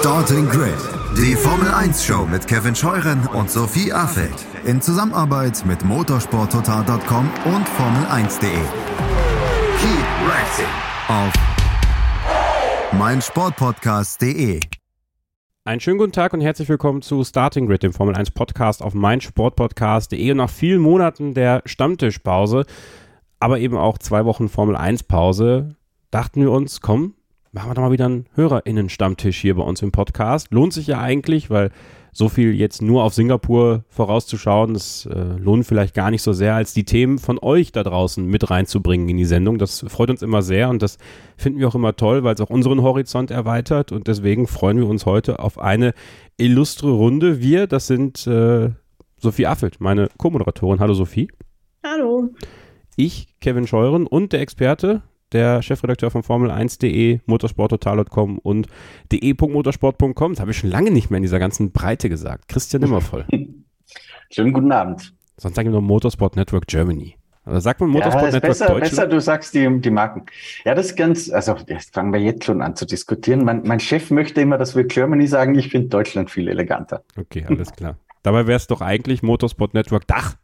Starting Grid, die Formel 1 Show mit Kevin Scheuren und Sophie Affeld in Zusammenarbeit mit motorsporttotal.com und Formel1.de. Keep racing auf meinsportpodcast.de. Einen schönen guten Tag und herzlich willkommen zu Starting Grid, dem Formel 1 Podcast auf meinsportpodcast.de und nach vielen Monaten der Stammtischpause, aber eben auch zwei Wochen Formel 1 Pause, dachten wir uns, komm, machen wir doch mal wieder einen HörerInnen-Stammtisch hier bei uns im Podcast. Lohnt sich ja eigentlich, weil so viel jetzt nur auf Singapur vorauszuschauen, das äh, lohnt vielleicht gar nicht so sehr, als die Themen von euch da draußen mit reinzubringen in die Sendung. Das freut uns immer sehr und das finden wir auch immer toll, weil es auch unseren Horizont erweitert und deswegen freuen wir uns heute auf eine illustre Runde. Wir, das sind äh, Sophie Affelt, meine Co-Moderatorin. Hallo Sophie. Hallo. Ich, Kevin Scheuren und der Experte, der Chefredakteur von Formel1.de, motorsporttotal.com und de.motorsport.com. Das habe ich schon lange nicht mehr in dieser ganzen Breite gesagt. Christian Nimmervoll. Schönen guten Abend. Sonst sagen wir nur Motorsport Network Germany. Oder sagt man Motorsport ja, Network besser, Deutschland? Besser, du sagst die, die Marken. Ja, das ist ganz, also jetzt fangen wir jetzt schon an zu diskutieren. Mein, mein Chef möchte immer, dass wir Germany sagen. Ich finde Deutschland viel eleganter. Okay, alles klar. Dabei wäre es doch eigentlich Motorsport Network Dach.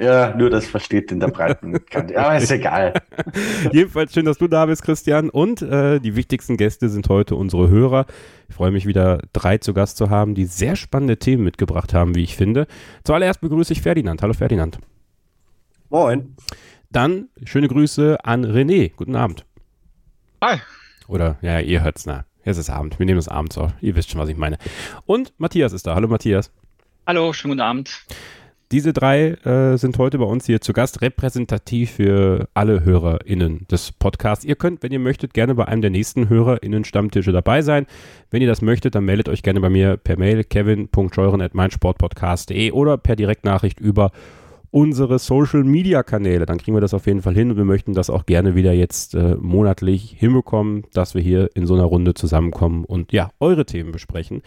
Ja, nur das versteht in der breiten Kante. Aber ist egal. Jedenfalls schön, dass du da bist, Christian. Und äh, die wichtigsten Gäste sind heute unsere Hörer. Ich freue mich wieder, drei zu Gast zu haben, die sehr spannende Themen mitgebracht haben, wie ich finde. Zuallererst begrüße ich Ferdinand. Hallo Ferdinand. Moin. Dann schöne Grüße an René. Guten Abend. Hi. Oder, ja, ihr hört's, na. Jetzt ist Abend. Wir nehmen das abends auf. Ihr wisst schon, was ich meine. Und Matthias ist da. Hallo Matthias. Hallo, schönen guten Abend. Diese drei äh, sind heute bei uns hier zu Gast, repräsentativ für alle HörerInnen des Podcasts. Ihr könnt, wenn ihr möchtet, gerne bei einem der nächsten HörerInnen-Stammtische dabei sein. Wenn ihr das möchtet, dann meldet euch gerne bei mir per Mail kevin.scheuren.meinsportpodcast.de oder per Direktnachricht über unsere Social-Media-Kanäle. Dann kriegen wir das auf jeden Fall hin und wir möchten das auch gerne wieder jetzt äh, monatlich hinbekommen, dass wir hier in so einer Runde zusammenkommen und ja, eure Themen besprechen.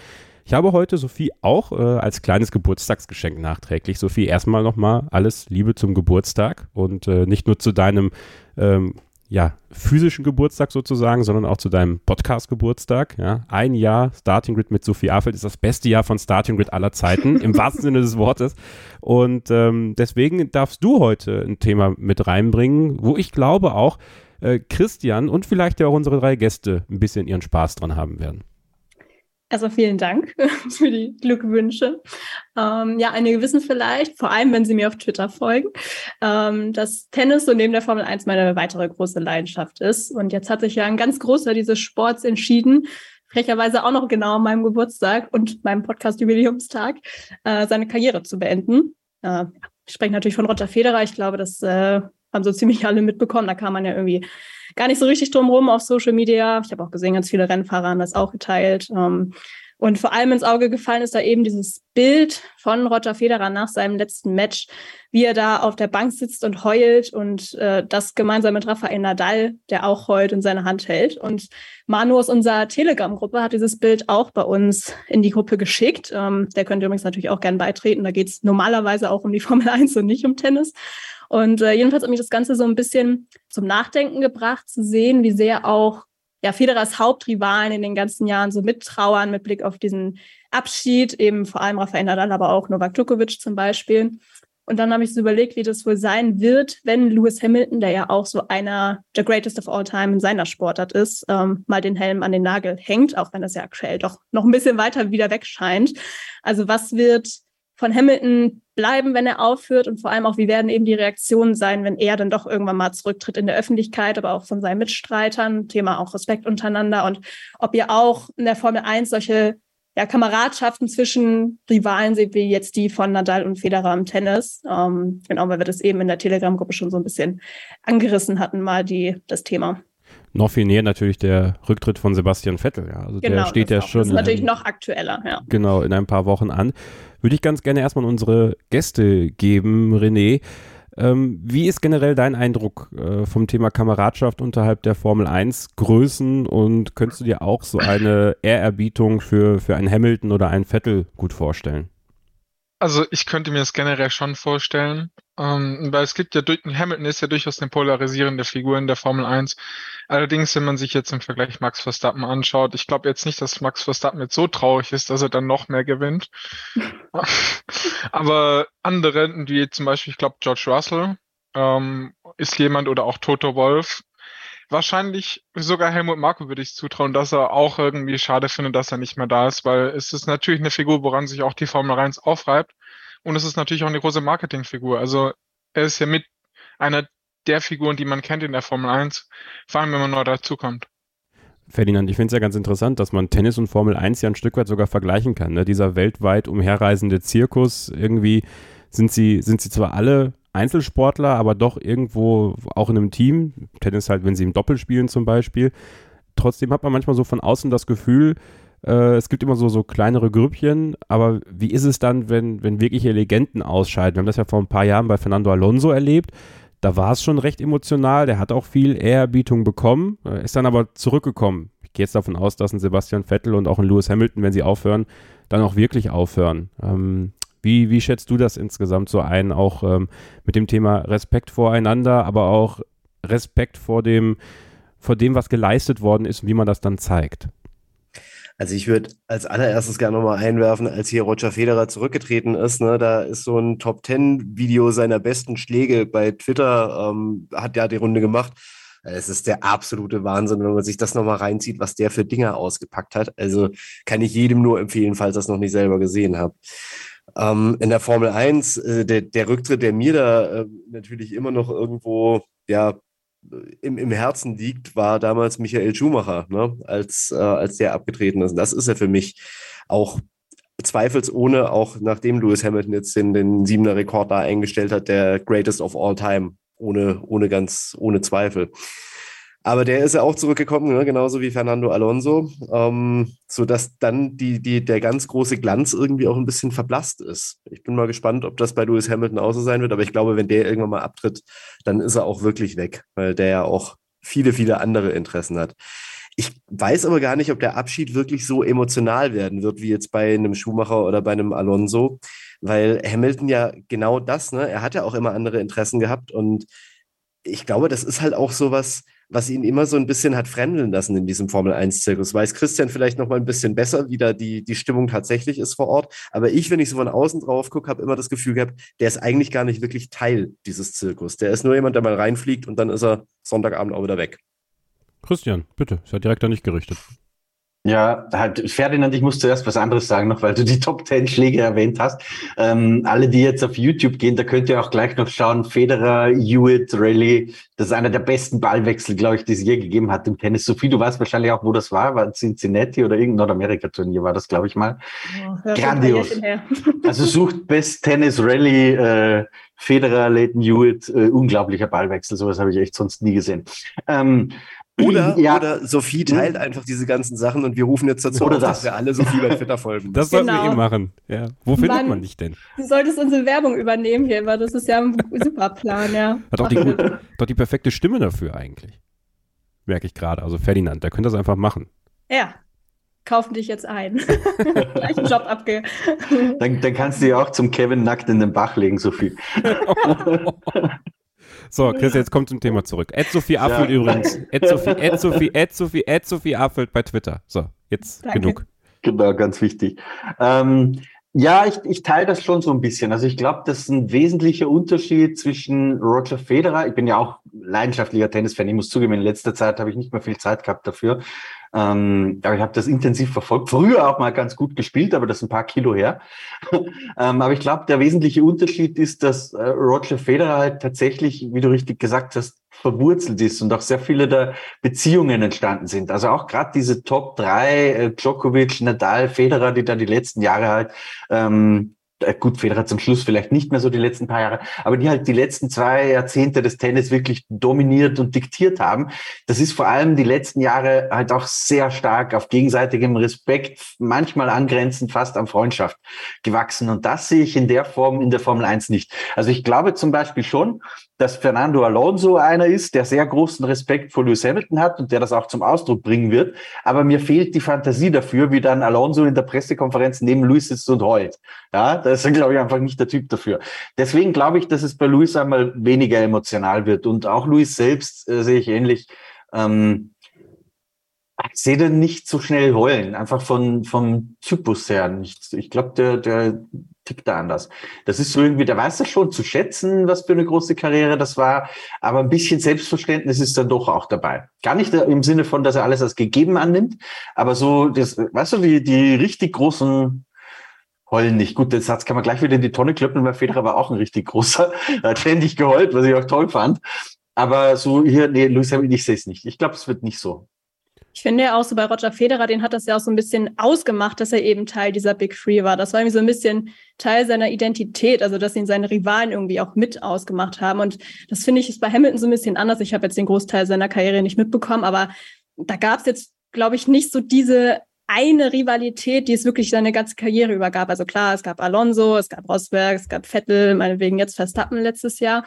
Ich habe heute Sophie auch äh, als kleines Geburtstagsgeschenk nachträglich. Sophie, erstmal nochmal alles Liebe zum Geburtstag und äh, nicht nur zu deinem ähm, ja, physischen Geburtstag sozusagen, sondern auch zu deinem Podcast-Geburtstag. Ja. Ein Jahr Starting Grid mit Sophie Affeld ist das beste Jahr von Starting Grid aller Zeiten, im wahrsten Sinne des Wortes. Und ähm, deswegen darfst du heute ein Thema mit reinbringen, wo ich glaube auch äh, Christian und vielleicht ja auch unsere drei Gäste ein bisschen ihren Spaß dran haben werden. Also vielen Dank für die Glückwünsche. Ähm, ja, einige wissen vielleicht, vor allem wenn sie mir auf Twitter folgen, ähm, dass Tennis so neben der Formel 1 meine weitere große Leidenschaft ist. Und jetzt hat sich ja ein ganz großer dieses Sports entschieden, frecherweise auch noch genau an meinem Geburtstag und meinem Podcast-Jubiläumstag, äh, seine Karriere zu beenden. Äh, ich spreche natürlich von Roger Federer. Ich glaube, das äh, haben so ziemlich alle mitbekommen. Da kam man ja irgendwie gar nicht so richtig drum rum auf Social Media. Ich habe auch gesehen, ganz viele Rennfahrer haben das auch geteilt. Ähm, und vor allem ins Auge gefallen ist da eben dieses Bild von Roger Federer nach seinem letzten Match, wie er da auf der Bank sitzt und heult und äh, das gemeinsam mit Rafael Nadal, der auch heult und seine Hand hält. Und Manu aus unserer Telegram-Gruppe hat dieses Bild auch bei uns in die Gruppe geschickt. Ähm, der könnte übrigens natürlich auch gern beitreten. Da geht es normalerweise auch um die Formel 1 und nicht um Tennis. Und äh, jedenfalls hat mich das Ganze so ein bisschen zum Nachdenken gebracht, zu sehen, wie sehr auch ja, Federers Hauptrivalen in den ganzen Jahren so mittrauern mit Blick auf diesen Abschied, eben vor allem Rafael Nadal, aber auch Novak Djokovic zum Beispiel. Und dann habe ich so überlegt, wie das wohl sein wird, wenn Lewis Hamilton, der ja auch so einer der greatest of all time in seiner Sportart ist, ähm, mal den Helm an den Nagel hängt, auch wenn das ja aktuell doch noch ein bisschen weiter wieder weg scheint. Also was wird von Hamilton bleiben, wenn er aufhört und vor allem auch, wie werden eben die Reaktionen sein, wenn er dann doch irgendwann mal zurücktritt in der Öffentlichkeit, aber auch von seinen Mitstreitern, Thema auch Respekt untereinander und ob ihr auch in der Formel 1 solche ja, Kameradschaften zwischen Rivalen seht, wie jetzt die von Nadal und Federer im Tennis. Ähm, genau, weil wir das eben in der Telegram-Gruppe schon so ein bisschen angerissen hatten, mal die, das Thema. Noch viel näher natürlich der Rücktritt von Sebastian Vettel. Ja. Also genau, der steht ja auch. schon. Das ist natürlich in, noch aktueller, ja. Genau, in ein paar Wochen an. Würde ich ganz gerne erstmal unsere Gäste geben, René. Ähm, wie ist generell dein Eindruck äh, vom Thema Kameradschaft unterhalb der Formel 1 Größen und könntest du dir auch so eine Ehrerbietung für, für einen Hamilton oder einen Vettel gut vorstellen? Also ich könnte mir das generell schon vorstellen, ähm, weil es gibt ja durch, Hamilton ist ja durchaus eine polarisierende Figur in der Formel 1. Allerdings, wenn man sich jetzt im Vergleich Max Verstappen anschaut, ich glaube jetzt nicht, dass Max Verstappen jetzt so traurig ist, dass er dann noch mehr gewinnt. Aber andere, wie zum Beispiel, ich glaube, George Russell ähm, ist jemand oder auch Toto Wolf, wahrscheinlich sogar Helmut Marko würde ich zutrauen, dass er auch irgendwie schade findet, dass er nicht mehr da ist, weil es ist natürlich eine Figur, woran sich auch die Formel 1 aufreibt. Und es ist natürlich auch eine große Marketingfigur. Also er ist ja mit einer der Figuren, die man kennt in der Formel 1, vor allem wenn man neu dazukommt. Ferdinand, ich finde es ja ganz interessant, dass man Tennis und Formel 1 ja ein Stück weit sogar vergleichen kann. Ne? Dieser weltweit umherreisende Zirkus, irgendwie sind sie, sind sie zwar alle Einzelsportler, aber doch irgendwo auch in einem Team. Tennis halt, wenn sie im Doppel spielen zum Beispiel. Trotzdem hat man manchmal so von außen das Gefühl, äh, es gibt immer so, so kleinere Grüppchen, aber wie ist es dann, wenn, wenn wirkliche Legenden ausscheiden? Wir haben das ja vor ein paar Jahren bei Fernando Alonso erlebt. Da war es schon recht emotional. Der hat auch viel Ehrerbietung bekommen, äh, ist dann aber zurückgekommen. Ich gehe jetzt davon aus, dass ein Sebastian Vettel und auch ein Lewis Hamilton, wenn sie aufhören, dann auch wirklich aufhören. Ähm, wie, wie schätzt du das insgesamt so ein, auch ähm, mit dem Thema Respekt voreinander, aber auch Respekt vor dem, vor dem, was geleistet worden ist und wie man das dann zeigt? Also ich würde als allererstes gerne nochmal einwerfen, als hier Roger Federer zurückgetreten ist, ne, da ist so ein Top Ten Video seiner besten Schläge bei Twitter, ähm, hat ja die Runde gemacht. Es ist der absolute Wahnsinn, wenn man sich das nochmal reinzieht, was der für Dinge ausgepackt hat. Also kann ich jedem nur empfehlen, falls das noch nicht selber gesehen habt. Ähm, in der Formel 1, äh, der, der Rücktritt, der mir da äh, natürlich immer noch irgendwo ja, im, im Herzen liegt, war damals Michael Schumacher, ne? als, äh, als der abgetreten ist. Und das ist ja für mich auch zweifelsohne, auch nachdem Lewis Hamilton jetzt den, den siebener Rekord da eingestellt hat, der greatest of all time, ohne, ohne ganz, ohne Zweifel. Aber der ist ja auch zurückgekommen, ne? genauso wie Fernando Alonso, ähm, sodass dann die, die, der ganz große Glanz irgendwie auch ein bisschen verblasst ist. Ich bin mal gespannt, ob das bei Lewis Hamilton auch so sein wird, aber ich glaube, wenn der irgendwann mal abtritt, dann ist er auch wirklich weg, weil der ja auch viele, viele andere Interessen hat. Ich weiß aber gar nicht, ob der Abschied wirklich so emotional werden wird, wie jetzt bei einem Schumacher oder bei einem Alonso, weil Hamilton ja genau das, ne, er hat ja auch immer andere Interessen gehabt und ich glaube, das ist halt auch so was, ihn immer so ein bisschen hat fremdeln lassen in diesem Formel-1-Zirkus. Weiß Christian vielleicht noch mal ein bisschen besser, wie da die, die Stimmung tatsächlich ist vor Ort. Aber ich, wenn ich so von außen drauf gucke, habe immer das Gefühl gehabt, der ist eigentlich gar nicht wirklich Teil dieses Zirkus. Der ist nur jemand, der mal reinfliegt und dann ist er Sonntagabend auch wieder weg. Christian, bitte, seid direkt da nicht gerichtet. Ja, halt, Ferdinand, ich muss zuerst was anderes sagen noch, weil du die Top Ten Schläge erwähnt hast. Ähm, alle, die jetzt auf YouTube gehen, da könnt ihr auch gleich noch schauen. Federer, Hewitt, Rally, das ist einer der besten Ballwechsel, glaube ich, die es je gegeben hat im Tennis. Sophie, du weißt wahrscheinlich auch, wo das war. War Cincinnati oder irgendein Nordamerika-Turnier war das, glaube ich mal. Oh, Grandios. Also sucht Best Tennis Rally, äh, Federer, Leighton Hewitt, äh, unglaublicher Ballwechsel. Sowas habe ich echt sonst nie gesehen. Ähm, oder, ja. oder Sophie hm? teilt einfach diese ganzen Sachen und wir rufen jetzt dazu, oder auf, das. dass wir alle Sophie bei Twitter folgen. Das genau. sollten wir eh machen. Ja. Wo findet Mann, man dich denn? Du solltest unsere Werbung übernehmen hier, weil das ist ja ein super Plan, ja. Hat doch die, doch die perfekte Stimme dafür eigentlich. Merke ich gerade. Also Ferdinand, der könnte das einfach machen. Ja, kaufen dich jetzt ein. Gleich einen Job abge. dann, dann kannst du ja auch zum Kevin nackt in den Bach legen, Sophie. So, Chris, jetzt kommt zum Thema zurück. Ed Sophie Affelt ja. übrigens. Ed Sophie, Ed Sophie, Ed Sophie, Ed Sophie Affelt bei Twitter. So, jetzt Danke. genug. Genau, ganz wichtig. Ähm, ja, ich, ich teile das schon so ein bisschen. Also ich glaube, das ist ein wesentlicher Unterschied zwischen Roger Federer. Ich bin ja auch leidenschaftlicher Tennisfan. Ich muss zugeben, in letzter Zeit habe ich nicht mehr viel Zeit gehabt dafür. Ähm, aber ich habe das intensiv verfolgt. Früher auch mal ganz gut gespielt, aber das ist ein paar Kilo her. ähm, aber ich glaube, der wesentliche Unterschied ist, dass äh, Roger Federer halt tatsächlich, wie du richtig gesagt hast, verwurzelt ist und auch sehr viele der Beziehungen entstanden sind. Also auch gerade diese Top 3, äh, Djokovic, Nadal, Federer, die da die letzten Jahre halt ähm, äh, gut, Federer zum Schluss vielleicht nicht mehr so die letzten paar Jahre, aber die halt die letzten zwei Jahrzehnte des Tennis wirklich dominiert und diktiert haben. Das ist vor allem die letzten Jahre halt auch sehr stark auf gegenseitigem Respekt, manchmal angrenzend fast an Freundschaft gewachsen. Und das sehe ich in der Form in der Formel 1 nicht. Also ich glaube zum Beispiel schon, dass Fernando Alonso einer ist, der sehr großen Respekt vor Lewis Hamilton hat und der das auch zum Ausdruck bringen wird. Aber mir fehlt die Fantasie dafür, wie dann Alonso in der Pressekonferenz neben Lewis sitzt und heult. Ja, da ist er, glaube ich, einfach nicht der Typ dafür. Deswegen glaube ich, dass es bei Lewis einmal weniger emotional wird. Und auch Lewis selbst äh, sehe ich ähnlich. Ähm, sehe den nicht so schnell heulen, einfach von, vom Typus her nicht. Ich glaube, der, der tickt da anders. Das ist so irgendwie, der weiß das schon zu schätzen, was für eine große Karriere das war, aber ein bisschen Selbstverständnis ist dann doch auch dabei. Gar nicht im Sinne von, dass er alles als gegeben annimmt, aber so, das, weißt du, die, die richtig großen heulen nicht. Gut, den Satz kann man gleich wieder in die Tonne klöppeln, weil Federer war auch ein richtig großer, er hat ständig geheult, was ich auch toll fand. Aber so hier, nee, Hamilton, ich sehe es nicht. Ich glaube, es wird nicht so. Ich finde ja auch so bei Roger Federer, den hat das ja auch so ein bisschen ausgemacht, dass er eben Teil dieser Big Three war. Das war irgendwie so ein bisschen Teil seiner Identität, also dass ihn seine Rivalen irgendwie auch mit ausgemacht haben. Und das finde ich ist bei Hamilton so ein bisschen anders. Ich habe jetzt den Großteil seiner Karriere nicht mitbekommen, aber da gab es jetzt, glaube ich, nicht so diese eine Rivalität, die es wirklich seine ganze Karriere über gab. Also klar, es gab Alonso, es gab Rosberg, es gab Vettel, meinetwegen jetzt Verstappen letztes Jahr.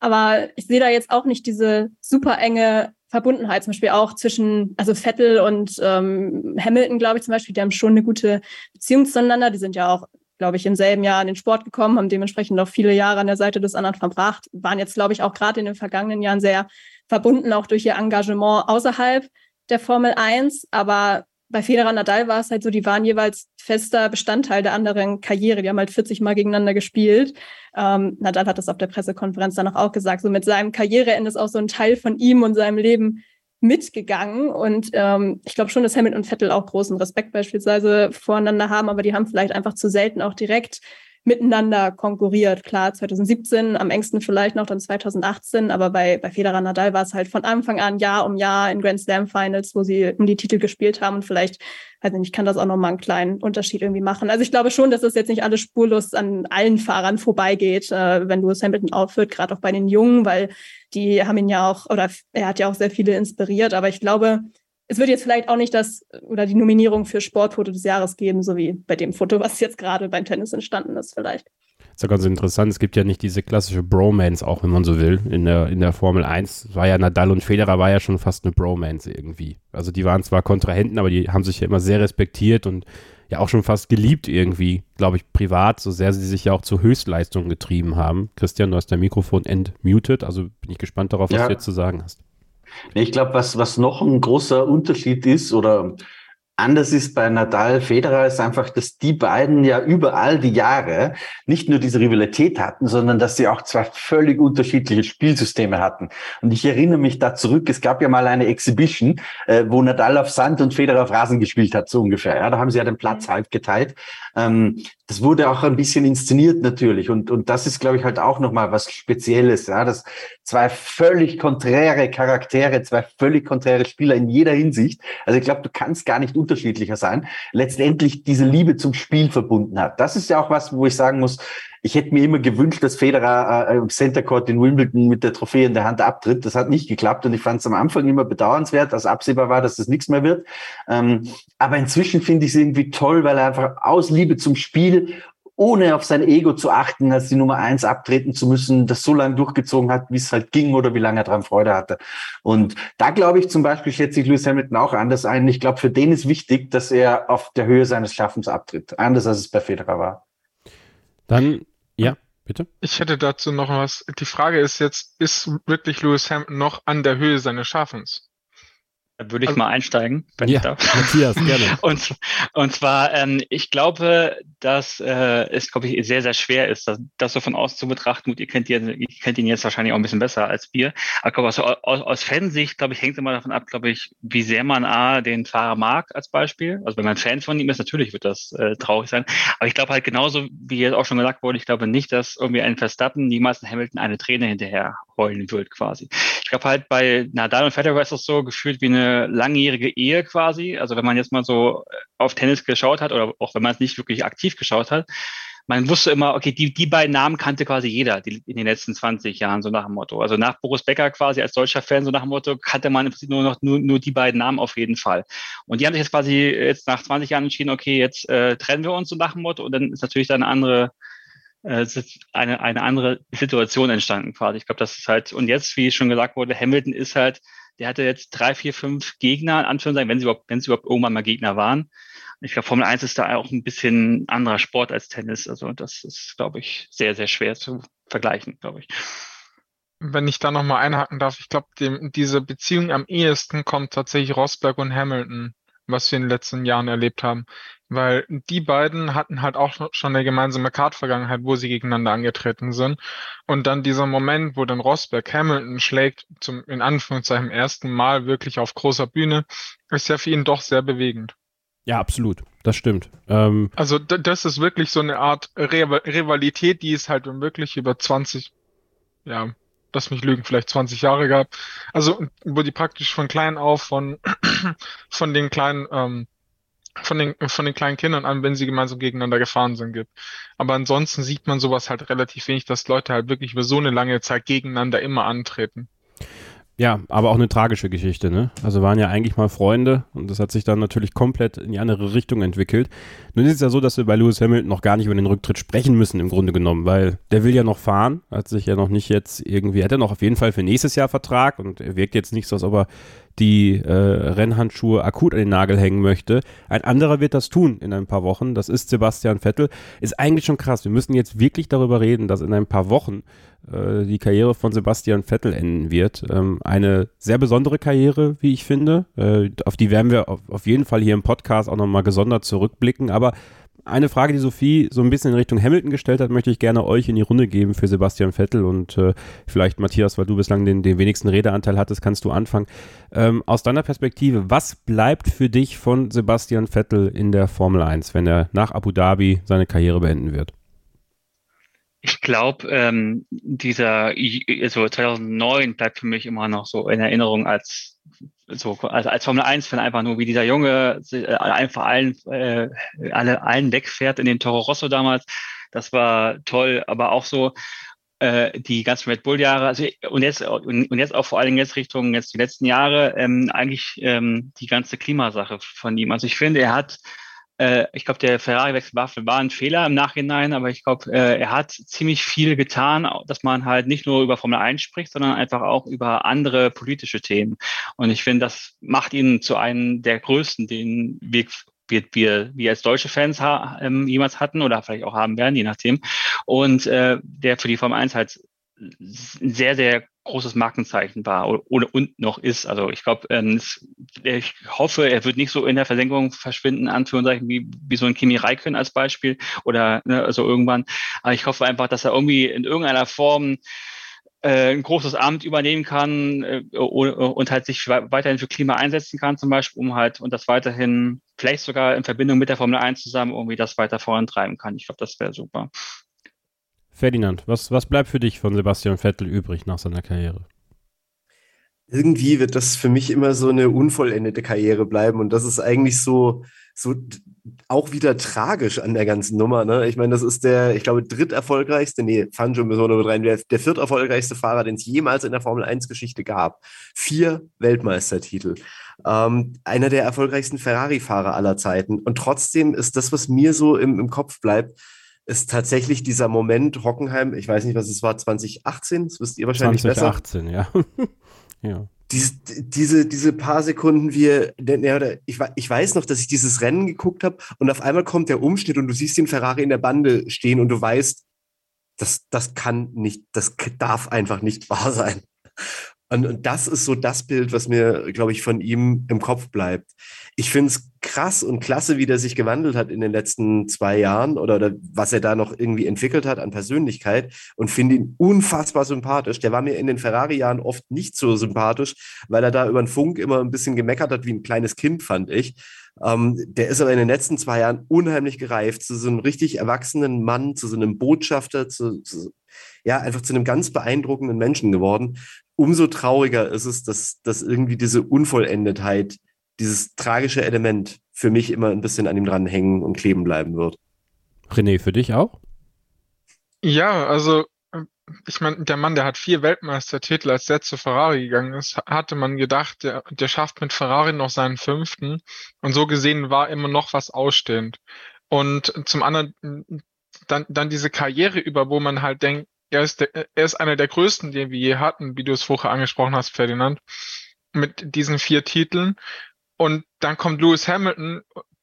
Aber ich sehe da jetzt auch nicht diese super enge Verbundenheit, zum Beispiel auch zwischen, also Vettel und ähm, Hamilton, glaube ich zum Beispiel, die haben schon eine gute Beziehung zueinander. Die sind ja auch, glaube ich, im selben Jahr an den Sport gekommen, haben dementsprechend auch viele Jahre an der Seite des anderen verbracht, waren jetzt, glaube ich, auch gerade in den vergangenen Jahren sehr verbunden, auch durch ihr Engagement außerhalb der Formel 1. Aber bei Federer und Nadal war es halt so, die waren jeweils fester Bestandteil der anderen Karriere. Die haben halt 40 Mal gegeneinander gespielt. Ähm, Nadal hat das auf der Pressekonferenz dann auch gesagt. So mit seinem Karriereende ist auch so ein Teil von ihm und seinem Leben mitgegangen. Und ähm, ich glaube schon, dass Hamilton und Vettel auch großen Respekt beispielsweise voreinander haben, aber die haben vielleicht einfach zu selten auch direkt miteinander konkurriert. Klar, 2017 am engsten vielleicht noch, dann 2018, aber bei, bei Federer Nadal war es halt von Anfang an Jahr um Jahr in Grand Slam Finals, wo sie um die Titel gespielt haben und vielleicht, weiß nicht, kann das auch nochmal einen kleinen Unterschied irgendwie machen. Also ich glaube schon, dass das jetzt nicht alles spurlos an allen Fahrern vorbeigeht, äh, wenn Lewis Hamilton aufhört, gerade auch bei den Jungen, weil die haben ihn ja auch, oder er hat ja auch sehr viele inspiriert, aber ich glaube, es wird jetzt vielleicht auch nicht das oder die Nominierung für Sportfoto des Jahres geben, so wie bei dem Foto, was jetzt gerade beim Tennis entstanden ist, vielleicht. Das ist ja ganz interessant. Es gibt ja nicht diese klassische Bromance, auch wenn man so will, in der, in der Formel 1. War ja Nadal und Federer war ja schon fast eine Bromance irgendwie. Also die waren zwar Kontrahenten, aber die haben sich ja immer sehr respektiert und ja auch schon fast geliebt irgendwie, glaube ich, privat, so sehr sie sich ja auch zur Höchstleistung getrieben haben. Christian, du hast dein Mikrofon entmutet, also bin ich gespannt darauf, was ja. du jetzt zu sagen hast. Ich glaube, was, was noch ein großer Unterschied ist oder anders ist bei Nadal Federer ist einfach, dass die beiden ja über all die Jahre nicht nur diese Rivalität hatten, sondern dass sie auch zwei völlig unterschiedliche Spielsysteme hatten. Und ich erinnere mich da zurück, es gab ja mal eine Exhibition, äh, wo Nadal auf Sand und Federer auf Rasen gespielt hat, so ungefähr. Ja, da haben sie ja den Platz halb geteilt. Ähm, das wurde auch ein bisschen inszeniert natürlich. Und, und das ist, glaube ich, halt auch nochmal was Spezielles, ja, dass zwei völlig konträre Charaktere, zwei völlig konträre Spieler in jeder Hinsicht. Also ich glaube, du kannst gar nicht unterschiedlicher sein. Letztendlich diese Liebe zum Spiel verbunden hat. Das ist ja auch was, wo ich sagen muss, ich hätte mir immer gewünscht, dass Federer äh, im Center Court in Wimbledon mit der Trophäe in der Hand abtritt. Das hat nicht geklappt und ich fand es am Anfang immer bedauernswert, dass absehbar war, dass das nichts mehr wird. Ähm, aber inzwischen finde ich es irgendwie toll, weil er einfach aus Liebe zum Spiel ohne auf sein Ego zu achten, als die Nummer eins abtreten zu müssen, das so lange durchgezogen hat, wie es halt ging oder wie lange er daran Freude hatte. Und da glaube ich zum Beispiel, schätze ich Lewis Hamilton auch anders ein. Ich glaube, für den ist wichtig, dass er auf der Höhe seines Schaffens abtritt. Anders als es bei Federer war. Dann, ja, bitte. Ich hätte dazu noch was. Die Frage ist jetzt, ist wirklich Lewis Hamilton noch an der Höhe seines Schaffens? Da würde ich also, mal einsteigen, wenn ja, ich darf. Matthias, gerne. Und, und zwar, ähm, ich glaube, dass äh, es, glaube ich, sehr, sehr schwer ist, das, das so von außen zu betrachten. Gut, ihr kennt, ihn, ihr kennt ihn jetzt wahrscheinlich auch ein bisschen besser als wir. Aber glaube, aus, aus, aus Fansicht, glaube ich, hängt immer davon ab, glaube ich, wie sehr man A, den Fahrer mag als Beispiel. Also wenn man Fan von ihm ist, natürlich wird das äh, traurig sein. Aber ich glaube halt genauso, wie jetzt auch schon gesagt wurde, ich glaube nicht, dass irgendwie ein Verstappen niemals in Hamilton eine Träne hinterher heulen wird quasi. Ich glaube halt bei Nadal und Federer ist das so gefühlt wie eine langjährige Ehe quasi. Also wenn man jetzt mal so äh, auf Tennis geschaut hat oder auch wenn man es nicht wirklich aktiv geschaut hat, man wusste immer, okay, die, die beiden Namen kannte quasi jeder die, in den letzten 20 Jahren, so nach dem Motto. Also nach Boris Becker quasi als deutscher Fan, so nach dem Motto, kannte man im Prinzip nur noch nur, nur die beiden Namen auf jeden Fall. Und die haben sich jetzt quasi jetzt nach 20 Jahren entschieden, okay, jetzt äh, trennen wir uns so nach dem Motto und dann ist natürlich dann eine andere äh, eine, eine andere Situation entstanden quasi. Ich glaube, das ist halt, und jetzt, wie schon gesagt wurde, Hamilton ist halt, der hatte jetzt drei, vier, fünf Gegner, in Anführungszeichen, wenn sie überhaupt, wenn sie überhaupt irgendwann mal Gegner waren. Ich glaube, Formel 1 ist da auch ein bisschen anderer Sport als Tennis. Also das ist, glaube ich, sehr, sehr schwer zu vergleichen, glaube ich. Wenn ich da nochmal einhaken darf, ich glaube, diese Beziehung am ehesten kommt tatsächlich Rosberg und Hamilton, was wir in den letzten Jahren erlebt haben. Weil die beiden hatten halt auch schon eine gemeinsame Kart-Vergangenheit, wo sie gegeneinander angetreten sind. Und dann dieser Moment, wo dann Rosberg Hamilton schlägt, zum in Anführungszeichen ersten Mal wirklich auf großer Bühne, ist ja für ihn doch sehr bewegend. Ja, absolut. Das stimmt. Ähm, also das ist wirklich so eine Art Re Rivalität, die es halt wirklich über 20, ja, lass mich lügen, vielleicht 20 Jahre gab. Also wo die praktisch von klein auf von von den kleinen ähm, von den, von den kleinen Kindern an, wenn sie gemeinsam gegeneinander gefahren sind, gibt. Aber ansonsten sieht man sowas halt relativ wenig, dass Leute halt wirklich über so eine lange Zeit gegeneinander immer antreten. Ja, aber auch eine tragische Geschichte, ne? Also waren ja eigentlich mal Freunde und das hat sich dann natürlich komplett in die andere Richtung entwickelt. Nun ist es ja so, dass wir bei Lewis Hamilton noch gar nicht über den Rücktritt sprechen müssen, im Grunde genommen, weil der will ja noch fahren, hat sich ja noch nicht jetzt irgendwie, hat er noch auf jeden Fall für nächstes Jahr Vertrag und er wirkt jetzt nicht so, als ob er die äh, Rennhandschuhe akut an den Nagel hängen möchte. Ein anderer wird das tun in ein paar Wochen. Das ist Sebastian Vettel. Ist eigentlich schon krass. Wir müssen jetzt wirklich darüber reden, dass in ein paar Wochen äh, die Karriere von Sebastian Vettel enden wird. Ähm, eine sehr besondere Karriere, wie ich finde. Äh, auf die werden wir auf, auf jeden Fall hier im Podcast auch nochmal gesondert zurückblicken. Aber eine Frage, die Sophie so ein bisschen in Richtung Hamilton gestellt hat, möchte ich gerne euch in die Runde geben für Sebastian Vettel und äh, vielleicht Matthias, weil du bislang den, den wenigsten Redeanteil hattest, kannst du anfangen. Ähm, aus deiner Perspektive, was bleibt für dich von Sebastian Vettel in der Formel 1, wenn er nach Abu Dhabi seine Karriere beenden wird? Ich glaube, ähm, dieser, also 2009 bleibt für mich immer noch so in Erinnerung als so also als Formel 1 Fan einfach nur wie dieser Junge äh, einfach allen äh, alle allen wegfährt in den Toro Rosso damals. Das war toll, aber auch so äh, die ganzen Red Bull Jahre, also und jetzt und jetzt auch vor allen Dingen jetzt Richtung jetzt die letzten Jahre ähm, eigentlich ähm, die ganze Klimasache von ihm. Also ich finde, er hat äh, ich glaube, der Ferrari-Wechsel war, war ein Fehler im Nachhinein, aber ich glaube, äh, er hat ziemlich viel getan, dass man halt nicht nur über Formel 1 spricht, sondern einfach auch über andere politische Themen. Und ich finde, das macht ihn zu einem der größten, den wir wir, wir, wir als deutsche Fans ha, ähm, jemals hatten oder vielleicht auch haben werden, je nachdem. Und äh, der für die Formel 1 halt sehr, sehr großes Markenzeichen war oder und noch ist. Also ich glaube, ähm, ich hoffe, er wird nicht so in der Versenkung verschwinden, Anführungszeichen, wie, wie so ein Kimi Räikkönen als Beispiel oder ne, also irgendwann. Aber ich hoffe einfach, dass er irgendwie in irgendeiner Form äh, ein großes Amt übernehmen kann äh, und halt sich weiterhin für Klima einsetzen kann, zum Beispiel, um halt und das weiterhin vielleicht sogar in Verbindung mit der Formel 1 zusammen irgendwie das weiter vorantreiben kann. Ich glaube, das wäre super. Ferdinand, was, was bleibt für dich von Sebastian Vettel übrig nach seiner Karriere? Irgendwie wird das für mich immer so eine unvollendete Karriere bleiben und das ist eigentlich so, so auch wieder tragisch an der ganzen Nummer. Ne? Ich meine, das ist der, ich glaube, dritterfolgreichste, nee, Fangio müssen wir noch mit rein, der, der vierterfolgreichste Fahrer, den es jemals in der Formel 1-Geschichte gab. Vier Weltmeistertitel. Ähm, einer der erfolgreichsten Ferrari-Fahrer aller Zeiten. Und trotzdem ist das, was mir so im, im Kopf bleibt, ist tatsächlich dieser Moment Hockenheim, ich weiß nicht, was es war, 2018, das wisst ihr wahrscheinlich 2018, besser. 2018, ja. ja. Diese, diese, diese paar Sekunden, wir, ich, ich weiß noch, dass ich dieses Rennen geguckt habe und auf einmal kommt der Umschnitt und du siehst den Ferrari in der Bande stehen und du weißt, das, das kann nicht, das darf einfach nicht wahr sein. Und, und das ist so das Bild, was mir, glaube ich, von ihm im Kopf bleibt. Ich finde es krass und klasse, wie der sich gewandelt hat in den letzten zwei Jahren oder, oder was er da noch irgendwie entwickelt hat an Persönlichkeit und finde ihn unfassbar sympathisch. Der war mir in den Ferrari-Jahren oft nicht so sympathisch, weil er da über den Funk immer ein bisschen gemeckert hat wie ein kleines Kind, fand ich. Ähm, der ist aber in den letzten zwei Jahren unheimlich gereift zu so einem richtig erwachsenen Mann, zu so einem Botschafter, zu, zu ja, einfach zu einem ganz beeindruckenden Menschen geworden umso trauriger ist es, dass, dass irgendwie diese Unvollendetheit, dieses tragische Element für mich immer ein bisschen an ihm dran hängen und kleben bleiben wird. René, für dich auch? Ja, also ich meine, der Mann, der hat vier Weltmeistertitel, als der zu Ferrari gegangen ist, hatte man gedacht, der, der schafft mit Ferrari noch seinen fünften. Und so gesehen war immer noch was ausstehend. Und zum anderen, dann, dann diese Karriere über, wo man halt denkt, er ist, der, er ist einer der größten, den wir je hatten, wie du es vorher angesprochen hast, Ferdinand, mit diesen vier Titeln. Und dann kommt Lewis Hamilton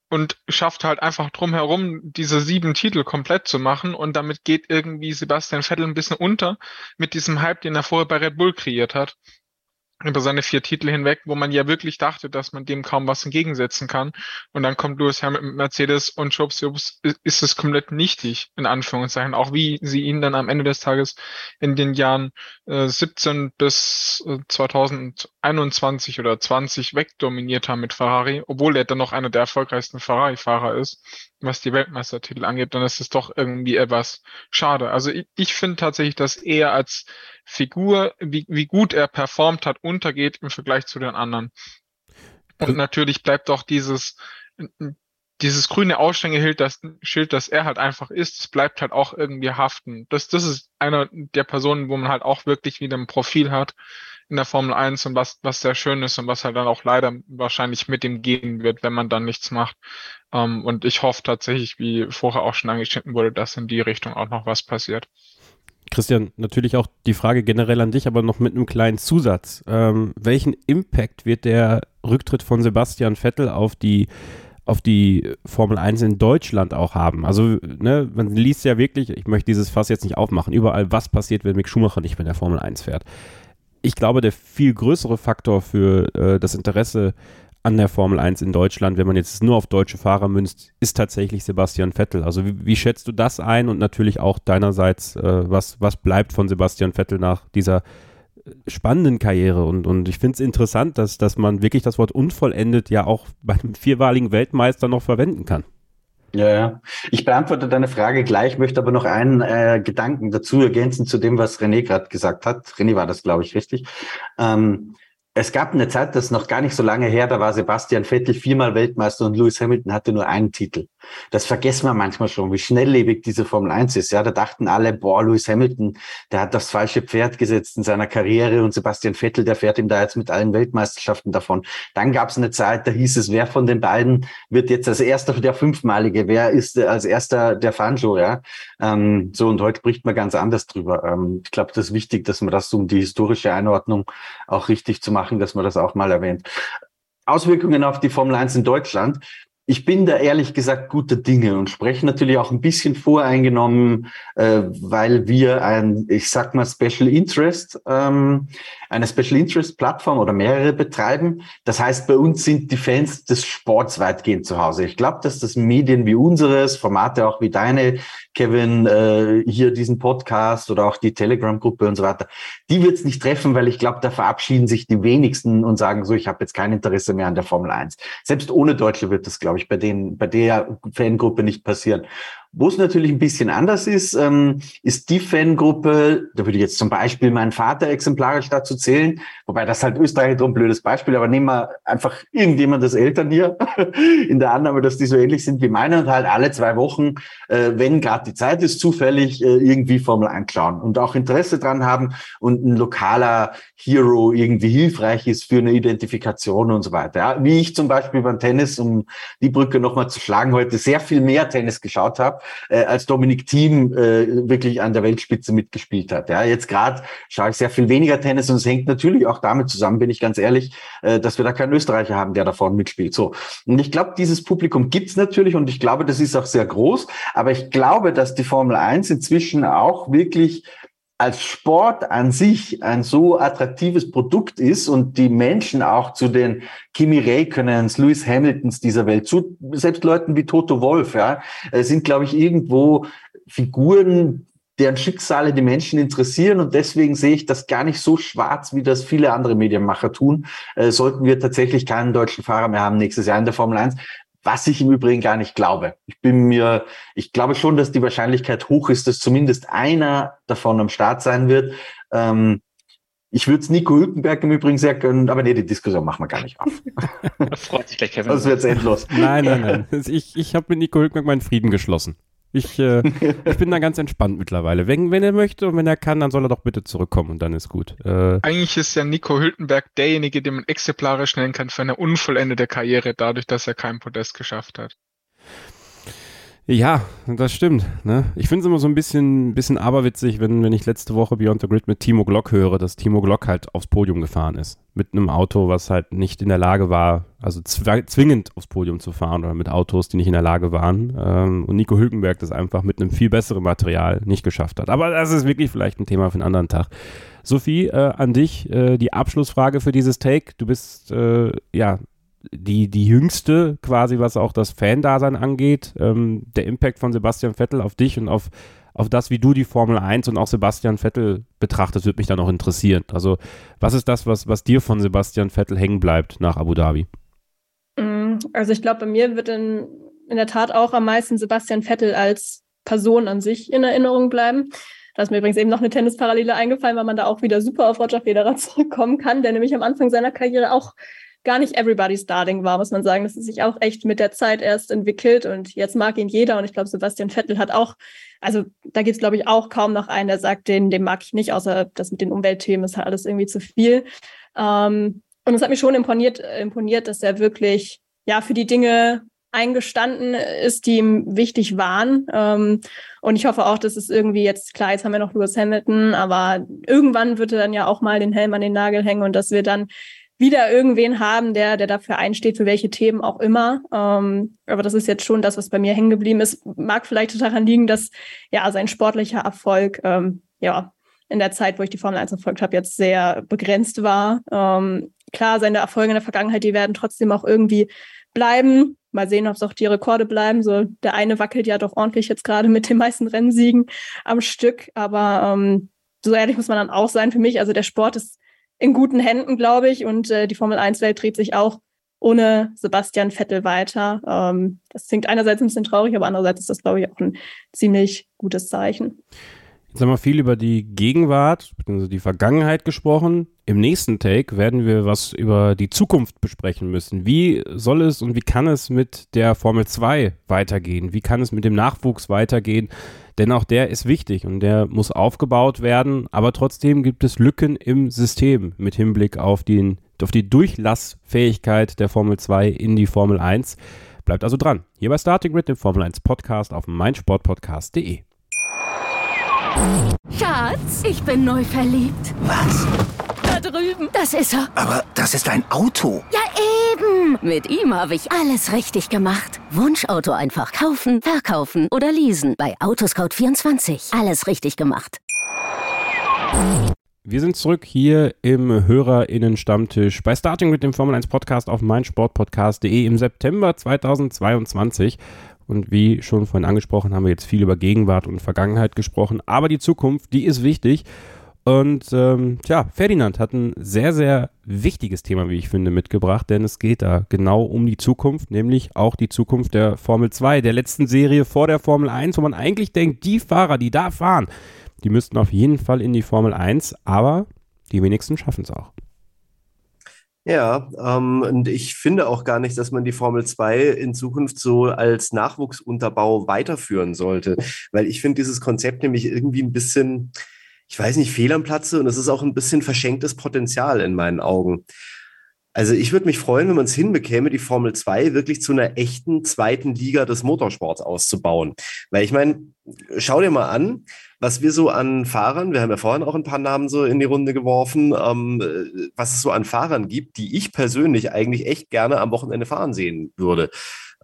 und schafft halt einfach drumherum, diese sieben Titel komplett zu machen. Und damit geht irgendwie Sebastian Vettel ein bisschen unter mit diesem Hype, den er vorher bei Red Bull kreiert hat über seine vier Titel hinweg, wo man ja wirklich dachte, dass man dem kaum was entgegensetzen kann. Und dann kommt Lewis Hamilton mit Mercedes und schubs, schubs ist es komplett nichtig, in Anführungszeichen. Auch wie sie ihn dann am Ende des Tages in den Jahren äh, 17 bis äh, 2021 oder 20 wegdominiert haben mit Ferrari, obwohl er dann noch einer der erfolgreichsten Ferrari-Fahrer ist, was die Weltmeistertitel angeht, dann ist es doch irgendwie etwas schade. Also ich, ich finde tatsächlich, dass er als Figur, wie, wie gut er performt hat, untergeht im Vergleich zu den anderen. Und natürlich bleibt auch dieses, dieses grüne Ausstängeschild, das Schild, das er halt einfach ist, das bleibt halt auch irgendwie haften. Das, das ist einer der Personen, wo man halt auch wirklich wieder ein Profil hat in der Formel 1 und was, was sehr schön ist und was halt dann auch leider wahrscheinlich mit ihm gehen wird, wenn man dann nichts macht. Ähm, und ich hoffe tatsächlich, wie vorher auch schon angeschnitten wurde, dass in die Richtung auch noch was passiert. Christian, natürlich auch die Frage generell an dich, aber noch mit einem kleinen Zusatz. Ähm, welchen Impact wird der Rücktritt von Sebastian Vettel auf die auf die Formel 1 in Deutschland auch haben. Also, ne, man liest ja wirklich, ich möchte dieses Fass jetzt nicht aufmachen, überall, was passiert, wenn Mick Schumacher nicht mit der Formel 1 fährt. Ich glaube, der viel größere Faktor für äh, das Interesse an der Formel 1 in Deutschland, wenn man jetzt nur auf deutsche Fahrer münzt, ist tatsächlich Sebastian Vettel. Also wie, wie schätzt du das ein und natürlich auch deinerseits, äh, was, was bleibt von Sebastian Vettel nach dieser äh, spannenden Karriere und, und ich finde es interessant, dass, dass man wirklich das Wort unvollendet ja auch bei einem viermaligen Weltmeister noch verwenden kann. Ja, ja. Ich beantworte deine Frage gleich, möchte aber noch einen äh, Gedanken dazu ergänzen zu dem, was René gerade gesagt hat. René war das, glaube ich, richtig. Ähm, es gab eine Zeit, das ist noch gar nicht so lange her, da war Sebastian Vettel viermal Weltmeister und Lewis Hamilton hatte nur einen Titel. Das vergessen wir manchmal schon, wie schnelllebig diese Formel 1 ist. Ja, da dachten alle, boah, Lewis Hamilton, der hat das falsche Pferd gesetzt in seiner Karriere und Sebastian Vettel, der fährt ihm da jetzt mit allen Weltmeisterschaften davon. Dann gab es eine Zeit, da hieß es, wer von den beiden wird jetzt als erster der fünfmalige, wer ist als erster der Fanjo, ja. Ähm, so, und heute spricht man ganz anders drüber. Ähm, ich glaube, das ist wichtig, dass man das, um die historische Einordnung auch richtig zu machen, machen, dass man das auch mal erwähnt. Auswirkungen auf die Formel 1 in Deutschland. Ich bin da ehrlich gesagt guter Dinge und spreche natürlich auch ein bisschen voreingenommen, äh, weil wir ein, ich sag mal, Special Interest, ähm, eine Special Interest Plattform oder mehrere betreiben. Das heißt, bei uns sind die Fans des Sports weitgehend zu Hause. Ich glaube, dass das Medien wie unseres, Formate auch wie deine, Kevin, äh, hier diesen Podcast oder auch die Telegram-Gruppe und so weiter, die wird es nicht treffen, weil ich glaube, da verabschieden sich die wenigsten und sagen so, ich habe jetzt kein Interesse mehr an der Formel 1. Selbst ohne Deutsche wird das, glaube ich, bei denen, bei der Fangruppe nicht passieren. Wo es natürlich ein bisschen anders ist, ähm, ist die Fangruppe, da würde ich jetzt zum Beispiel meinen Vater exemplarisch dazu zählen, wobei das halt Österreich ein blödes Beispiel, aber nehmen wir einfach irgendjemandes Eltern hier in der Annahme, dass die so ähnlich sind wie meine und halt alle zwei Wochen, äh, wenn gerade die Zeit ist, zufällig äh, irgendwie Formel einschauen und auch Interesse dran haben und ein lokaler Hero irgendwie hilfreich ist für eine Identifikation und so weiter. Ja, wie ich zum Beispiel beim Tennis, um die Brücke nochmal zu schlagen, heute sehr viel mehr Tennis geschaut habe, äh, als Dominik Thiem äh, wirklich an der Weltspitze mitgespielt hat. Ja, jetzt gerade schaue ich sehr viel weniger Tennis und es hängt natürlich auch damit zusammen, bin ich ganz ehrlich, äh, dass wir da keinen Österreicher haben, der davon mitspielt. So. Und ich glaube, dieses Publikum gibt's natürlich und ich glaube, das ist auch sehr groß. Aber ich glaube, dass die Formel 1 inzwischen auch wirklich als Sport an sich ein so attraktives Produkt ist und die Menschen auch zu den Kimi Räikkönens, Lewis Hamiltons dieser Welt, zu selbst Leuten wie Toto Wolf, ja, äh, sind, glaube ich, irgendwo Figuren, deren Schicksale die Menschen interessieren. Und deswegen sehe ich das gar nicht so schwarz, wie das viele andere Medienmacher tun. Äh, sollten wir tatsächlich keinen deutschen Fahrer mehr haben nächstes Jahr in der Formel 1, was ich im Übrigen gar nicht glaube. Ich bin mir, ich glaube schon, dass die Wahrscheinlichkeit hoch ist, dass zumindest einer davon am Start sein wird. Ähm, ich würde es Nico Hülkenberg im Übrigen sehr gönnen, aber nee, die Diskussion machen wir gar nicht auf. Das freut sich gleich, Kevin. Das wird endlos. Nein, nein, nein. Ich, ich habe mit Nico Hülkenberg meinen Frieden geschlossen. Ich, äh, ich bin da ganz entspannt mittlerweile. Wenn, wenn er möchte und wenn er kann, dann soll er doch bitte zurückkommen und dann ist gut. Äh, Eigentlich ist ja Nico Hülkenberg derjenige, den man exemplarisch nennen kann für eine unvollendete Karriere, dadurch, dass er kein Podest geschafft hat. Ja, das stimmt. Ne? Ich finde es immer so ein bisschen, bisschen aberwitzig, wenn, wenn ich letzte Woche Beyond the Grid mit Timo Glock höre, dass Timo Glock halt aufs Podium gefahren ist. Mit einem Auto, was halt nicht in der Lage war, also zwingend aufs Podium zu fahren oder mit Autos, die nicht in der Lage waren. Ähm, und Nico Hülkenberg das einfach mit einem viel besseren Material nicht geschafft hat. Aber das ist wirklich vielleicht ein Thema für einen anderen Tag. Sophie, äh, an dich äh, die Abschlussfrage für dieses Take. Du bist äh, ja die, die jüngste, quasi, was auch das Fan-Dasein angeht. Ähm, der Impact von Sebastian Vettel auf dich und auf, auf das, wie du die Formel 1 und auch Sebastian Vettel betrachtest, würde mich dann auch interessieren. Also, was ist das, was, was dir von Sebastian Vettel hängen bleibt nach Abu Dhabi? Mm, also, ich glaube, bei mir wird in, in der Tat auch am meisten Sebastian Vettel als Person an sich in Erinnerung bleiben. Da ist mir übrigens eben noch eine Tennisparallele eingefallen, weil man da auch wieder super auf Roger Federer zurückkommen kann, der nämlich am Anfang seiner Karriere auch gar nicht everybody's darling war, muss man sagen. Das ist sich auch echt mit der Zeit erst entwickelt und jetzt mag ihn jeder. Und ich glaube, Sebastian Vettel hat auch, also da gibt es, glaube ich, auch kaum noch einen, der sagt, den, den mag ich nicht, außer das mit den Umweltthemen ist halt alles irgendwie zu viel. Ähm, und es hat mich schon imponiert, imponiert, dass er wirklich ja für die Dinge eingestanden ist, die ihm wichtig waren. Ähm, und ich hoffe auch, dass es irgendwie jetzt, klar, jetzt haben wir noch Lewis Hamilton, aber irgendwann wird er dann ja auch mal den Helm an den Nagel hängen und dass wir dann wieder irgendwen haben, der, der dafür einsteht, für welche Themen auch immer. Ähm, aber das ist jetzt schon das, was bei mir hängen geblieben ist. Mag vielleicht daran liegen, dass ja sein sportlicher Erfolg ähm, ja in der Zeit, wo ich die Formel 1 verfolgt habe, jetzt sehr begrenzt war. Ähm, klar, seine Erfolge in der Vergangenheit, die werden trotzdem auch irgendwie bleiben. Mal sehen, ob es auch die Rekorde bleiben. So der eine wackelt ja doch ordentlich jetzt gerade mit den meisten Rennsiegen am Stück. Aber ähm, so ehrlich muss man dann auch sein für mich. Also der Sport ist in guten Händen, glaube ich. Und äh, die Formel 1-Welt dreht sich auch ohne Sebastian Vettel weiter. Ähm, das klingt einerseits ein bisschen traurig, aber andererseits ist das, glaube ich, auch ein ziemlich gutes Zeichen. Jetzt haben wir viel über die Gegenwart, bzw. die Vergangenheit gesprochen. Im nächsten Take werden wir was über die Zukunft besprechen müssen. Wie soll es und wie kann es mit der Formel 2 weitergehen? Wie kann es mit dem Nachwuchs weitergehen? Denn auch der ist wichtig und der muss aufgebaut werden. Aber trotzdem gibt es Lücken im System mit Hinblick auf, den, auf die Durchlassfähigkeit der Formel 2 in die Formel 1. Bleibt also dran. Hier bei Starting Grid, dem Formel 1 Podcast auf meinsportpodcast.de. Schatz, ich bin neu verliebt. Was? Da drüben. Das ist er. Aber das ist ein Auto. Ja, eben. Mit ihm habe ich alles richtig gemacht. Wunschauto einfach kaufen, verkaufen oder leasen. Bei Autoscout24. Alles richtig gemacht. Wir sind zurück hier im HörerInnen-Stammtisch bei Starting mit dem Formel 1 Podcast auf meinsportpodcast.de im September 2022. Und wie schon vorhin angesprochen, haben wir jetzt viel über Gegenwart und Vergangenheit gesprochen. Aber die Zukunft, die ist wichtig. Und ähm, tja, Ferdinand hat ein sehr, sehr wichtiges Thema, wie ich finde, mitgebracht, denn es geht da genau um die Zukunft, nämlich auch die Zukunft der Formel 2, der letzten Serie vor der Formel 1, wo man eigentlich denkt, die Fahrer, die da fahren, die müssten auf jeden Fall in die Formel 1, aber die wenigsten schaffen es auch. Ja, ähm, und ich finde auch gar nicht, dass man die Formel 2 in Zukunft so als Nachwuchsunterbau weiterführen sollte, weil ich finde dieses Konzept nämlich irgendwie ein bisschen, ich weiß nicht, fehl am Platze und es ist auch ein bisschen verschenktes Potenzial in meinen Augen. Also ich würde mich freuen, wenn man es hinbekäme, die Formel 2 wirklich zu einer echten zweiten Liga des Motorsports auszubauen. Weil ich meine, schau dir mal an, was wir so an Fahrern, wir haben ja vorhin auch ein paar Namen so in die Runde geworfen, ähm, was es so an Fahrern gibt, die ich persönlich eigentlich echt gerne am Wochenende fahren sehen würde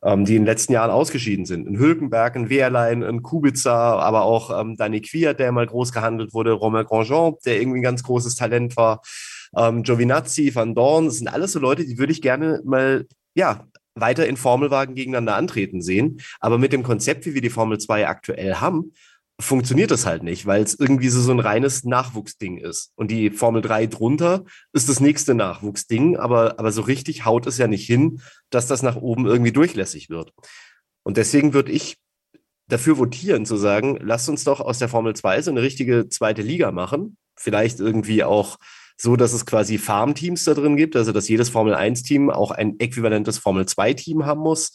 ähm, die in den letzten Jahren ausgeschieden sind. Ein Hülkenberg, ein Wehrlein, ein Kubica, aber auch ähm, Dani Quiert, der mal groß gehandelt wurde, Romain Grandjean, der irgendwie ein ganz großes Talent war, ähm, Giovinazzi, Van Dorn, das sind alles so Leute, die würde ich gerne mal, ja, weiter in Formelwagen gegeneinander antreten sehen. Aber mit dem Konzept, wie wir die Formel 2 aktuell haben, funktioniert das halt nicht, weil es irgendwie so, so ein reines Nachwuchsding ist. Und die Formel 3 drunter ist das nächste Nachwuchsding, aber, aber so richtig haut es ja nicht hin, dass das nach oben irgendwie durchlässig wird. Und deswegen würde ich dafür votieren, zu sagen, lasst uns doch aus der Formel 2 so eine richtige zweite Liga machen. Vielleicht irgendwie auch so, dass es quasi Farmteams da drin gibt, also dass jedes Formel 1-Team auch ein äquivalentes Formel 2-Team haben muss.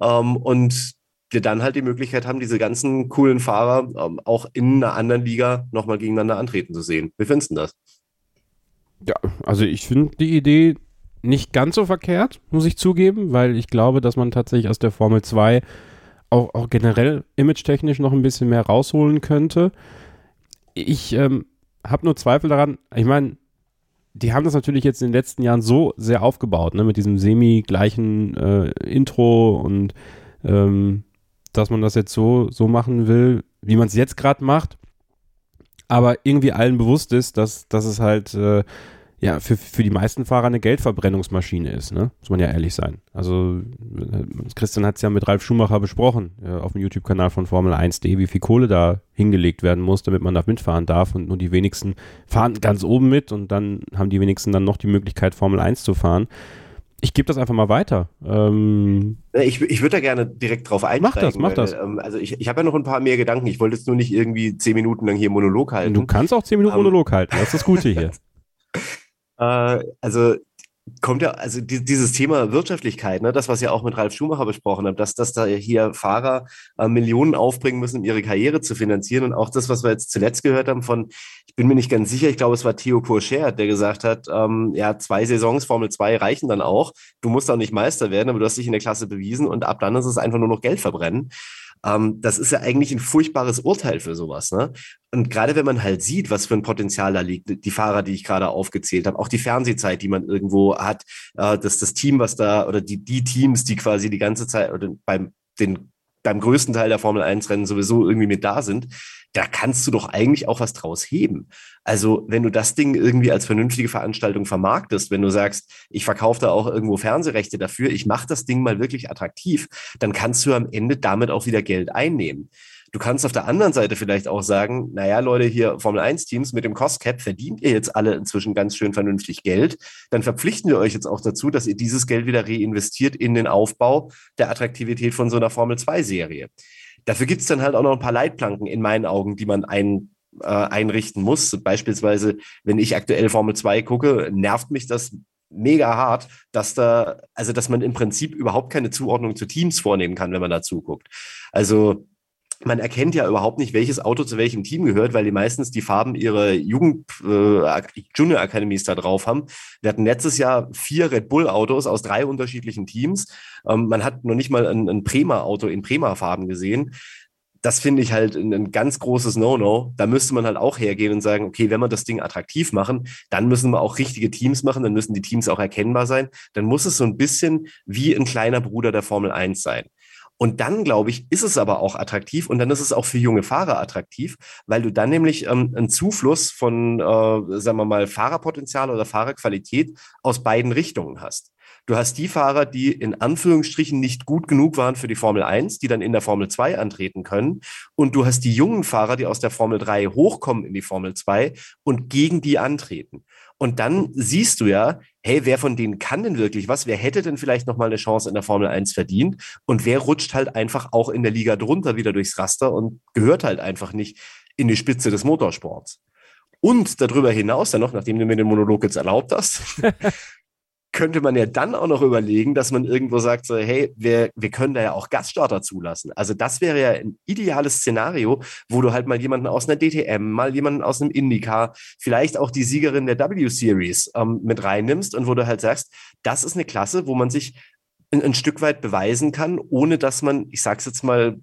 Ähm, und wir dann halt die Möglichkeit haben, diese ganzen coolen Fahrer ähm, auch in einer anderen Liga nochmal gegeneinander antreten zu sehen. Wie findest du das? Ja, also ich finde die Idee nicht ganz so verkehrt, muss ich zugeben, weil ich glaube, dass man tatsächlich aus der Formel 2 auch, auch generell image-technisch noch ein bisschen mehr rausholen könnte. Ich ähm, habe nur Zweifel daran, ich meine, die haben das natürlich jetzt in den letzten Jahren so sehr aufgebaut, ne, mit diesem semi-gleichen äh, Intro und ähm, dass man das jetzt so, so machen will, wie man es jetzt gerade macht, aber irgendwie allen bewusst ist, dass, dass es halt äh, ja, für, für die meisten Fahrer eine Geldverbrennungsmaschine ist, ne? Muss man ja ehrlich sein. Also, äh, Christian hat es ja mit Ralf Schumacher besprochen, äh, auf dem YouTube-Kanal von Formel 1D, wie viel Kohle da hingelegt werden muss, damit man da mitfahren darf. Und nur die wenigsten fahren ganz oben mit und dann haben die wenigsten dann noch die Möglichkeit, Formel 1 zu fahren. Ich gebe das einfach mal weiter. Ähm, ich, ich würde da gerne direkt drauf einsteigen. Mach das, mach weil, das. Ähm, also ich, ich habe ja noch ein paar mehr Gedanken. Ich wollte jetzt nur nicht irgendwie zehn Minuten lang hier Monolog halten. Du kannst auch zehn Minuten Ähm, Monolog halten. Das ist das Gute hier. Äh, also kommt ja, also die, dieses Thema Wirtschaftlichkeit, ne, das, was ihr auch mit Ralf Schumacher besprochen habt, dass, dass da hier Fahrer äh, Millionen aufbringen müssen, um ihre Karriere zu finanzieren. Und auch das, was wir jetzt zuletzt gehört haben von, ich bin mir nicht ganz sicher, ich glaube, es war Theo Pourchaire, der gesagt hat, ähm, ja, zwei Saisons Formel 2 reichen dann auch. Du musst auch nicht Meister werden, aber du hast dich in der Klasse bewiesen und ab dann ist es einfach nur noch Geld verbrennen. Ähm, das ist ja eigentlich ein furchtbares Urteil für sowas. Ne? Und gerade wenn man halt sieht, was für ein Potenzial da liegt, die Fahrer, die ich gerade aufgezählt habe, auch die Fernsehzeit, die man irgendwo hat, äh, dass das Team, was da, oder die, die Teams, die quasi die ganze Zeit oder beim den beim größten Teil der Formel 1 Rennen sowieso irgendwie mit da sind, da kannst du doch eigentlich auch was draus heben. Also, wenn du das Ding irgendwie als vernünftige Veranstaltung vermarktest, wenn du sagst, ich verkaufe da auch irgendwo Fernsehrechte dafür, ich mache das Ding mal wirklich attraktiv, dann kannst du am Ende damit auch wieder Geld einnehmen. Du kannst auf der anderen Seite vielleicht auch sagen, naja, Leute, hier Formel-1-Teams mit dem Cost-Cap verdient ihr jetzt alle inzwischen ganz schön vernünftig Geld. Dann verpflichten wir euch jetzt auch dazu, dass ihr dieses Geld wieder reinvestiert in den Aufbau der Attraktivität von so einer Formel-2-Serie. Dafür gibt es dann halt auch noch ein paar Leitplanken in meinen Augen, die man ein, äh, einrichten muss. Beispielsweise, wenn ich aktuell Formel 2 gucke, nervt mich das mega hart, dass da, also dass man im Prinzip überhaupt keine Zuordnung zu Teams vornehmen kann, wenn man dazu guckt. Also man erkennt ja überhaupt nicht, welches Auto zu welchem Team gehört, weil die meistens die Farben ihrer Jugend äh, Junior Academies da drauf haben. Wir hatten letztes Jahr vier Red Bull Autos aus drei unterschiedlichen Teams. Ähm, man hat noch nicht mal ein, ein Prema Auto in Prema Farben gesehen. Das finde ich halt ein, ein ganz großes No-No. Da müsste man halt auch hergehen und sagen, okay, wenn wir das Ding attraktiv machen, dann müssen wir auch richtige Teams machen, dann müssen die Teams auch erkennbar sein. Dann muss es so ein bisschen wie ein kleiner Bruder der Formel 1 sein. Und dann, glaube ich, ist es aber auch attraktiv und dann ist es auch für junge Fahrer attraktiv, weil du dann nämlich ähm, einen Zufluss von, äh, sagen wir mal, Fahrerpotenzial oder Fahrerqualität aus beiden Richtungen hast. Du hast die Fahrer, die in Anführungsstrichen nicht gut genug waren für die Formel 1, die dann in der Formel 2 antreten können. Und du hast die jungen Fahrer, die aus der Formel 3 hochkommen in die Formel 2 und gegen die antreten. Und dann siehst du ja, hey, wer von denen kann denn wirklich was? Wer hätte denn vielleicht nochmal eine Chance in der Formel 1 verdient? Und wer rutscht halt einfach auch in der Liga drunter wieder durchs Raster und gehört halt einfach nicht in die Spitze des Motorsports? Und darüber hinaus dann noch, nachdem du mir den Monolog jetzt erlaubt hast, könnte man ja dann auch noch überlegen, dass man irgendwo sagt, so, hey, wir, wir können da ja auch Gaststarter zulassen. Also das wäre ja ein ideales Szenario, wo du halt mal jemanden aus einer DTM, mal jemanden aus einem IndyCar, vielleicht auch die Siegerin der W-Series ähm, mit reinnimmst und wo du halt sagst, das ist eine Klasse, wo man sich ein, ein Stück weit beweisen kann, ohne dass man, ich sag's jetzt mal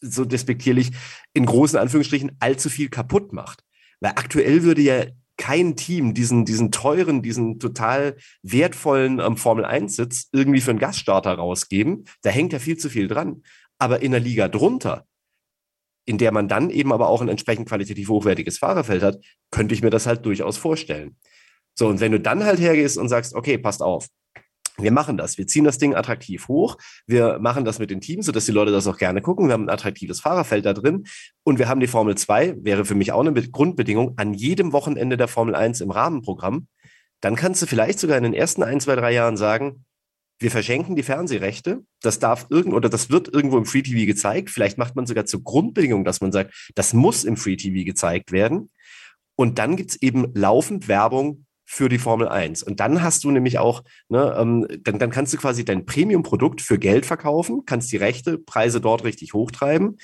so despektierlich, in großen Anführungsstrichen allzu viel kaputt macht. Weil aktuell würde ja kein Team diesen, diesen teuren, diesen total wertvollen ähm, Formel-1-Sitz irgendwie für einen Gaststarter rausgeben. Da hängt ja viel zu viel dran. Aber in der Liga drunter, in der man dann eben aber auch ein entsprechend qualitativ hochwertiges Fahrerfeld hat, könnte ich mir das halt durchaus vorstellen. So, und wenn du dann halt hergehst und sagst, okay, passt auf, wir machen das. Wir ziehen das Ding attraktiv hoch. Wir machen das mit den Teams, sodass die Leute das auch gerne gucken. Wir haben ein attraktives Fahrerfeld da drin. Und wir haben die Formel 2, wäre für mich auch eine Grundbedingung, an jedem Wochenende der Formel 1 im Rahmenprogramm. Dann kannst du vielleicht sogar in den ersten ein, zwei, drei Jahren sagen, wir verschenken die Fernsehrechte. Das darf irgend oder das wird irgendwo im Free TV gezeigt. Vielleicht macht man sogar zur Grundbedingung, dass man sagt, das muss im Free TV gezeigt werden. Und dann gibt's eben laufend Werbung für die Formel 1. Und dann hast du nämlich auch, ne, ähm, dann, dann kannst du quasi dein Premium-Produkt für Geld verkaufen, kannst die Rechte, Preise dort richtig hochtreiben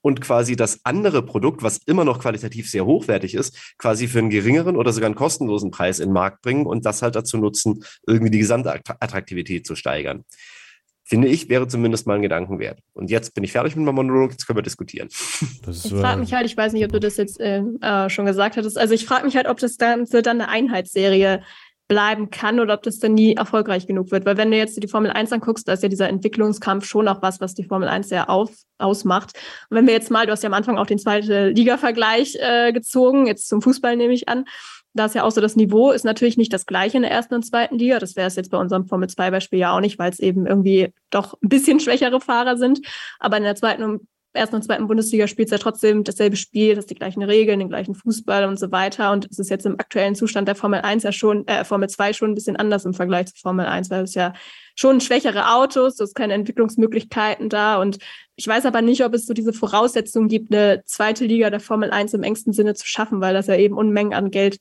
und quasi das andere Produkt, was immer noch qualitativ sehr hochwertig ist, quasi für einen geringeren oder sogar einen kostenlosen Preis in den Markt bringen und das halt dazu nutzen, irgendwie die Gesamtattraktivität zu steigern. Finde ich, wäre zumindest mal ein Gedanken wert. Und jetzt bin ich fertig mit meinem Monolog, jetzt können wir diskutieren. Ist, ich frage mich halt, ich weiß nicht, ob du das jetzt äh, äh, schon gesagt hattest, also ich frage mich halt, ob das Ganze dann eine Einheitsserie bleiben kann oder ob das dann nie erfolgreich genug wird. Weil wenn du jetzt die Formel 1 anguckst, da ist ja dieser Entwicklungskampf schon auch was, was die Formel 1 sehr auf, ausmacht. Und wenn wir jetzt mal, du hast ja am Anfang auch den zweiten Liga-Vergleich äh, gezogen, jetzt zum Fußball nehme ich an, da ist ja auch so, das Niveau ist natürlich nicht das gleiche in der ersten und zweiten Liga. Das wäre es jetzt bei unserem Formel 2 Beispiel ja auch nicht, weil es eben irgendwie doch ein bisschen schwächere Fahrer sind. Aber in der zweiten und ersten und zweiten Bundesliga spielt es ja trotzdem dasselbe Spiel, das die gleichen Regeln, den gleichen Fußball und so weiter. Und es ist jetzt im aktuellen Zustand der Formel 1 ja schon, äh, Formel 2 schon ein bisschen anders im Vergleich zu Formel 1, weil es ja schon schwächere Autos, es keine Entwicklungsmöglichkeiten da. Und ich weiß aber nicht, ob es so diese Voraussetzung gibt, eine zweite Liga der Formel 1 im engsten Sinne zu schaffen, weil das ja eben Unmengen an Geld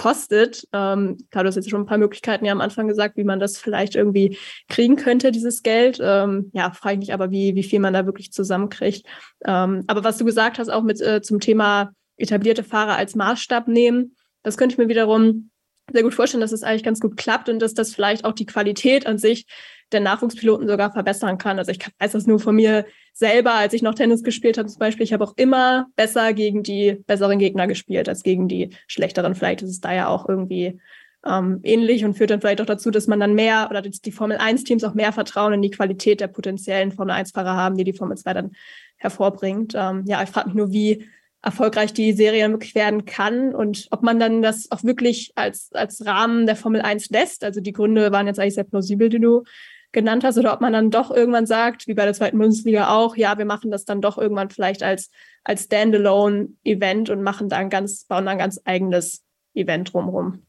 kostet. Ähm, klar, du hast jetzt schon ein paar Möglichkeiten ja am Anfang gesagt, wie man das vielleicht irgendwie kriegen könnte, dieses Geld. Ähm, ja, frage ich mich aber, wie, wie viel man da wirklich zusammenkriegt. Ähm, aber was du gesagt hast, auch mit äh, zum Thema etablierte Fahrer als Maßstab nehmen, das könnte ich mir wiederum sehr gut vorstellen, dass es das eigentlich ganz gut klappt und dass das vielleicht auch die Qualität an sich der Nachwuchspiloten sogar verbessern kann. Also ich weiß das nur von mir selber, als ich noch Tennis gespielt habe zum Beispiel. Ich habe auch immer besser gegen die besseren Gegner gespielt als gegen die schlechteren. Vielleicht ist es da ja auch irgendwie ähm, ähnlich und führt dann vielleicht auch dazu, dass man dann mehr oder die Formel 1-Teams auch mehr Vertrauen in die Qualität der potenziellen Formel 1-Fahrer haben, die die Formel 2 dann hervorbringt. Ähm, ja, ich frage mich nur, wie erfolgreich die Serie wirklich werden kann und ob man dann das auch wirklich als, als Rahmen der Formel 1 lässt. Also die Gründe waren jetzt eigentlich sehr plausibel, die du genannt hast, oder ob man dann doch irgendwann sagt, wie bei der zweiten Bundesliga auch, ja, wir machen das dann doch irgendwann vielleicht als, als Standalone-Event und machen dann ganz, bauen dann ganz eigenes Event drumherum.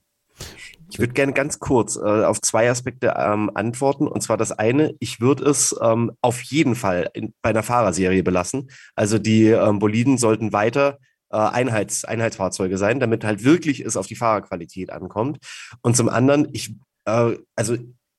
Ich würde gerne ganz kurz äh, auf zwei Aspekte ähm, antworten. Und zwar das eine, ich würde es ähm, auf jeden Fall in, bei einer Fahrerserie belassen. Also die ähm, Boliden sollten weiter äh, Einheits, Einheitsfahrzeuge sein, damit halt wirklich es auf die Fahrerqualität ankommt. Und zum anderen, ich, äh, also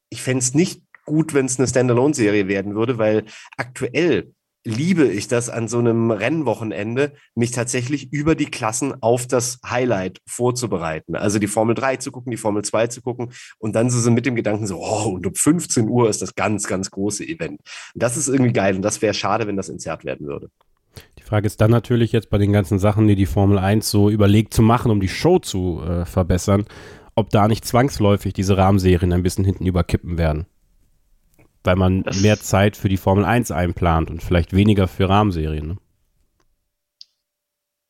ich fände es nicht gut, wenn es eine Standalone-Serie werden würde, weil aktuell liebe ich das an so einem Rennwochenende, mich tatsächlich über die Klassen auf das Highlight vorzubereiten. Also die Formel 3 zu gucken, die Formel 2 zu gucken und dann so mit dem Gedanken so, oh, und um 15 Uhr ist das ganz, ganz große Event. das ist irgendwie geil und das wäre schade, wenn das entzerrt werden würde. Die Frage ist dann natürlich jetzt bei den ganzen Sachen, die die Formel 1 so überlegt zu machen, um die Show zu äh, verbessern, ob da nicht zwangsläufig diese Rahmenserien ein bisschen hinten überkippen werden weil man das mehr Zeit für die Formel 1 einplant und vielleicht weniger für Rahmenserien. Ne?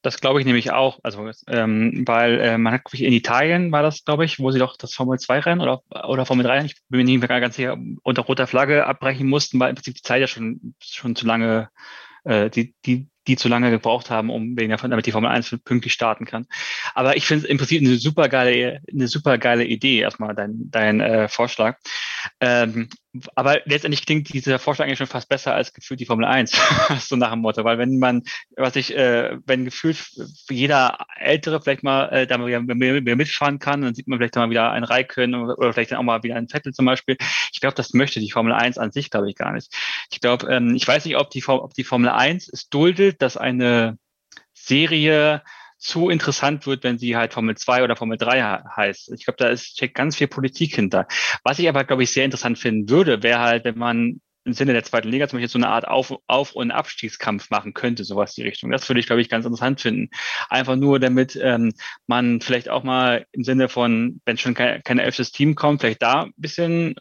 Das glaube ich nämlich auch. Also, ähm, weil äh, man hat in Italien war das, glaube ich, wo sie doch das Formel 2 Rennen oder, oder Formel 3, ich bin mir nicht mehr ganz sicher, unter roter Flagge abbrechen mussten, weil im Prinzip die Zeit ja schon, schon zu lange, äh, die, die, die zu lange gebraucht haben, um wegen davon, damit die Formel 1 pünktlich starten kann. Aber ich finde es im Prinzip eine super geile, eine super geile Idee, erstmal dein, dein äh, Vorschlag. Ähm, aber letztendlich klingt dieser Vorschlag eigentlich schon fast besser als gefühlt die Formel 1, so nach dem Motto. Weil wenn man, was ich, äh, wenn gefühlt jeder Ältere vielleicht mal äh, da mehr, mehr, mitfahren kann, dann sieht man vielleicht mal wieder ein Raikön oder, oder vielleicht dann auch mal wieder ein Vettel zum Beispiel. Ich glaube, das möchte die Formel 1 an sich, glaube ich, gar nicht. Ich glaube, ähm, ich weiß nicht, ob die, ob die Formel 1 es duldet, dass eine Serie zu interessant wird, wenn sie halt Formel 2 oder Formel 3 heißt. Ich glaube, da ist steckt ganz viel Politik hinter. Was ich aber, glaube ich, sehr interessant finden würde, wäre halt, wenn man im Sinne der zweiten Liga zum Beispiel so eine Art Auf-, Auf und Abstiegskampf machen könnte, sowas die Richtung. Das würde ich, glaube ich, ganz interessant finden. Einfach nur, damit ähm, man vielleicht auch mal im Sinne von, wenn schon kein, kein elftes Team kommt, vielleicht da ein bisschen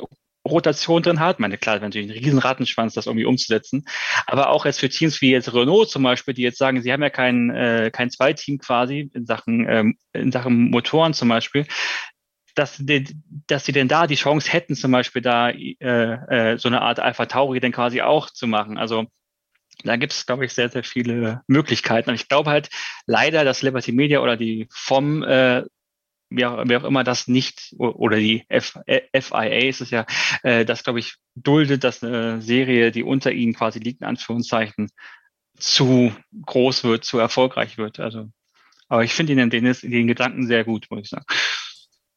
Rotation drin hat. Ich meine, klar, natürlich ein riesen Rattenschwanz, das irgendwie umzusetzen. Aber auch jetzt für Teams wie jetzt Renault zum Beispiel, die jetzt sagen, sie haben ja kein, äh, kein Zweiteam quasi in Sachen, ähm, in Sachen Motoren zum Beispiel, dass, die, dass sie denn da die Chance hätten, zum Beispiel da äh, äh, so eine Art Alpha Tauri dann quasi auch zu machen. Also da gibt es, glaube ich, sehr, sehr viele Möglichkeiten. Und ich glaube halt leider, dass Liberty Media oder die FOM äh, wer, auch, wer auch immer das nicht, oder die F, FIA ist es ja, äh, das glaube ich duldet, dass eine Serie, die unter ihnen quasi liegt, in Anführungszeichen, zu groß wird, zu erfolgreich wird. Also, aber ich finde den, den, den Gedanken sehr gut, muss ich sagen.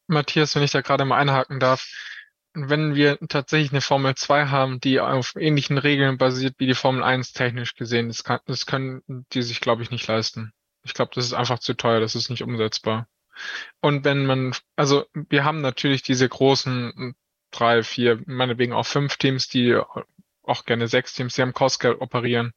Matthias, wenn ich da gerade mal einhaken darf, wenn wir tatsächlich eine Formel 2 haben, die auf ähnlichen Regeln basiert wie die Formel 1 technisch gesehen, das, kann, das können die sich, glaube ich, nicht leisten. Ich glaube, das ist einfach zu teuer, das ist nicht umsetzbar. Und wenn man, also wir haben natürlich diese großen drei, vier, meinetwegen auch fünf Teams, die auch gerne sechs Teams, die am Kostgeld operieren.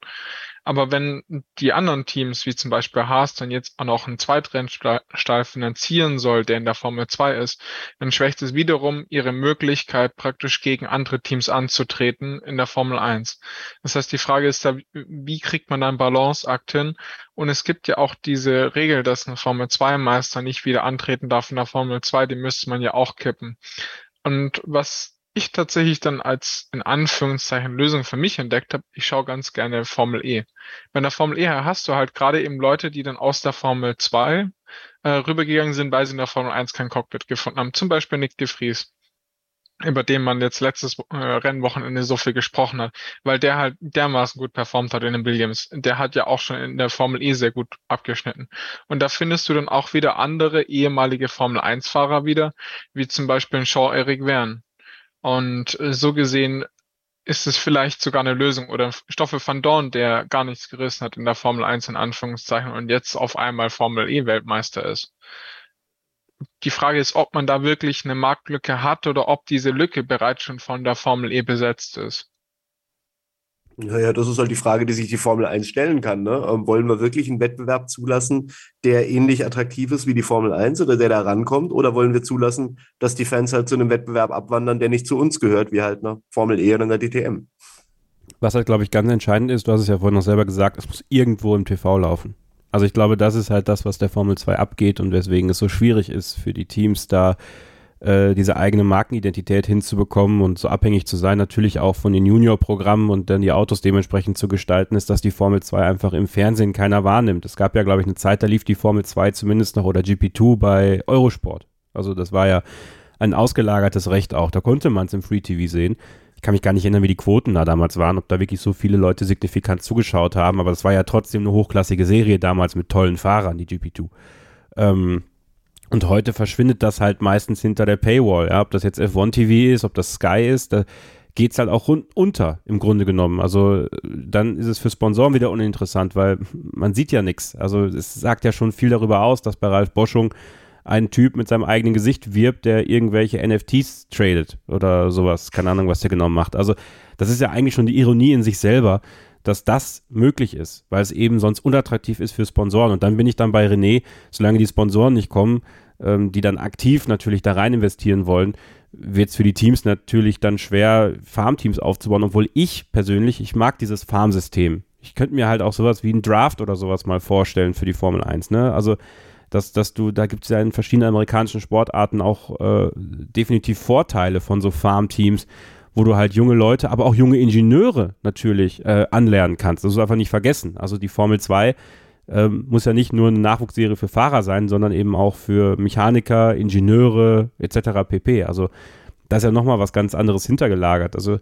Aber wenn die anderen Teams, wie zum Beispiel Haas, dann jetzt auch noch einen Zweitrennstall finanzieren soll, der in der Formel 2 ist, dann schwächt es wiederum ihre Möglichkeit, praktisch gegen andere Teams anzutreten in der Formel 1. Das heißt, die Frage ist da, wie kriegt man dann Balanceakt hin? Und es gibt ja auch diese Regel, dass ein Formel 2 Meister nicht wieder antreten darf in der Formel 2, die müsste man ja auch kippen. Und was ich tatsächlich dann als in Anführungszeichen Lösung für mich entdeckt habe, ich schaue ganz gerne Formel E. Bei der Formel E hast du halt gerade eben Leute, die dann aus der Formel 2 äh, rübergegangen sind, weil sie in der Formel 1 kein Cockpit gefunden haben. Zum Beispiel Nick de Vries, über den man jetzt letztes äh, Rennwochenende so viel gesprochen hat, weil der halt dermaßen gut performt hat in den Williams. Der hat ja auch schon in der Formel E sehr gut abgeschnitten. Und da findest du dann auch wieder andere ehemalige Formel 1-Fahrer wieder, wie zum Beispiel Shaw-Eric Verne und äh, so gesehen ist es vielleicht sogar eine Lösung oder Stoffel van Dorn, der gar nichts gerissen hat in der Formel 1 in Anführungszeichen und jetzt auf einmal Formel E Weltmeister ist. Die Frage ist, ob man da wirklich eine Marktlücke hat oder ob diese Lücke bereits schon von der Formel E besetzt ist. Naja, das ist halt die Frage, die sich die Formel 1 stellen kann. Ne? Ähm, wollen wir wirklich einen Wettbewerb zulassen, der ähnlich attraktiv ist wie die Formel 1 oder der da rankommt? Oder wollen wir zulassen, dass die Fans halt zu einem Wettbewerb abwandern, der nicht zu uns gehört, wie halt eine Formel E oder eine DTM? Was halt, glaube ich, ganz entscheidend ist, du hast es ja vorhin noch selber gesagt, es muss irgendwo im TV laufen. Also ich glaube, das ist halt das, was der Formel 2 abgeht und weswegen es so schwierig ist für die Teams da äh, diese eigene Markenidentität hinzubekommen und so abhängig zu sein, natürlich auch von den Junior-Programmen und dann die Autos dementsprechend zu gestalten, ist, dass die Formel 2 einfach im Fernsehen keiner wahrnimmt. Es gab ja, glaube ich, eine Zeit, da lief die Formel 2 zumindest noch oder GP2 bei Eurosport. Also das war ja ein ausgelagertes Recht auch. Da konnte man es im Free TV sehen. Ich kann mich gar nicht erinnern, wie die Quoten da damals waren, ob da wirklich so viele Leute signifikant zugeschaut haben, aber das war ja trotzdem eine hochklassige Serie damals mit tollen Fahrern, die GP2. Ähm, und heute verschwindet das halt meistens hinter der Paywall. Ja, ob das jetzt F1 TV ist, ob das Sky ist, da geht es halt auch unter im Grunde genommen. Also dann ist es für Sponsoren wieder uninteressant, weil man sieht ja nichts. Also es sagt ja schon viel darüber aus, dass bei Ralf Boschung ein Typ mit seinem eigenen Gesicht wirbt, der irgendwelche NFTs tradet oder sowas. Keine Ahnung, was der genau macht. Also das ist ja eigentlich schon die Ironie in sich selber, dass das möglich ist, weil es eben sonst unattraktiv ist für Sponsoren. Und dann bin ich dann bei René, solange die Sponsoren nicht kommen, ähm, die dann aktiv natürlich da rein investieren wollen, wird es für die Teams natürlich dann schwer, Farmteams aufzubauen, obwohl ich persönlich, ich mag dieses Farmsystem. Ich könnte mir halt auch sowas wie ein Draft oder sowas mal vorstellen für die Formel 1. Ne? Also, dass, dass du, da gibt es ja in verschiedenen amerikanischen Sportarten auch äh, definitiv Vorteile von so Farmteams, wo du halt junge Leute, aber auch junge Ingenieure natürlich äh, anlernen kannst. Das ist einfach nicht vergessen. Also die Formel 2 ähm, muss ja nicht nur eine Nachwuchsserie für Fahrer sein, sondern eben auch für Mechaniker, Ingenieure etc. pp. Also da ist ja nochmal was ganz anderes hintergelagert. Also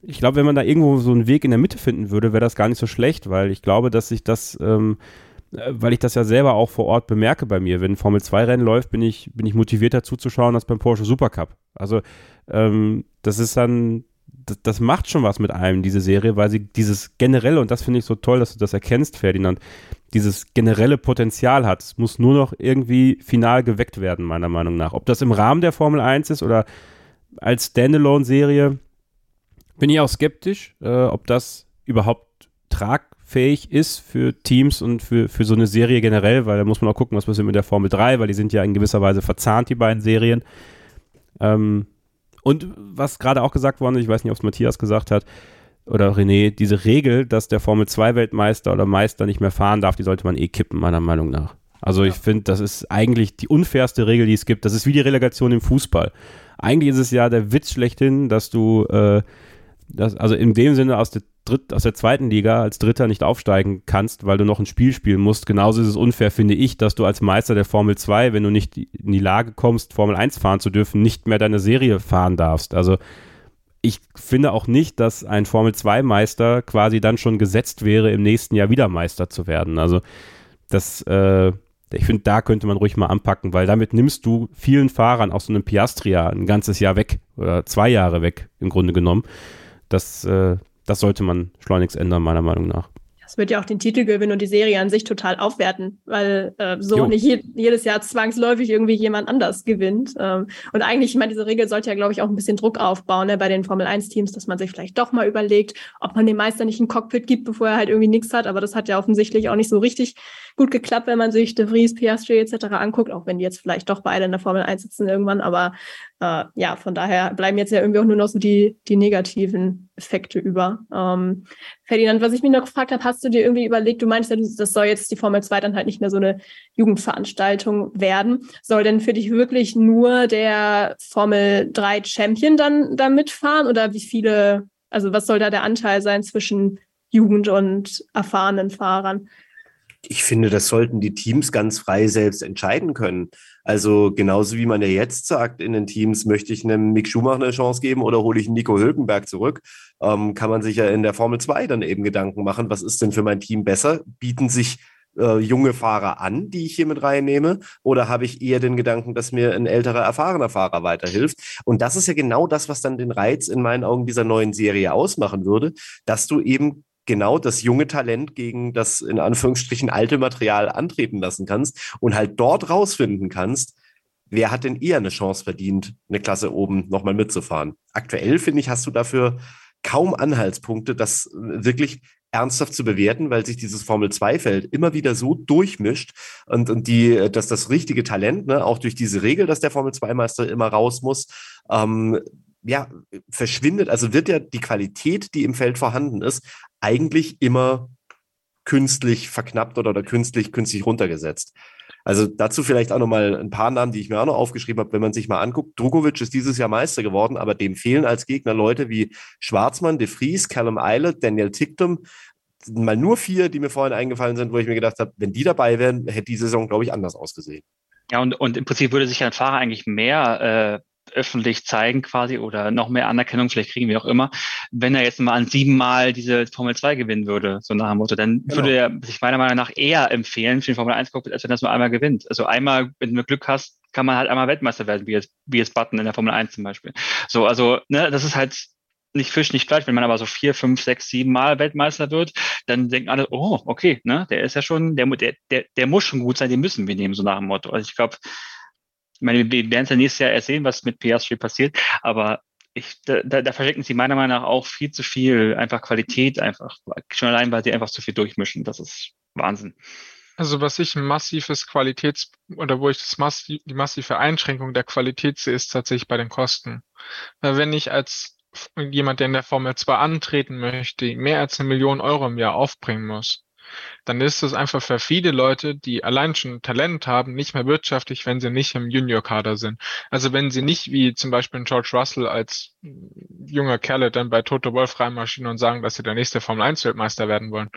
ich glaube, wenn man da irgendwo so einen Weg in der Mitte finden würde, wäre das gar nicht so schlecht, weil ich glaube, dass sich das, ähm, äh, weil ich das ja selber auch vor Ort bemerke bei mir. Wenn Formel 2 Rennen läuft, bin ich, bin ich motivierter zuzuschauen als beim Porsche Supercup. Also ähm, das ist dann, das, das, macht schon was mit einem, diese Serie, weil sie dieses generelle, und das finde ich so toll, dass du das erkennst, Ferdinand, dieses generelle Potenzial hat. Es muss nur noch irgendwie final geweckt werden, meiner Meinung nach. Ob das im Rahmen der Formel 1 ist oder als Standalone-Serie, bin ich auch skeptisch, äh, ob das überhaupt tragfähig ist für Teams und für, für so eine Serie generell, weil da muss man auch gucken, was passiert mit der Formel 3, weil die sind ja in gewisser Weise verzahnt, die beiden Serien. Ähm, und was gerade auch gesagt worden ist, ich weiß nicht, ob es Matthias gesagt hat, oder René, diese Regel, dass der Formel 2 Weltmeister oder Meister nicht mehr fahren darf, die sollte man eh kippen, meiner Meinung nach. Also ich finde, das ist eigentlich die unfairste Regel, die es gibt. Das ist wie die Relegation im Fußball. Eigentlich ist es ja der Witz schlechthin, dass du, äh, das, also in dem Sinne aus der, Dritt, aus der zweiten Liga als Dritter nicht aufsteigen kannst, weil du noch ein Spiel spielen musst. Genauso ist es unfair, finde ich, dass du als Meister der Formel 2, wenn du nicht in die Lage kommst, Formel 1 fahren zu dürfen, nicht mehr deine Serie fahren darfst. Also ich finde auch nicht, dass ein Formel-2-Meister quasi dann schon gesetzt wäre, im nächsten Jahr wieder Meister zu werden. Also das, äh, ich finde, da könnte man ruhig mal anpacken, weil damit nimmst du vielen Fahrern aus so einem Piastria ein ganzes Jahr weg oder zwei Jahre weg, im Grunde genommen. Das, äh, das sollte man schleunigst ändern, meiner Meinung nach Es wird ja auch den Titelgewinn und die Serie an sich total aufwerten, weil äh, so jo. nicht je jedes Jahr zwangsläufig irgendwie jemand anders gewinnt. Ähm, und eigentlich, ich meine, diese Regel sollte ja, glaube ich, auch ein bisschen Druck aufbauen ne, bei den Formel-1-Teams, dass man sich vielleicht doch mal überlegt, ob man dem Meister nicht ein Cockpit gibt, bevor er halt irgendwie nichts hat. Aber das hat ja offensichtlich auch nicht so richtig gut geklappt, wenn man sich De Vries, Piastri etc. anguckt, auch wenn die jetzt vielleicht doch beide in der Formel 1 sitzen irgendwann. Aber äh, ja, von daher bleiben jetzt ja irgendwie auch nur noch so die, die negativen Effekte über. Ähm, Ferdinand, was ich mich noch gefragt habe, hast du dir irgendwie überlegt, du meinst ja, das soll jetzt die Formel 2 dann halt nicht mehr so eine Jugendveranstaltung werden. Soll denn für dich wirklich nur der Formel 3 Champion dann da mitfahren oder wie viele, also was soll da der Anteil sein zwischen Jugend und erfahrenen Fahrern? Ich finde, das sollten die Teams ganz frei selbst entscheiden können. Also genauso wie man ja jetzt sagt in den Teams, möchte ich einem Mick Schumacher eine Chance geben oder hole ich einen Nico Hülkenberg zurück, ähm, kann man sich ja in der Formel 2 dann eben Gedanken machen, was ist denn für mein Team besser? Bieten sich äh, junge Fahrer an, die ich hier mit reinnehme? Oder habe ich eher den Gedanken, dass mir ein älterer, erfahrener Fahrer weiterhilft? Und das ist ja genau das, was dann den Reiz in meinen Augen dieser neuen Serie ausmachen würde, dass du eben genau das junge Talent gegen das in Anführungsstrichen alte Material antreten lassen kannst und halt dort rausfinden kannst, wer hat denn eher eine Chance verdient, eine Klasse oben nochmal mitzufahren. Aktuell, finde ich, hast du dafür kaum Anhaltspunkte, das wirklich ernsthaft zu bewerten, weil sich dieses Formel-2-Feld immer wieder so durchmischt und, und die, dass das richtige Talent, ne, auch durch diese Regel, dass der Formel-2-Meister immer raus muss, ähm, ja, verschwindet, also wird ja die Qualität, die im Feld vorhanden ist, eigentlich immer künstlich verknappt oder, oder künstlich, künstlich runtergesetzt. Also dazu vielleicht auch nochmal ein paar Namen, die ich mir auch noch aufgeschrieben habe, wenn man sich mal anguckt. Drugovic ist dieses Jahr Meister geworden, aber dem fehlen als Gegner Leute wie Schwarzmann, De Vries, Callum Eilert, Daniel Ticktum. Mal nur vier, die mir vorhin eingefallen sind, wo ich mir gedacht habe, wenn die dabei wären, hätte die Saison, glaube ich, anders ausgesehen. Ja, und, und im Prinzip würde sich ein Fahrer eigentlich mehr äh, öffentlich zeigen quasi oder noch mehr Anerkennung, vielleicht kriegen wir auch immer, wenn er jetzt mal an sieben Mal diese Formel 2 gewinnen würde, so nach dem Motto, dann genau. würde er sich meiner Meinung nach eher empfehlen für den Formel 1 Cockpit, als wenn er es nur einmal gewinnt. Also einmal, wenn du Glück hast, kann man halt einmal Weltmeister werden, wie jetzt, wie jetzt Button in der Formel 1 zum Beispiel. So, also, ne, das ist halt nicht Fisch, nicht Fleisch. Wenn man aber so vier, fünf, sechs, sieben Mal Weltmeister wird, dann denken alle, oh, okay, ne, der ist ja schon, der, der, der, der muss schon gut sein, den müssen wir nehmen, so nach dem Motto. Also ich glaube, ich meine, wir werden es ja nächstes Jahr ersehen, was mit PS3 passiert, aber ich, da, da verschenken sie meiner Meinung nach auch viel zu viel einfach Qualität, einfach schon allein, weil sie einfach zu viel durchmischen. Das ist Wahnsinn. Also was ich ein massives Qualitäts- oder wo ich das massiv, die massive Einschränkung der Qualität sehe, ist tatsächlich bei den Kosten. Weil wenn ich als jemand, der in der Formel 2 antreten möchte, mehr als eine Million Euro im Jahr aufbringen muss, dann ist es einfach für viele Leute, die allein schon Talent haben, nicht mehr wirtschaftlich, wenn sie nicht im Junior-Kader sind. Also wenn sie nicht wie zum Beispiel George Russell als junger Kerle dann bei Toto Wolf reinmaschinen und sagen, dass sie der nächste Formel 1 Weltmeister werden wollen.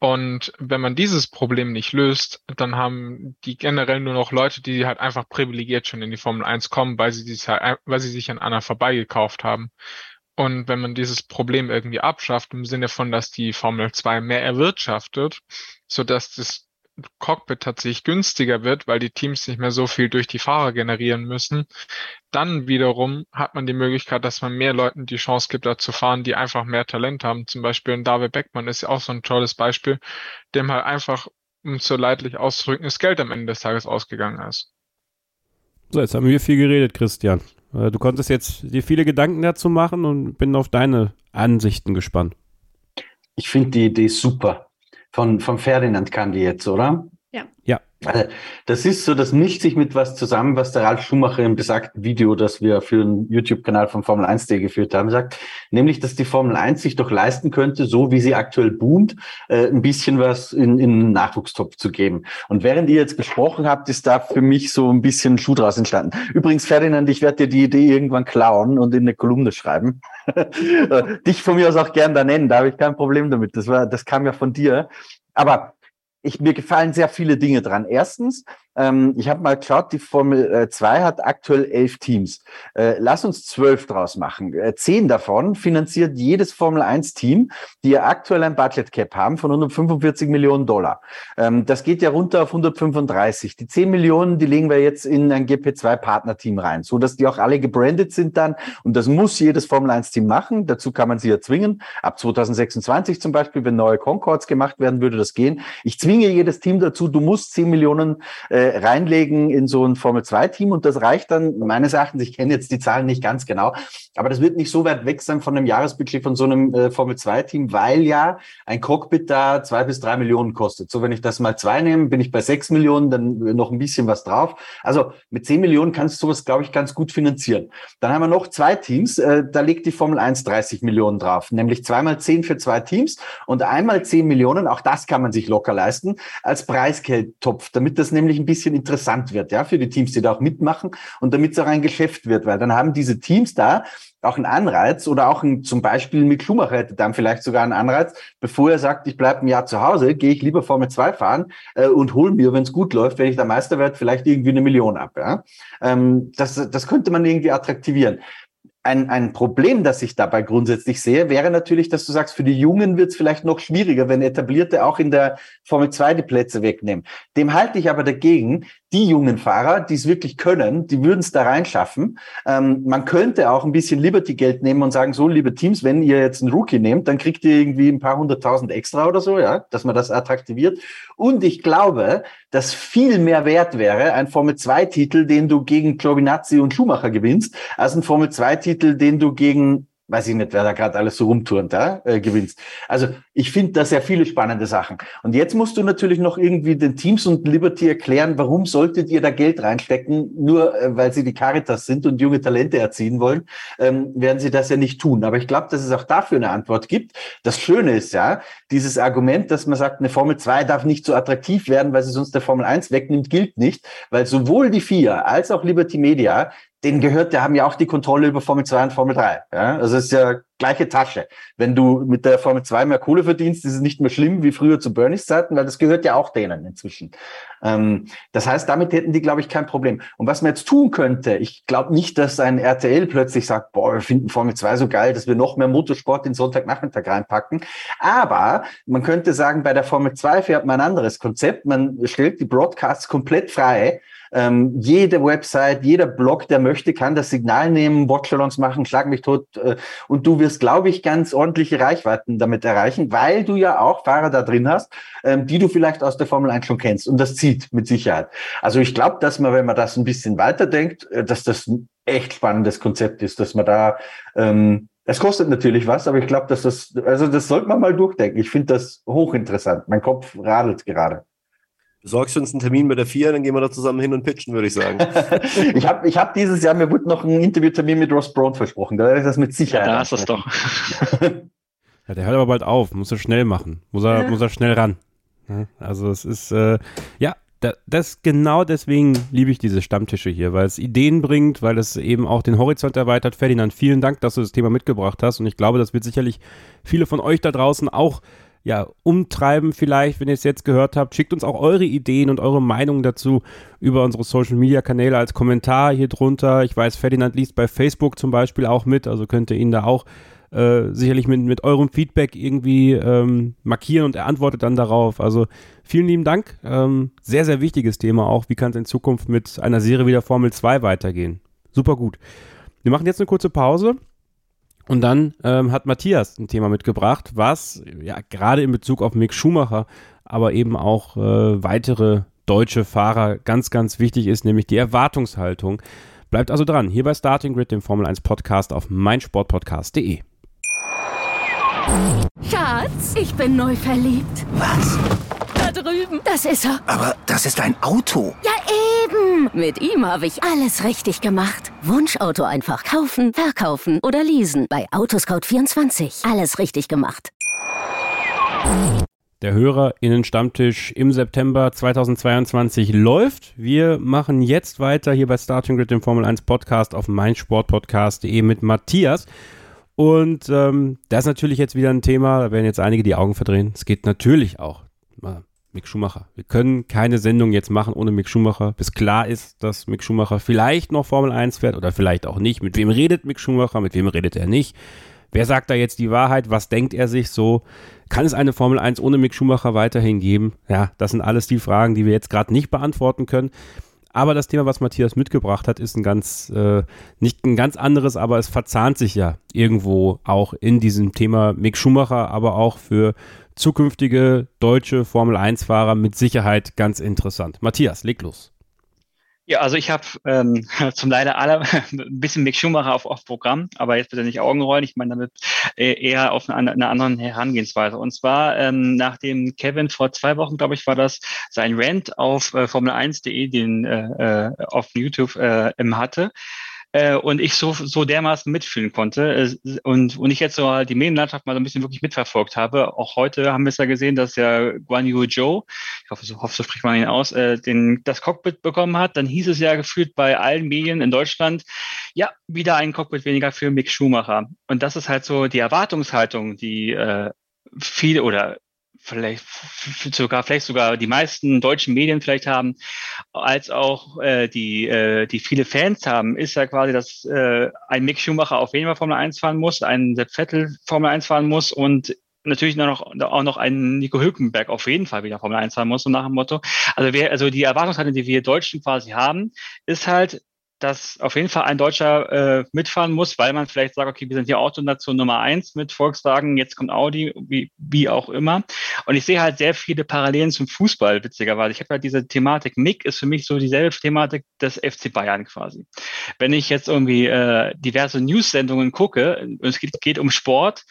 Und wenn man dieses Problem nicht löst, dann haben die generell nur noch Leute, die halt einfach privilegiert schon in die Formel 1 kommen, weil sie, sich, halt, weil sie sich an Anna vorbeigekauft haben. Und wenn man dieses Problem irgendwie abschafft, im Sinne von, dass die Formel 2 mehr erwirtschaftet, so dass das Cockpit tatsächlich günstiger wird, weil die Teams nicht mehr so viel durch die Fahrer generieren müssen, dann wiederum hat man die Möglichkeit, dass man mehr Leuten die Chance gibt, da zu fahren, die einfach mehr Talent haben. Zum Beispiel ein David Beckmann ist ja auch so ein tolles Beispiel, dem halt einfach, um es so leidlich auszudrücken, das Geld am Ende des Tages ausgegangen ist. So, jetzt haben wir viel geredet, Christian. Äh, du konntest jetzt dir viele Gedanken dazu machen und bin auf deine Ansichten gespannt. Ich finde die Idee super. Von, von Ferdinand kam die jetzt, oder? Ja. Ja. Also, das ist so, das mischt sich mit was zusammen, was der Ralf Schumacher im besagten Video, das wir für den YouTube-Kanal von Formel 1.de geführt haben, sagt, nämlich, dass die Formel 1 sich doch leisten könnte, so wie sie aktuell boomt, äh, ein bisschen was in, in einen Nachwuchstopf zu geben. Und während ihr jetzt gesprochen habt, ist da für mich so ein bisschen Schuh draus entstanden. Übrigens, Ferdinand, ich werde dir die Idee irgendwann klauen und in eine Kolumne schreiben. Dich von mir aus auch gern da nennen, da habe ich kein Problem damit. Das war, das kam ja von dir. Aber ich, mir gefallen sehr viele Dinge dran. Erstens, ähm, ich habe mal geschaut, die Formel 2 äh, hat aktuell elf Teams. Äh, lass uns zwölf draus machen. Äh, zehn davon finanziert jedes Formel 1 Team, die ja aktuell ein Budget Cap haben von 145 Millionen Dollar. Ähm, das geht ja runter auf 135. Die 10 Millionen, die legen wir jetzt in ein GP2 Partnerteam rein, so dass die auch alle gebrandet sind dann. Und das muss jedes Formel 1 Team machen. Dazu kann man sie ja zwingen. Ab 2026 zum Beispiel, wenn neue Concords gemacht werden, würde das gehen. Ich zwinge jedes Team dazu, du musst 10 Millionen äh, reinlegen in so ein Formel-2-Team und das reicht dann meines Erachtens, ich kenne jetzt die Zahlen nicht ganz genau, aber das wird nicht so weit weg sein von einem Jahresbudget von so einem äh, Formel-2-Team, weil ja ein Cockpit da zwei bis drei Millionen kostet. So, wenn ich das mal zwei nehme, bin ich bei sechs Millionen, dann noch ein bisschen was drauf. Also mit zehn Millionen kannst du sowas, glaube ich, ganz gut finanzieren. Dann haben wir noch zwei Teams, äh, da legt die Formel 1 30 Millionen drauf, nämlich zweimal zehn für zwei Teams und einmal zehn Millionen, auch das kann man sich locker leisten, als Preisgeldtopf, damit das nämlich ein bisschen interessant wird, ja, für die Teams, die da auch mitmachen und damit es auch ein Geschäft wird, weil dann haben diese Teams da auch einen Anreiz oder auch ein, zum Beispiel mit Schumacher hätte dann vielleicht sogar einen Anreiz, bevor er sagt, ich bleibe ein Jahr zu Hause, gehe ich lieber Formel 2 fahren äh, und hol mir, wenn es gut läuft, wenn ich der Meister werde, vielleicht irgendwie eine Million ab. Ja? Ähm, das, das könnte man irgendwie attraktivieren ein, ein Problem, das ich dabei grundsätzlich sehe, wäre natürlich, dass du sagst, für die Jungen wird es vielleicht noch schwieriger, wenn Etablierte auch in der Formel 2 die Plätze wegnehmen. Dem halte ich aber dagegen, die jungen Fahrer, die es wirklich können, die würden es da reinschaffen. Ähm, man könnte auch ein bisschen Liberty-Geld nehmen und sagen, so, liebe Teams, wenn ihr jetzt einen Rookie nehmt, dann kriegt ihr irgendwie ein paar hunderttausend extra oder so, ja, dass man das attraktiviert. Und ich glaube, dass viel mehr wert wäre, ein Formel-2-Titel, den du gegen Giovinazzi und Schumacher gewinnst, als ein Formel-2-Titel, den du gegen weiß ich nicht, wer da gerade alles so rumturnt, da äh, gewinnst. Also ich finde da sehr viele spannende Sachen. Und jetzt musst du natürlich noch irgendwie den Teams und Liberty erklären, warum solltet ihr da Geld reinstecken, nur äh, weil sie die Caritas sind und junge Talente erziehen wollen, ähm, werden sie das ja nicht tun. Aber ich glaube, dass es auch dafür eine Antwort gibt. Das Schöne ist ja, dieses Argument, dass man sagt, eine Formel 2 darf nicht so attraktiv werden, weil sie sonst der Formel 1 wegnimmt, gilt nicht, weil sowohl die FIA als auch Liberty Media denen gehört, die haben ja auch die Kontrolle über Formel 2 und Formel 3. Ja? Also es ist ja gleiche Tasche. Wenn du mit der Formel 2 mehr Kohle verdienst, ist es nicht mehr schlimm wie früher zu Bernies Zeiten, weil das gehört ja auch denen inzwischen. Ähm, das heißt, damit hätten die, glaube ich, kein Problem. Und was man jetzt tun könnte, ich glaube nicht, dass ein RTL plötzlich sagt, boah, wir finden Formel 2 so geil, dass wir noch mehr Motorsport den Sonntagnachmittag reinpacken. Aber man könnte sagen, bei der Formel 2 fährt man ein anderes Konzept. Man stellt die Broadcasts komplett frei ähm, jede Website, jeder Blog, der möchte, kann das Signal nehmen, Watchalongs machen, schlag mich tot. Äh, und du wirst, glaube ich, ganz ordentliche Reichweiten damit erreichen, weil du ja auch Fahrer da drin hast, ähm, die du vielleicht aus der Formel 1 schon kennst. Und das zieht mit Sicherheit. Also ich glaube, dass man, wenn man das ein bisschen weiterdenkt, äh, dass das ein echt spannendes Konzept ist, dass man da ähm, es kostet natürlich was, aber ich glaube, dass das, also das sollte man mal durchdenken. Ich finde das hochinteressant. Mein Kopf radelt gerade. Besorgst du uns einen Termin bei der FIA, dann gehen wir da zusammen hin und pitchen, würde ich sagen. ich habe ich hab dieses Jahr, mir wurde noch ein Interviewtermin mit Ross Brown versprochen. Da ich das mit Sicherheit. Ja, da hast du es doch. ja, der hört aber bald auf, muss er schnell machen. Muss er, ja. muss er schnell ran. Also es ist, äh, ja, das genau deswegen liebe ich diese Stammtische hier, weil es Ideen bringt, weil es eben auch den Horizont erweitert. Ferdinand, vielen Dank, dass du das Thema mitgebracht hast und ich glaube, das wird sicherlich viele von euch da draußen auch ja, umtreiben vielleicht, wenn ihr es jetzt gehört habt. Schickt uns auch eure Ideen und eure Meinungen dazu über unsere Social Media Kanäle als Kommentar hier drunter. Ich weiß, Ferdinand liest bei Facebook zum Beispiel auch mit, also könnt ihr ihn da auch äh, sicherlich mit, mit eurem Feedback irgendwie ähm, markieren und er antwortet dann darauf. Also vielen lieben Dank. Ähm, sehr, sehr wichtiges Thema auch. Wie kann es in Zukunft mit einer Serie wie der Formel 2 weitergehen? Super gut. Wir machen jetzt eine kurze Pause. Und dann ähm, hat Matthias ein Thema mitgebracht, was ja gerade in Bezug auf Mick Schumacher, aber eben auch äh, weitere deutsche Fahrer ganz, ganz wichtig ist, nämlich die Erwartungshaltung. Bleibt also dran, hier bei Starting Grid, dem Formel 1 Podcast auf meinsportpodcast.de. Schatz, ich bin neu verliebt. Was? Drüben. Das ist er. Aber das ist ein Auto. Ja, eben. Mit ihm habe ich alles richtig gemacht. Wunschauto einfach kaufen, verkaufen oder leasen. Bei Autoscout24. Alles richtig gemacht. Der HörerInnen-Stammtisch im September 2022 läuft. Wir machen jetzt weiter hier bei Starting Grid, dem Formel 1 Podcast auf meinsportpodcast.de mit Matthias. Und ähm, das ist natürlich jetzt wieder ein Thema, da werden jetzt einige die Augen verdrehen. Es geht natürlich auch Mick Schumacher. Wir können keine Sendung jetzt machen ohne Mick Schumacher, bis klar ist, dass Mick Schumacher vielleicht noch Formel 1 fährt oder vielleicht auch nicht. Mit wem redet Mick Schumacher, mit wem redet er nicht? Wer sagt da jetzt die Wahrheit? Was denkt er sich so? Kann es eine Formel 1 ohne Mick Schumacher weiterhin geben? Ja, das sind alles die Fragen, die wir jetzt gerade nicht beantworten können. Aber das Thema, was Matthias mitgebracht hat, ist ein ganz, äh, nicht ein ganz anderes, aber es verzahnt sich ja irgendwo auch in diesem Thema Mick Schumacher, aber auch für zukünftige deutsche Formel 1-Fahrer mit Sicherheit ganz interessant. Matthias, leg los. Ja, also ich habe ähm, zum leider alle ein bisschen Mick Schumacher auf, auf Programm, aber jetzt bitte nicht Augen rollen. Ich meine damit äh, eher auf eine, eine andere Herangehensweise. Und zwar ähm, nachdem Kevin vor zwei Wochen, glaube ich, war das sein Rant auf äh, Formel1.de, den äh, äh, auf YouTube äh, hatte, äh, und ich so, so dermaßen mitfühlen konnte äh, und, und ich jetzt so die Medienlandschaft mal so ein bisschen wirklich mitverfolgt habe. Auch heute haben wir es ja gesehen, dass ja Guan Yu Zhou, ich hoffe, so, hoffe, so spricht man ihn aus, äh, den, das Cockpit bekommen hat. Dann hieß es ja gefühlt bei allen Medien in Deutschland, ja, wieder ein Cockpit weniger für Mick Schumacher. Und das ist halt so die Erwartungshaltung, die äh, viele oder vielleicht sogar vielleicht sogar die meisten deutschen Medien vielleicht haben, als auch äh, die äh, die viele Fans haben, ist ja quasi, dass äh, ein Mick Schumacher auf jeden Fall Formel 1 fahren muss, ein Sepp Vettel Formel 1 fahren muss und natürlich noch, auch noch ein Nico Hülkenberg auf jeden Fall wieder Formel 1 fahren muss, so nach dem Motto. Also wir, also die Erwartungshaltung, die wir Deutschen quasi haben, ist halt, dass auf jeden Fall ein Deutscher äh, mitfahren muss, weil man vielleicht sagt, okay, wir sind hier Autonation Nummer eins mit Volkswagen, jetzt kommt Audi, wie, wie auch immer. Und ich sehe halt sehr viele Parallelen zum Fußball, witzigerweise. Ich habe halt diese Thematik, Mick ist für mich so dieselbe Thematik des FC Bayern quasi. Wenn ich jetzt irgendwie äh, diverse News-Sendungen gucke, es geht, geht um Sport,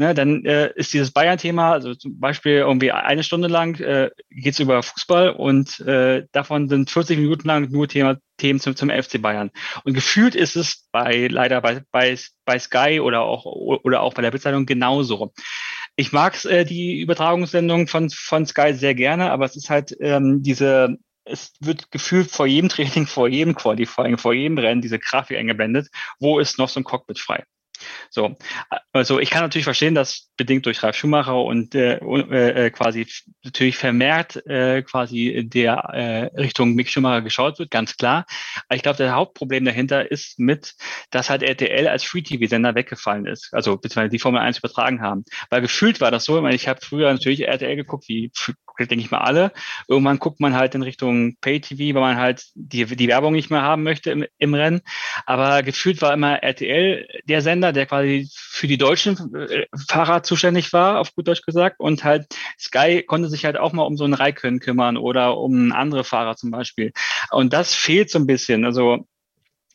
ne, dann äh, ist dieses Bayern-Thema, also zum Beispiel irgendwie eine Stunde lang äh, geht es über Fußball und äh, davon sind 40 Minuten lang nur Thema, Themen zum, zum FC Bayern. Und gefühlt ist es bei leider bei, bei, bei Sky oder auch oder auch bei der Bildzeitung genauso. Ich mag äh, die Übertragungssendung von, von Sky sehr gerne, aber es ist halt ähm, diese es wird gefühlt vor jedem Training, vor jedem Qualifying, vor jedem Rennen diese Grafik eingeblendet, wo ist noch so ein Cockpit frei. So, also ich kann natürlich verstehen, dass bedingt durch Ralf Schumacher und äh, äh, quasi natürlich vermehrt äh, quasi der äh, Richtung Mick Schumacher geschaut wird, ganz klar. Aber ich glaube, das Hauptproblem dahinter ist mit, dass halt RTL als Free-TV-Sender weggefallen ist, also beziehungsweise die Formel 1 übertragen haben. Weil gefühlt war das so, ich, meine, ich habe früher natürlich RTL geguckt, wie denke ich mal alle. Irgendwann guckt man halt in Richtung Pay-TV, weil man halt die, die Werbung nicht mehr haben möchte im, im Rennen. Aber gefühlt war immer RTL der Sender, der quasi für die deutschen äh, Fahrer zuständig war, auf gut Deutsch gesagt. Und halt Sky konnte sich halt auch mal um so einen Raikön kümmern oder um andere Fahrer zum Beispiel. Und das fehlt so ein bisschen. Also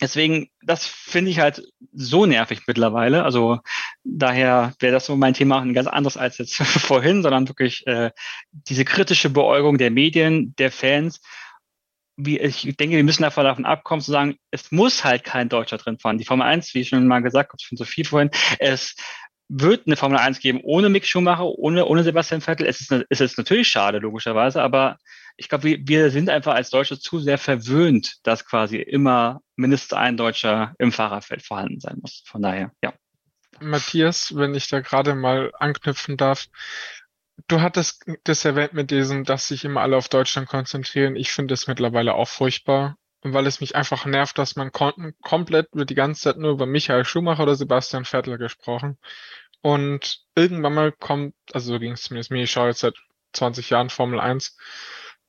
Deswegen, das finde ich halt so nervig mittlerweile. Also daher wäre das so mein Thema ein ganz anderes als jetzt vorhin, sondern wirklich äh, diese kritische Beäugung der Medien, der Fans. Wie, ich denke, wir müssen davon, davon abkommen, zu sagen, es muss halt kein Deutscher drin fahren. Die Formel 1, wie ich schon mal gesagt habe, schon so viel vorhin, es wird eine Formel 1 geben ohne Mick Schumacher, ohne, ohne Sebastian Vettel. Es ist, es ist natürlich schade, logischerweise, aber ich glaube, wir, wir sind einfach als Deutsche zu sehr verwöhnt, dass quasi immer mindestens ein Deutscher im Fahrerfeld vorhanden sein muss. Von daher, ja. Matthias, wenn ich da gerade mal anknüpfen darf, du hattest das erwähnt mit diesem, dass sich immer alle auf Deutschland konzentrieren. Ich finde es mittlerweile auch furchtbar, weil es mich einfach nervt, dass man komplett wird die ganze Zeit nur über Michael Schumacher oder Sebastian Vettel gesprochen. Und irgendwann mal kommt, also so ging es zumindest mir, ich schaue jetzt seit 20 Jahren Formel 1,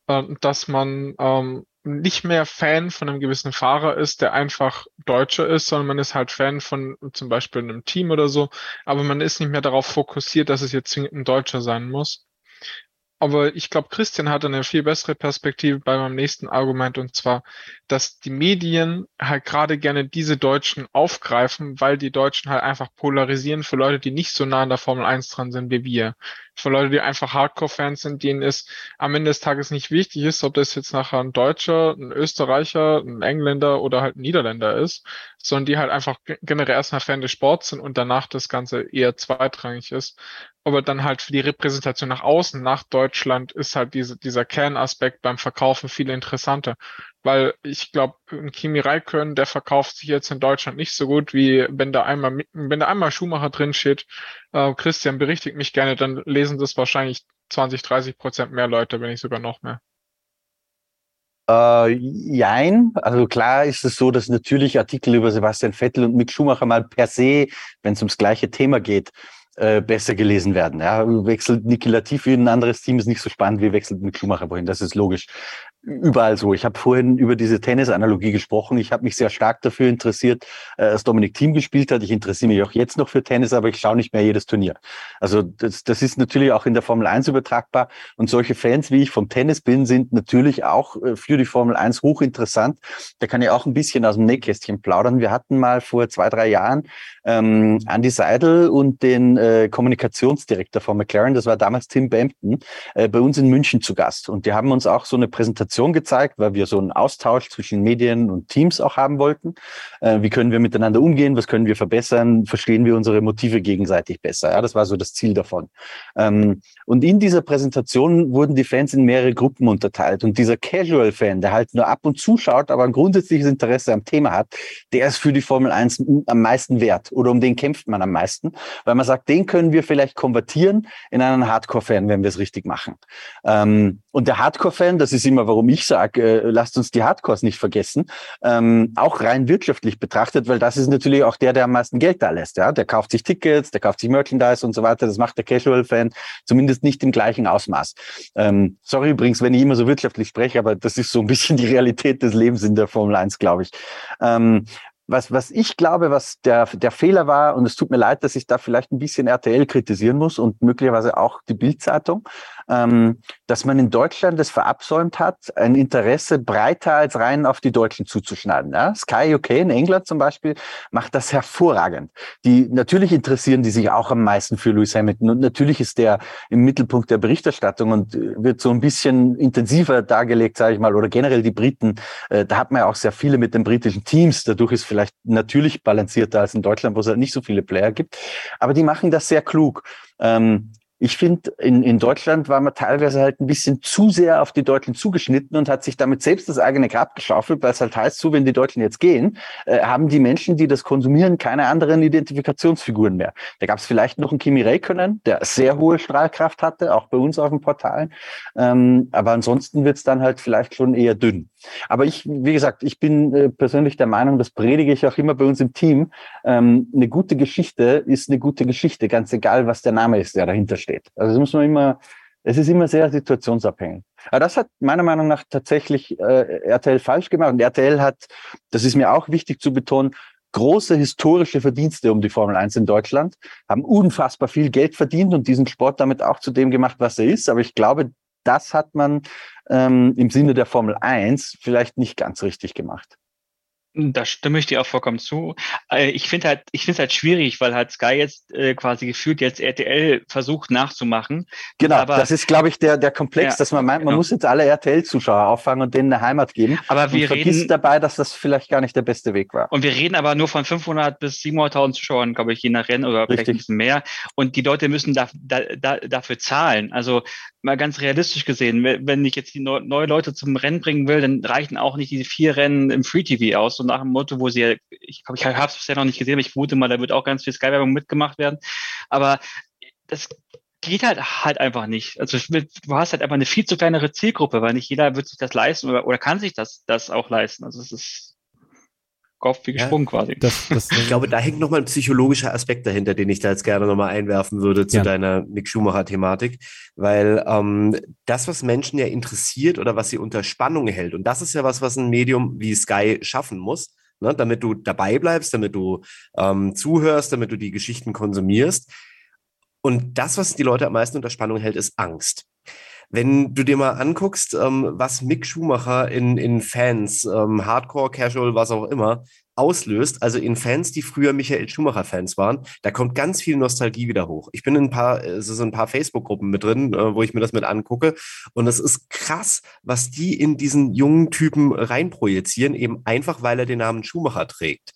äh, dass man ähm, nicht mehr Fan von einem gewissen Fahrer ist, der einfach Deutscher ist, sondern man ist halt Fan von zum Beispiel einem Team oder so, aber man ist nicht mehr darauf fokussiert, dass es jetzt zwingend ein Deutscher sein muss. Aber ich glaube, Christian hat eine viel bessere Perspektive bei meinem nächsten Argument und zwar, dass die Medien halt gerade gerne diese Deutschen aufgreifen, weil die Deutschen halt einfach polarisieren für Leute, die nicht so nah an der Formel 1 dran sind wie wir für Leute, die einfach Hardcore-Fans sind, denen es am Ende des Tages nicht wichtig ist, ob das jetzt nachher ein Deutscher, ein Österreicher, ein Engländer oder halt ein Niederländer ist, sondern die halt einfach generell erstmal Fan des Sports sind und danach das Ganze eher zweitrangig ist. Aber dann halt für die Repräsentation nach außen, nach Deutschland, ist halt diese, dieser Kernaspekt beim Verkaufen viel interessanter weil ich glaube, ein Kimi Räikkönen, der verkauft sich jetzt in Deutschland nicht so gut, wie wenn da einmal, wenn da einmal Schumacher drin steht. Äh, Christian berichtigt mich gerne, dann lesen das wahrscheinlich 20, 30 Prozent mehr Leute, wenn nicht sogar noch mehr. Äh, jein. Also klar ist es so, dass natürlich Artikel über Sebastian Vettel und Mick Schumacher mal per se, wenn es ums gleiche Thema geht, äh, besser gelesen werden. Ja, wechselt Niki Latifi in ein anderes Team ist nicht so spannend wie wechselt mit Schumacher wohin. Das ist logisch überall so. Ich habe vorhin über diese Tennis-Analogie gesprochen. Ich habe mich sehr stark dafür interessiert, äh, als Dominik Thiem gespielt hat. Ich interessiere mich auch jetzt noch für Tennis, aber ich schaue nicht mehr jedes Turnier. Also das, das ist natürlich auch in der Formel 1 übertragbar. Und solche Fans, wie ich vom Tennis bin, sind natürlich auch äh, für die Formel 1 hochinteressant. Da kann ich auch ein bisschen aus dem Nähkästchen plaudern. Wir hatten mal vor zwei, drei Jahren ähm, Andy Seidel und den äh, Kommunikationsdirektor von McLaren, das war damals Tim Bampton, äh, bei uns in München zu Gast. Und die haben uns auch so eine Präsentation Kommunikation gezeigt, weil wir so einen Austausch zwischen Medien und Teams auch haben wollten. Äh, wie können wir miteinander umgehen? Was können wir verbessern? Verstehen wir unsere Motive gegenseitig besser? Ja, das war so das Ziel davon. Ähm, und in dieser Präsentation wurden die Fans in mehrere Gruppen unterteilt. Und dieser Casual-Fan, der halt nur ab und zu schaut, aber ein grundsätzliches Interesse am Thema hat, der ist für die Formel 1 am meisten wert oder um den kämpft man am meisten, weil man sagt, den können wir vielleicht konvertieren in einen Hardcore-Fan, wenn wir es richtig machen. Ähm, und der Hardcore-Fan, das ist immer, warum ich sage, äh, lasst uns die Hardcores nicht vergessen, ähm, auch rein wirtschaftlich betrachtet, weil das ist natürlich auch der, der am meisten Geld da lässt. Ja? Der kauft sich Tickets, der kauft sich Merchandise und so weiter. Das macht der Casual-Fan zumindest nicht im gleichen Ausmaß. Ähm, sorry übrigens, wenn ich immer so wirtschaftlich spreche, aber das ist so ein bisschen die Realität des Lebens in der Formel 1, glaube ich. Ähm, was, was ich glaube, was der, der Fehler war, und es tut mir leid, dass ich da vielleicht ein bisschen RTL kritisieren muss und möglicherweise auch die Bildzeitung, ähm, dass man in Deutschland es verabsäumt hat, ein Interesse breiter als rein auf die Deutschen zuzuschneiden. Ja? Sky UK in England zum Beispiel macht das hervorragend. Die natürlich interessieren die sich auch am meisten für Lewis Hamilton und natürlich ist der im Mittelpunkt der Berichterstattung und wird so ein bisschen intensiver dargelegt, sage ich mal, oder generell die Briten. Äh, da hat man ja auch sehr viele mit den britischen Teams. Dadurch ist vielleicht natürlich balancierter als in Deutschland, wo es halt nicht so viele Player gibt. Aber die machen das sehr klug. Ähm, ich finde, in, in Deutschland war man teilweise halt ein bisschen zu sehr auf die Deutschen zugeschnitten und hat sich damit selbst das eigene Grab geschaufelt, weil es halt heißt, so wenn die Deutschen jetzt gehen, äh, haben die Menschen, die das konsumieren, keine anderen Identifikationsfiguren mehr. Da gab es vielleicht noch einen Kimi Räikkönen, der sehr hohe Strahlkraft hatte, auch bei uns auf dem Portal. Ähm, aber ansonsten wird es dann halt vielleicht schon eher dünn. Aber ich, wie gesagt, ich bin äh, persönlich der Meinung, das predige ich auch immer bei uns im Team. Ähm, eine gute Geschichte ist eine gute Geschichte, ganz egal, was der Name ist, der dahinter steht. Also das muss man immer, es ist immer sehr situationsabhängig. Aber das hat meiner Meinung nach tatsächlich äh, RTL falsch gemacht. Und RTL hat, das ist mir auch wichtig zu betonen, große historische Verdienste um die Formel 1 in Deutschland, haben unfassbar viel Geld verdient und diesen Sport damit auch zu dem gemacht, was er ist. Aber ich glaube, das hat man ähm, im Sinne der Formel 1 vielleicht nicht ganz richtig gemacht. Da stimme ich dir auch vollkommen zu. Äh, ich finde halt, ich finde es halt schwierig, weil halt Sky jetzt äh, quasi gefühlt jetzt RTL versucht nachzumachen. Genau, aber, das ist, glaube ich, der, der Komplex, ja, dass man meint, man genau. muss jetzt alle RTL-Zuschauer auffangen und denen eine Heimat geben. Aber wir und reden dabei, dass das vielleicht gar nicht der beste Weg war. Und wir reden aber nur von 500 bis 700.000 Zuschauern, glaube ich, je nach Rennen oder vielleicht ein bisschen mehr. Und die Leute müssen da, da, da, dafür zahlen. Also mal ganz realistisch gesehen, wenn ich jetzt die neue Leute zum Rennen bringen will, dann reichen auch nicht diese vier Rennen im Free TV aus. Nach dem Motto, wo sie, ich glaube, ich habe es bisher noch nicht gesehen, aber ich vermute mal, da wird auch ganz viel Sky-Werbung mitgemacht werden. Aber das geht halt halt einfach nicht. Also du hast halt einfach eine viel zu kleinere Zielgruppe, weil nicht jeder wird sich das leisten oder, oder kann sich das, das auch leisten. Also es ist Kopf wie gesprungen ja, quasi. Das, das, ich glaube, da hängt nochmal ein psychologischer Aspekt dahinter, den ich da jetzt gerne nochmal einwerfen würde zu ja. deiner Nick Schumacher-Thematik. Weil ähm, das, was Menschen ja interessiert oder was sie unter Spannung hält, und das ist ja was, was ein Medium wie Sky schaffen muss, ne, damit du dabei bleibst, damit du ähm, zuhörst, damit du die Geschichten konsumierst. Und das, was die Leute am meisten unter Spannung hält, ist Angst. Wenn du dir mal anguckst, ähm, was Mick Schumacher in, in Fans, ähm, Hardcore, Casual, was auch immer, auslöst, also in Fans, die früher Michael Schumacher-Fans waren, da kommt ganz viel Nostalgie wieder hoch. Ich bin in ein paar, es ist ein paar Facebook-Gruppen mit drin, äh, wo ich mir das mit angucke. Und es ist krass, was die in diesen jungen Typen reinprojizieren, eben einfach weil er den Namen Schumacher trägt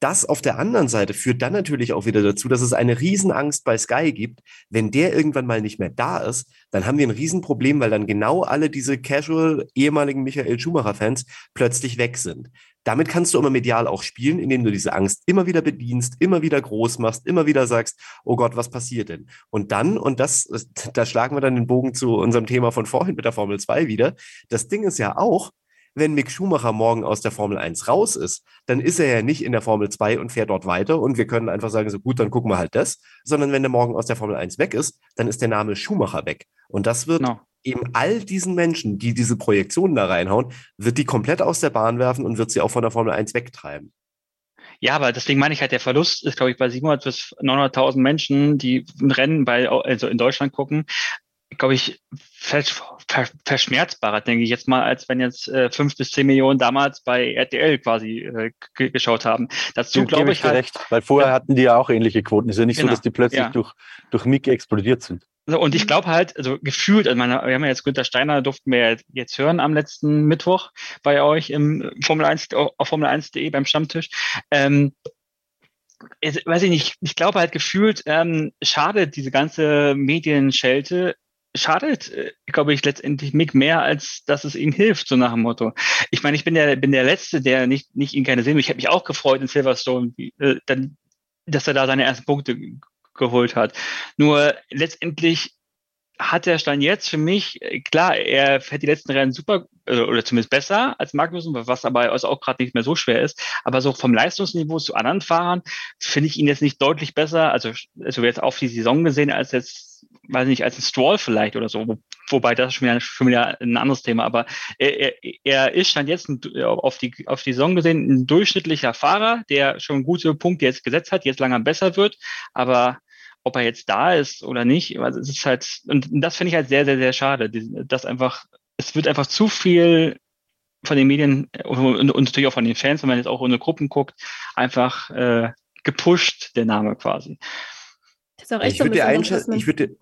das auf der anderen Seite führt dann natürlich auch wieder dazu, dass es eine Riesenangst bei Sky gibt. Wenn der irgendwann mal nicht mehr da ist, dann haben wir ein Riesenproblem, weil dann genau alle diese casual ehemaligen Michael Schumacher-Fans plötzlich weg sind. Damit kannst du immer medial auch spielen, indem du diese Angst immer wieder bedienst, immer wieder groß machst, immer wieder sagst, oh Gott, was passiert denn? Und dann, und das, da schlagen wir dann den Bogen zu unserem Thema von vorhin mit der Formel 2 wieder. Das Ding ist ja auch, wenn Mick Schumacher morgen aus der Formel 1 raus ist, dann ist er ja nicht in der Formel 2 und fährt dort weiter und wir können einfach sagen, so gut, dann gucken wir halt das, sondern wenn er morgen aus der Formel 1 weg ist, dann ist der Name Schumacher weg. Und das wird no. eben all diesen Menschen, die diese Projektionen da reinhauen, wird die komplett aus der Bahn werfen und wird sie auch von der Formel 1 wegtreiben. Ja, aber deswegen meine ich halt, der Verlust ist, glaube ich, bei 700 bis 900.000 Menschen, die ein Rennen bei, also in Deutschland gucken, glaube ich, vers verschmerzbarer, denke ich jetzt mal, als wenn jetzt äh, fünf bis zehn Millionen damals bei RTL quasi äh, geschaut haben. Dazu glaube ich halt. Recht, weil vorher ja, hatten die ja auch ähnliche Quoten. Es ist ja nicht genau, so, dass die plötzlich ja. durch, durch Mickey explodiert sind. So, und ich glaube halt, also gefühlt, also meine, wir haben ja jetzt Günter Steiner, durften wir jetzt hören am letzten Mittwoch bei euch im Formel 1, auf Formel 1.de beim Stammtisch. Ähm, weiß ich nicht, ich glaube halt gefühlt, ähm, schade diese ganze Medienschelte schadet, äh, glaube ich, letztendlich Mick mehr, als dass es ihm hilft, so nach dem Motto. Ich meine, ich bin der, bin der Letzte, der nicht, nicht ihn keine sehen will. Ich habe mich auch gefreut in Silverstone, äh, dann, dass er da seine ersten Punkte geholt hat. Nur letztendlich hat der Stein jetzt für mich, äh, klar, er fährt die letzten Rennen super äh, oder zumindest besser als Magnussen, was aber also auch gerade nicht mehr so schwer ist. Aber so vom Leistungsniveau zu anderen Fahrern finde ich ihn jetzt nicht deutlich besser, also, also jetzt auf die Saison gesehen, als jetzt, weiß nicht, als ein Stroll vielleicht oder so. Wobei das schon wieder, schon wieder ein anderes Thema. Aber er, er, ist stand jetzt auf die, auf die Saison gesehen ein durchschnittlicher Fahrer, der schon gute Punkte jetzt gesetzt hat, jetzt langsam besser wird. Aber ob er jetzt da ist oder nicht. Also es ist halt, und das finde ich halt sehr, sehr, sehr schade. dass einfach, es wird einfach zu viel von den Medien und, und natürlich auch von den Fans, wenn man jetzt auch in Gruppen guckt, einfach äh, gepusht, der Name quasi. Ist auch echt ich würde einschätzen, ich würde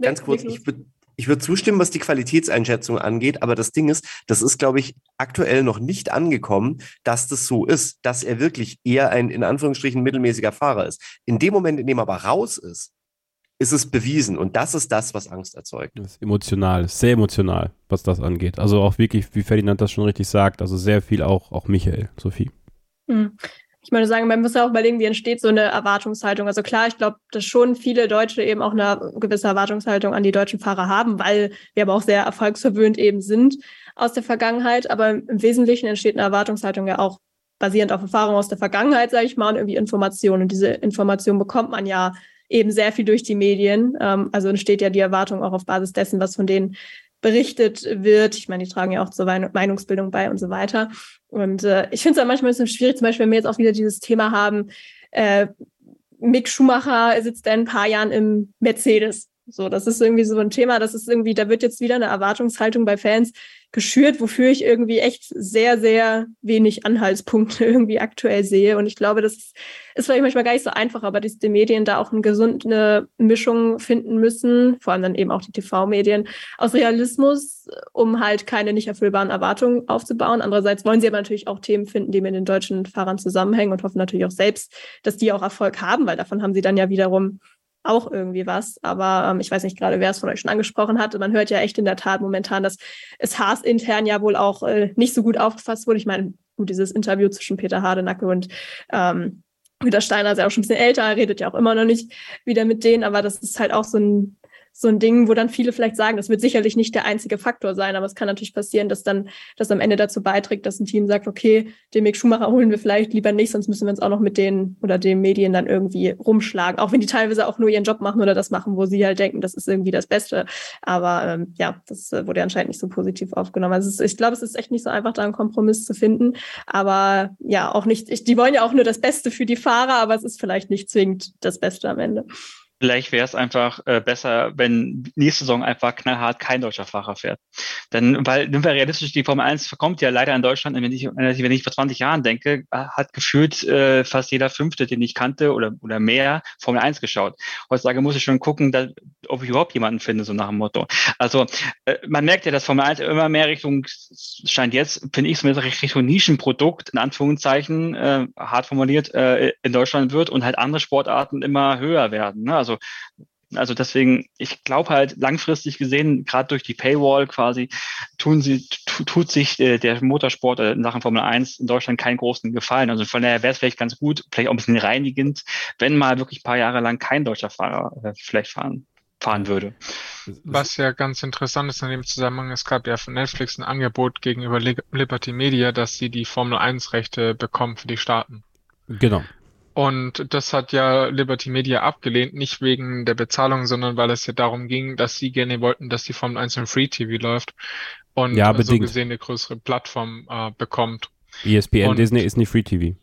ganz kurz, ich würde ich würde zustimmen, was die Qualitätseinschätzung angeht, aber das Ding ist, das ist, glaube ich, aktuell noch nicht angekommen, dass das so ist, dass er wirklich eher ein in Anführungsstrichen mittelmäßiger Fahrer ist. In dem Moment, in dem er aber raus ist, ist es bewiesen und das ist das, was Angst erzeugt. Das ist emotional, sehr emotional, was das angeht. Also auch wirklich, wie Ferdinand das schon richtig sagt, also sehr viel auch, auch Michael, Sophie. Hm ich meine sagen, man muss ja auch überlegen, wie entsteht so eine Erwartungshaltung. Also klar, ich glaube, dass schon viele Deutsche eben auch eine gewisse Erwartungshaltung an die deutschen Fahrer haben, weil wir aber auch sehr erfolgsverwöhnt eben sind aus der Vergangenheit. Aber im Wesentlichen entsteht eine Erwartungshaltung ja auch basierend auf Erfahrungen aus der Vergangenheit, sage ich mal, und irgendwie Informationen. Und diese Informationen bekommt man ja eben sehr viel durch die Medien. Ähm, also entsteht ja die Erwartung auch auf Basis dessen, was von denen berichtet wird. Ich meine, die tragen ja auch zur Meinungsbildung bei und so weiter. Und äh, ich finde es manchmal ein bisschen schwierig, zum Beispiel, wenn wir jetzt auch wieder dieses Thema haben, äh, Mick Schumacher sitzt in ein paar Jahren im Mercedes. So, das ist irgendwie so ein Thema, das ist irgendwie, da wird jetzt wieder eine Erwartungshaltung bei Fans geschürt, wofür ich irgendwie echt sehr, sehr wenig Anhaltspunkte irgendwie aktuell sehe. Und ich glaube, das ist, ist vielleicht manchmal gar nicht so einfach, aber dass die Medien da auch eine gesunde Mischung finden müssen, vor allem dann eben auch die TV-Medien, aus Realismus, um halt keine nicht erfüllbaren Erwartungen aufzubauen. Andererseits wollen sie aber natürlich auch Themen finden, die mit den deutschen Fahrern zusammenhängen und hoffen natürlich auch selbst, dass die auch Erfolg haben, weil davon haben sie dann ja wiederum auch irgendwie was. Aber ähm, ich weiß nicht gerade, wer es von euch schon angesprochen hat. Man hört ja echt in der Tat momentan, dass es Haas intern ja wohl auch äh, nicht so gut aufgefasst wurde. Ich meine, gut, dieses Interview zwischen Peter Hardenacke und ähm, Peter Steiner ist ja auch schon ein bisschen älter, redet ja auch immer noch nicht wieder mit denen, aber das ist halt auch so ein so ein Ding, wo dann viele vielleicht sagen, das wird sicherlich nicht der einzige Faktor sein, aber es kann natürlich passieren, dass dann das am Ende dazu beiträgt, dass ein Team sagt, okay, den Mick Schumacher holen wir vielleicht lieber nicht, sonst müssen wir uns auch noch mit den oder den Medien dann irgendwie rumschlagen, auch wenn die teilweise auch nur ihren Job machen oder das machen, wo sie halt denken, das ist irgendwie das Beste. Aber ähm, ja, das äh, wurde anscheinend nicht so positiv aufgenommen. Also ist, ich glaube, es ist echt nicht so einfach, da einen Kompromiss zu finden. Aber ja, auch nicht, ich, die wollen ja auch nur das Beste für die Fahrer, aber es ist vielleicht nicht zwingend das Beste am Ende. Vielleicht wäre es einfach äh, besser, wenn nächste Saison einfach knallhart kein deutscher Fahrer fährt. Denn, weil, sind wir realistisch, die Formel 1 verkommt ja leider in Deutschland, wenn ich, wenn ich vor 20 Jahren denke, hat gefühlt äh, fast jeder Fünfte, den ich kannte oder, oder mehr, Formel 1 geschaut. Heutzutage muss ich schon gucken, dass, ob ich überhaupt jemanden finde, so nach dem Motto. Also äh, man merkt ja, dass Formel 1 immer mehr Richtung, scheint jetzt, finde ich, zumindest Richtung Nischenprodukt, in Anführungszeichen, äh, hart formuliert, äh, in Deutschland wird und halt andere Sportarten immer höher werden. Ne? Also also deswegen, ich glaube halt langfristig gesehen, gerade durch die Paywall quasi, tun sie, tut sich äh, der Motorsport äh, in Sachen Formel 1 in Deutschland keinen großen Gefallen. Also von daher wäre es vielleicht ganz gut, vielleicht auch ein bisschen reinigend, wenn mal wirklich ein paar Jahre lang kein deutscher Fahrer äh, vielleicht fahren fahren würde. Was ja ganz interessant ist in dem Zusammenhang, es gab ja von Netflix ein Angebot gegenüber Liberty Media, dass sie die Formel 1 Rechte bekommen für die Staaten. Genau. Und das hat ja Liberty Media abgelehnt, nicht wegen der Bezahlung, sondern weil es ja darum ging, dass sie gerne wollten, dass die Formel 1 im Free TV läuft und ja, so gesehen eine größere Plattform äh, bekommt. ESPN und, Disney ist nicht Free TV.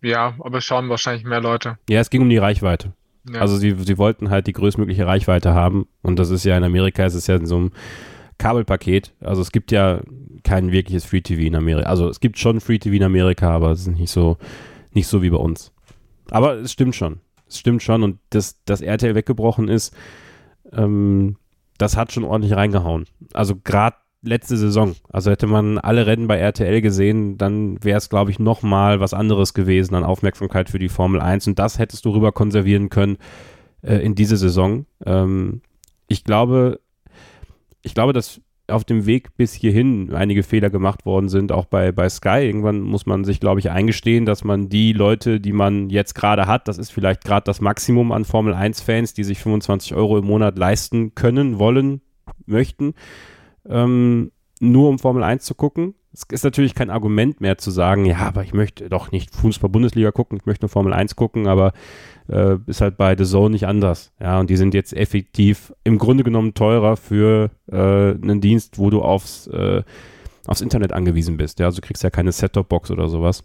Ja, aber schauen wahrscheinlich mehr Leute. Ja, es ging um die Reichweite. Ja. Also sie, sie wollten halt die größtmögliche Reichweite haben und das ist ja in Amerika, ist es ja in so einem Kabelpaket. Also es gibt ja kein wirkliches Free TV in Amerika. Also es gibt schon Free TV in Amerika, aber es ist nicht so nicht so wie bei uns. Aber es stimmt schon. Es stimmt schon. Und dass das RTL weggebrochen ist, ähm, das hat schon ordentlich reingehauen. Also gerade letzte Saison. Also hätte man alle Rennen bei RTL gesehen, dann wäre es, glaube ich, nochmal was anderes gewesen an Aufmerksamkeit für die Formel 1. Und das hättest du rüber konservieren können äh, in diese Saison. Ähm, ich glaube, ich glaube, dass auf dem Weg bis hierhin einige Fehler gemacht worden sind, auch bei, bei Sky. Irgendwann muss man sich, glaube ich, eingestehen, dass man die Leute, die man jetzt gerade hat, das ist vielleicht gerade das Maximum an Formel 1-Fans, die sich 25 Euro im Monat leisten können, wollen, möchten, ähm, nur um Formel 1 zu gucken. Es ist natürlich kein Argument mehr zu sagen, ja, aber ich möchte doch nicht Fußball-Bundesliga gucken, ich möchte nur Formel 1 gucken, aber äh, ist halt bei The Zone nicht anders. Ja, und die sind jetzt effektiv im Grunde genommen teurer für äh, einen Dienst, wo du aufs, äh, aufs Internet angewiesen bist. Ja, also du kriegst ja keine Set-Top-Box oder sowas.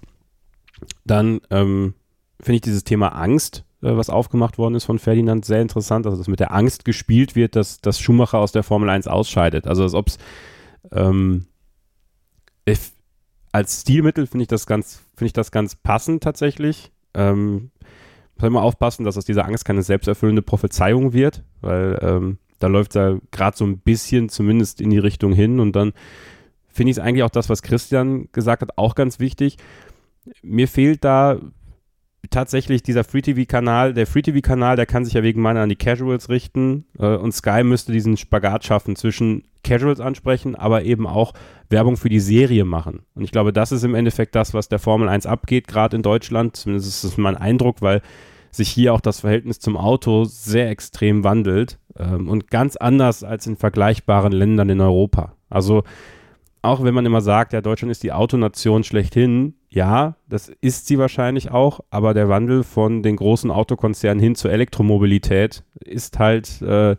Dann ähm, finde ich dieses Thema Angst, äh, was aufgemacht worden ist von Ferdinand, sehr interessant. Also, dass mit der Angst gespielt wird, dass, dass Schumacher aus der Formel 1 ausscheidet. Also, als ob es ähm, als Stilmittel finde ich das ganz, finde ich das ganz passend tatsächlich. Ähm, soll mal aufpassen, dass aus dieser Angst keine selbsterfüllende Prophezeiung wird, weil ähm, da läuft er gerade so ein bisschen zumindest in die Richtung hin und dann finde ich es eigentlich auch das, was Christian gesagt hat, auch ganz wichtig. Mir fehlt da tatsächlich dieser Free-TV-Kanal, der Free-TV-Kanal, der kann sich ja wegen meiner an die Casuals richten äh, und Sky müsste diesen Spagat schaffen zwischen Casuals ansprechen, aber eben auch Werbung für die Serie machen. Und ich glaube, das ist im Endeffekt das, was der Formel 1 abgeht, gerade in Deutschland. Zumindest ist das mein Eindruck, weil sich hier auch das Verhältnis zum Auto sehr extrem wandelt ähm, und ganz anders als in vergleichbaren Ländern in Europa. Also auch wenn man immer sagt, ja, Deutschland ist die Autonation schlechthin, ja, das ist sie wahrscheinlich auch, aber der Wandel von den großen Autokonzernen hin zur Elektromobilität ist halt äh,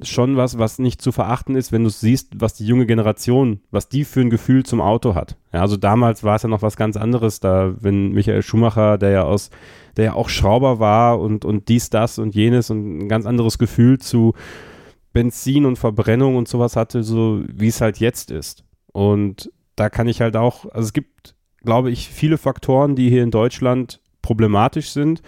schon was, was nicht zu verachten ist, wenn du siehst, was die junge Generation, was die für ein Gefühl zum Auto hat. Ja, also damals war es ja noch was ganz anderes, da, wenn Michael Schumacher, der ja aus, der ja auch Schrauber war und, und dies, das und jenes und ein ganz anderes Gefühl zu Benzin und Verbrennung und sowas hatte, so wie es halt jetzt ist. Und da kann ich halt auch, also es gibt, glaube ich, viele Faktoren, die hier in Deutschland problematisch sind.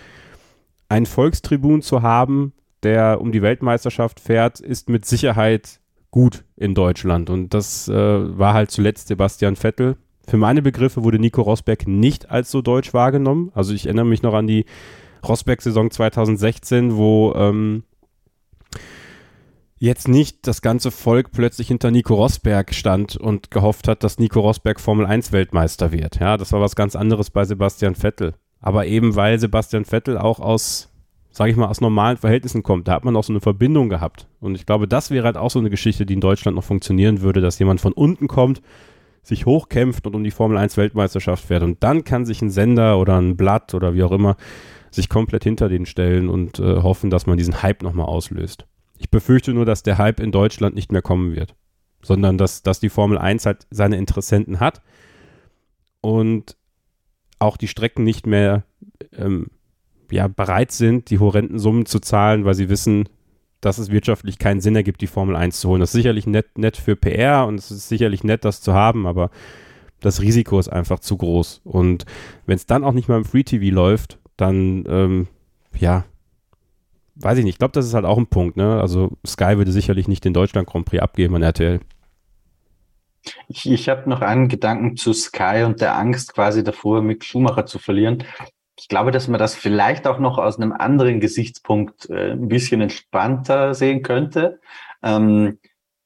Einen Volkstribun zu haben, der um die Weltmeisterschaft fährt, ist mit Sicherheit gut in Deutschland. Und das äh, war halt zuletzt Sebastian Vettel. Für meine Begriffe wurde Nico Rosberg nicht als so deutsch wahrgenommen. Also ich erinnere mich noch an die Rosberg-Saison 2016, wo ähm, jetzt nicht das ganze Volk plötzlich hinter Nico Rosberg stand und gehofft hat, dass Nico Rosberg Formel 1 Weltmeister wird. Ja, das war was ganz anderes bei Sebastian Vettel. Aber eben weil Sebastian Vettel auch aus sage ich mal, aus normalen Verhältnissen kommt. Da hat man auch so eine Verbindung gehabt. Und ich glaube, das wäre halt auch so eine Geschichte, die in Deutschland noch funktionieren würde, dass jemand von unten kommt, sich hochkämpft und um die Formel 1 Weltmeisterschaft fährt. Und dann kann sich ein Sender oder ein Blatt oder wie auch immer sich komplett hinter den stellen und äh, hoffen, dass man diesen Hype nochmal auslöst. Ich befürchte nur, dass der Hype in Deutschland nicht mehr kommen wird, sondern dass, dass die Formel 1 halt seine Interessenten hat und auch die Strecken nicht mehr ähm, ja, bereit sind, die horrenden Summen zu zahlen, weil sie wissen, dass es wirtschaftlich keinen Sinn ergibt, die Formel 1 zu holen. Das ist sicherlich nett, nett für PR und es ist sicherlich nett, das zu haben, aber das Risiko ist einfach zu groß. Und wenn es dann auch nicht mal im Free TV läuft, dann, ähm, ja, weiß ich nicht. Ich glaube, das ist halt auch ein Punkt. Ne? Also Sky würde sicherlich nicht den Deutschland Grand Prix abgeben an RTL. Ich, ich habe noch einen Gedanken zu Sky und der Angst quasi davor, Mick Schumacher zu verlieren. Ich glaube, dass man das vielleicht auch noch aus einem anderen Gesichtspunkt äh, ein bisschen entspannter sehen könnte. Ähm,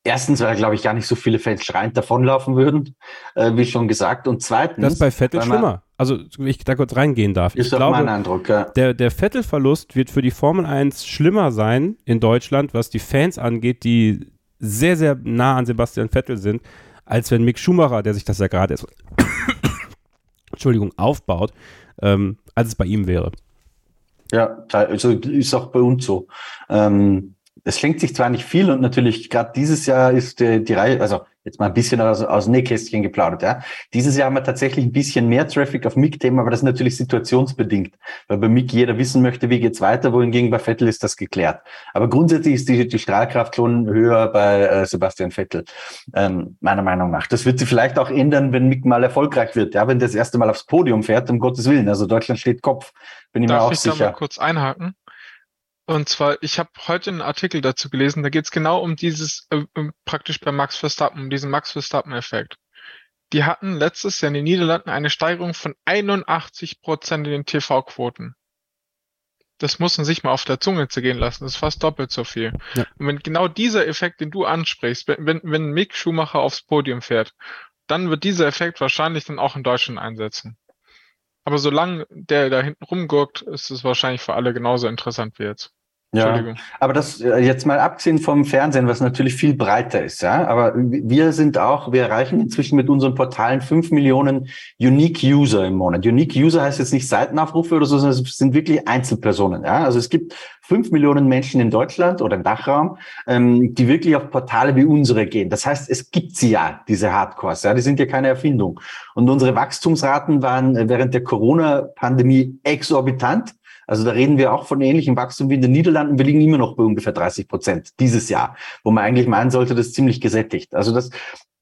erstens, weil, glaube ich, gar nicht so viele Fans schreiend davonlaufen würden, äh, wie schon gesagt. Und zweitens. Das ist bei Vettel schlimmer. Also, wenn ich da kurz reingehen darf. Ist ich glaube, mein Eindruck, ja. der, der Vettel-Verlust wird für die Formel 1 schlimmer sein in Deutschland, was die Fans angeht, die sehr, sehr nah an Sebastian Vettel sind, als wenn Mick Schumacher, der sich das ja gerade Entschuldigung, aufbaut, ähm, als es bei ihm wäre. Ja, also ist auch bei uns so. Ähm, es schenkt sich zwar nicht viel und natürlich gerade dieses Jahr ist die, die Reihe, also jetzt mal ein bisschen aus, aus Nähkästchen geplaudert, ja. Dieses Jahr haben wir tatsächlich ein bisschen mehr Traffic auf MIG-Themen, aber das ist natürlich situationsbedingt, weil bei MIG jeder wissen möchte, wie geht's weiter, wohingegen bei Vettel ist das geklärt. Aber grundsätzlich ist die, die Strahlkraft schon höher bei äh, Sebastian Vettel, ähm, meiner Meinung nach. Das wird sich vielleicht auch ändern, wenn MIG mal erfolgreich wird, ja, wenn das erste Mal aufs Podium fährt, um Gottes Willen. Also Deutschland steht Kopf, bin ich Darf mir auch ich sicher. da mal kurz einhaken? Und zwar, ich habe heute einen Artikel dazu gelesen, da geht es genau um dieses, äh, praktisch bei Max Verstappen, um diesen Max Verstappen-Effekt. Die hatten letztes Jahr in den Niederlanden eine Steigerung von 81 Prozent in den TV-Quoten. Das muss man sich mal auf der Zunge zergehen lassen. Das ist fast doppelt so viel. Ja. Und wenn genau dieser Effekt, den du ansprichst, wenn, wenn, wenn Mick Schumacher aufs Podium fährt, dann wird dieser Effekt wahrscheinlich dann auch in Deutschland einsetzen. Aber solange der da hinten rumgurkt, ist es wahrscheinlich für alle genauso interessant wie jetzt. Ja, aber das äh, jetzt mal abgesehen vom Fernsehen, was natürlich viel breiter ist, ja. Aber wir sind auch, wir erreichen inzwischen mit unseren Portalen fünf Millionen Unique User im Monat. Unique User heißt jetzt nicht Seitenaufrufe oder so, sondern es sind wirklich Einzelpersonen, ja. Also es gibt fünf Millionen Menschen in Deutschland oder im Dachraum, ähm, die wirklich auf Portale wie unsere gehen. Das heißt, es gibt sie ja, diese Hardcores, ja. Die sind ja keine Erfindung. Und unsere Wachstumsraten waren äh, während der Corona-Pandemie exorbitant. Also da reden wir auch von ähnlichem Wachstum wie in den Niederlanden. Wir liegen immer noch bei ungefähr 30 Prozent dieses Jahr, wo man eigentlich meinen sollte, das ist ziemlich gesättigt. Also das,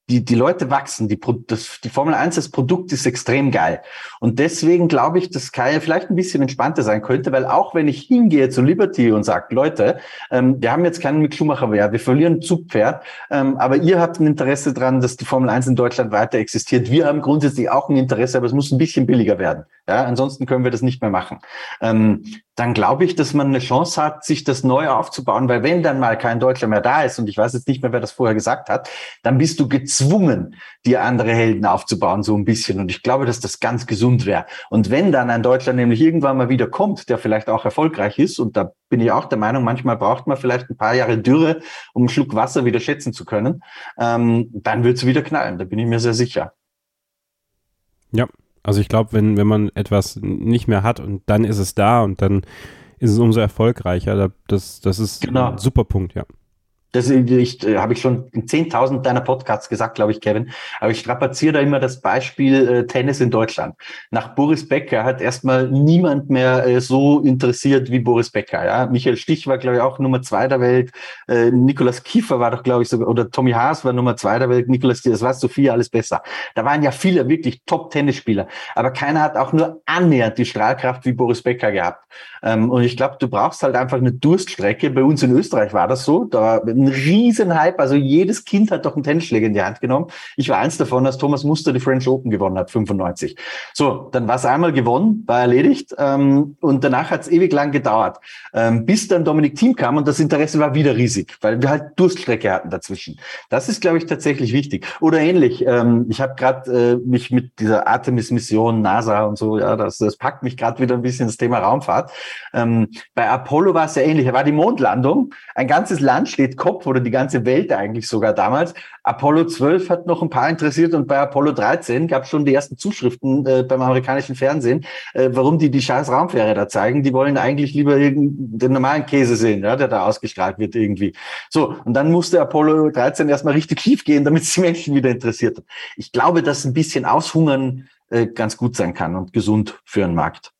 die, die Leute wachsen, die, das, die Formel 1, das Produkt ist extrem geil. Und deswegen glaube ich, dass Sky vielleicht ein bisschen entspannter sein könnte, weil auch wenn ich hingehe zu Liberty und sage, Leute, ähm, wir haben jetzt keinen Mick Schumacher mehr, wir verlieren Zugpferd, ähm, aber ihr habt ein Interesse dran, dass die Formel 1 in Deutschland weiter existiert. Wir haben grundsätzlich auch ein Interesse, aber es muss ein bisschen billiger werden. Ja, ansonsten können wir das nicht mehr machen. Ähm, dann glaube ich, dass man eine Chance hat, sich das neu aufzubauen, weil wenn dann mal kein Deutscher mehr da ist, und ich weiß jetzt nicht mehr, wer das vorher gesagt hat, dann bist du gezwungen, dir andere Helden aufzubauen, so ein bisschen. Und ich glaube, dass das ganz gesund wäre. Und wenn dann ein Deutscher nämlich irgendwann mal wieder kommt, der vielleicht auch erfolgreich ist, und da bin ich auch der Meinung, manchmal braucht man vielleicht ein paar Jahre Dürre, um einen Schluck Wasser wieder schätzen zu können, ähm, dann wird es wieder knallen, da bin ich mir sehr sicher. Ja, also ich glaube, wenn, wenn man etwas nicht mehr hat und dann ist es da und dann ist es umso erfolgreicher. Da- Das, das ist Genau. ein super Punkt, ja. Das ich, äh, habe ich schon in 10.000 deiner Podcasts gesagt, glaube ich, Kevin. Aber ich strapaziere da immer das Beispiel äh, Tennis in Deutschland. Nach Boris Becker hat erstmal niemand mehr äh, so interessiert wie Boris Becker. Ja? Michael Stich war, glaube ich, auch Nummer zwei der Welt. Äh, Nikolas Kiefer war doch, glaube ich, sogar, oder Tommy Haas war Nummer zwei der Welt. Nikolas, das war Sophia, alles besser. Da waren ja viele wirklich Top-Tennisspieler. Aber keiner hat auch nur annähernd die Strahlkraft wie Boris Becker gehabt. Ähm, und ich glaube, du brauchst halt einfach eine Durststrecke. Bei uns in Österreich war das so. Da ein riesen Hype. Also jedes Kind hat doch einen Tennisschläger in die Hand genommen. Ich war eins davon, als Thomas Muster die French Open gewonnen hat, 95. So, dann war es einmal gewonnen, war erledigt. Ähm, und danach hat es ewig lang gedauert, ähm, bis dann Dominik Thiem kam und das Interesse war wieder riesig, weil wir halt Durststrecke hatten dazwischen. Das ist, glaube ich, tatsächlich wichtig. Oder ähnlich. Ähm, ich habe gerade äh, mich mit dieser Artemis-Mission, NASA und so, ja, das, das packt mich gerade wieder ein bisschen das Thema Raumfahrt. Ähm, bei Apollo war es ja ähnlich. Da war die Mondlandung. Ein ganzes Land steht Kopf oder die ganze Welt eigentlich sogar damals. Apollo 12 hat noch ein paar interessiert und bei Apollo 13 gab es schon die ersten Zuschriften äh, beim amerikanischen Fernsehen, äh, warum die die scheiß Raumfähre da zeigen. Die wollen eigentlich lieber den normalen Käse sehen, ja, der da ausgestrahlt wird irgendwie. So, und dann musste Apollo 13 erstmal richtig schief gehen, damit es die Menschen wieder interessiert hat. Ich glaube, dass ein bisschen Aushungern äh, ganz gut sein kann und gesund für einen Markt.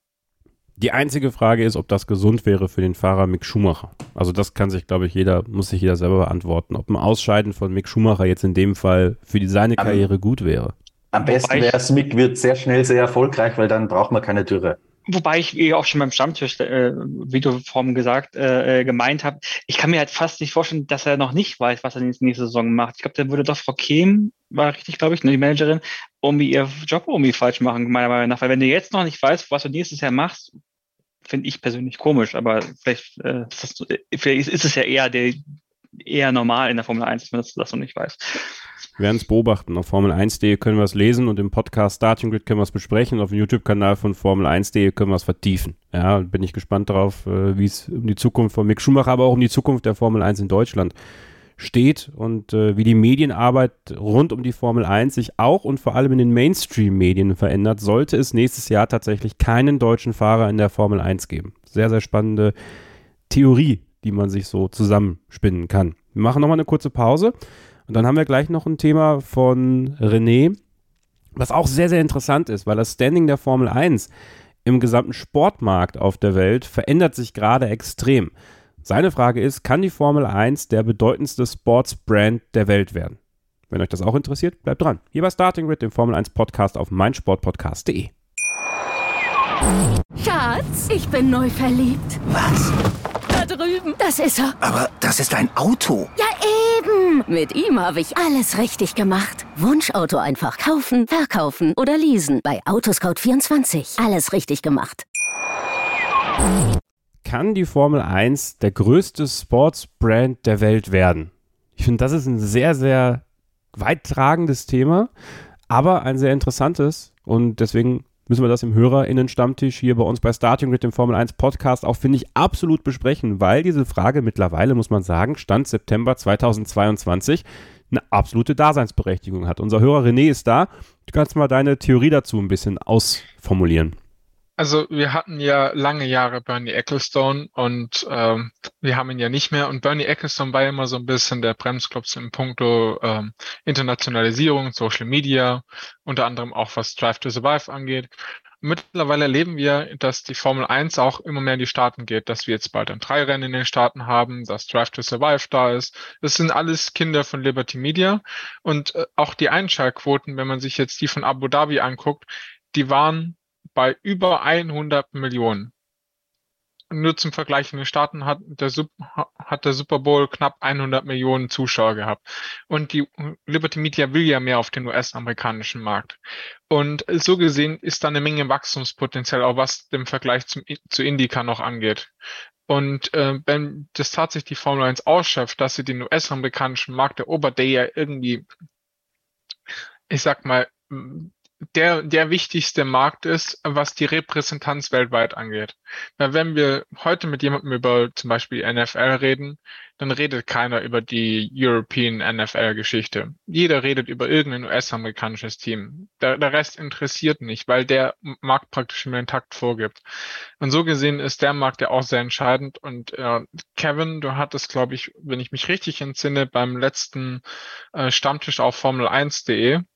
Die einzige Frage ist, ob das gesund wäre für den Fahrer Mick Schumacher. Also das kann sich, glaube ich, jeder, muss sich jeder selber beantworten. Ob ein Ausscheiden von Mick Schumacher jetzt in dem Fall für die, seine Karriere gut wäre. Am besten wäre es, Mick wird sehr schnell sehr erfolgreich, weil dann braucht man keine Dürre. Wobei ich eh auch schon beim Stammtisch äh, Videoform gesagt, äh, äh gemeint habe, ich kann mir halt fast nicht vorstellen, dass er noch nicht weiß, was er nächsten Saison macht. Ich glaube, der würde doch Frau Kehm, war richtig, glaube ich, ne, die Managerin, irgendwie ihr Job irgendwie falsch machen, meiner Meinung nach. Weil wenn du jetzt noch nicht weißt, was du nächstes Jahr machst, finde ich persönlich komisch, aber vielleicht, äh, das, vielleicht ist es ja eher der eher normal in der Formel 1, dass man das noch nicht weiß. Wir werden es beobachten. Auf Formel1.de können wir es lesen und im Podcast Starting Grid können wir es besprechen. Auf dem YouTube-Kanal von Formel1.de können wir es vertiefen. Ja, bin ich gespannt darauf, äh, wie es um die Zukunft von Mick Schumacher, aber auch um die Zukunft der Formel 1 in Deutschland steht und äh, wie die Medienarbeit rund um die Formel 1 sich auch und vor allem in den Mainstream-Medien verändert, sollte es nächstes Jahr tatsächlich keinen deutschen Fahrer in der Formel 1 geben. Sehr, sehr spannende Theorie, die man sich so zusammenspinnen kann. Wir machen nochmal eine kurze Pause und dann haben wir gleich noch ein Thema von René, was auch sehr, sehr interessant ist, weil das Standing der Formel 1 im gesamten Sportmarkt auf der Welt verändert sich gerade extrem. Seine Frage ist, kann die Formel 1 der bedeutendste Sportsbrand der Welt werden? Wenn euch das auch interessiert, bleibt dran. Hier bei Starting Grid, dem Formel 1 Podcast auf meinsportpodcast.de. Schatz, ich bin neu verliebt. Was? Drüben. Das ist er. Aber das ist ein Auto. Ja, eben. Mit ihm habe ich alles richtig gemacht. Wunschauto einfach kaufen, verkaufen oder leasen. Bei Autoscout24. Alles richtig gemacht. Kann die Formel 1 der größte Sportsbrand der Welt werden? Ich finde, das ist ein sehr, sehr weittragendes Thema, aber ein sehr interessantes. Und deswegen müssen wir das im HörerInnen-Stammtisch hier bei uns bei Starting mit dem Formel 1 Podcast auch, finde ich, absolut besprechen, weil diese Frage mittlerweile, muss man sagen, Stand September 2022 eine absolute Daseinsberechtigung hat. Unser Hörer René ist da. Du kannst mal deine Theorie dazu ein bisschen ausformulieren. Also wir hatten ja lange Jahre Bernie Ecclestone und ähm, wir haben ihn ja nicht mehr. Und Bernie Ecclestone war ja immer so ein bisschen der Bremsklopf im Punkto ähm, Internationalisierung, Social Media, unter anderem auch was Drive to Survive angeht. Mittlerweile erleben wir, dass die Formel 1 auch immer mehr in die Staaten geht, dass wir jetzt bald ein Dreirennen in den Staaten haben, dass Drive to Survive da ist. Das sind alles Kinder von Liberty Media und äh, auch die Einschaltquoten, wenn man sich jetzt die von Abu Dhabi anguckt, die waren bei über 100 Millionen. Nur zum Vergleich in den Staaten hat der, hat der Super Bowl knapp 100 Millionen Zuschauer gehabt. Und die Liberty Media will ja mehr auf den US-amerikanischen Markt. Und so gesehen ist da eine Menge Wachstumspotenzial, auch was den Vergleich zum, zu Indica noch angeht. Und äh, wenn das tatsächlich die Formel 1 ausschöpft, dass sie den US-amerikanischen Markt erobert, der ja irgendwie, ich sag mal, der, der wichtigste Markt ist, was die Repräsentanz weltweit angeht. Weil wenn wir heute mit jemandem über zum Beispiel NFL reden, dann redet keiner über die European NFL-Geschichte. Jeder redet über irgendein US-amerikanisches Team. Der, der Rest interessiert nicht, weil der Markt praktisch immer den Takt vorgibt. Und so gesehen ist der Markt ja auch sehr entscheidend. Und äh, Kevin, du hattest, glaube ich, wenn ich mich richtig entsinne, beim letzten äh, Stammtisch auf Formel1.de ähm,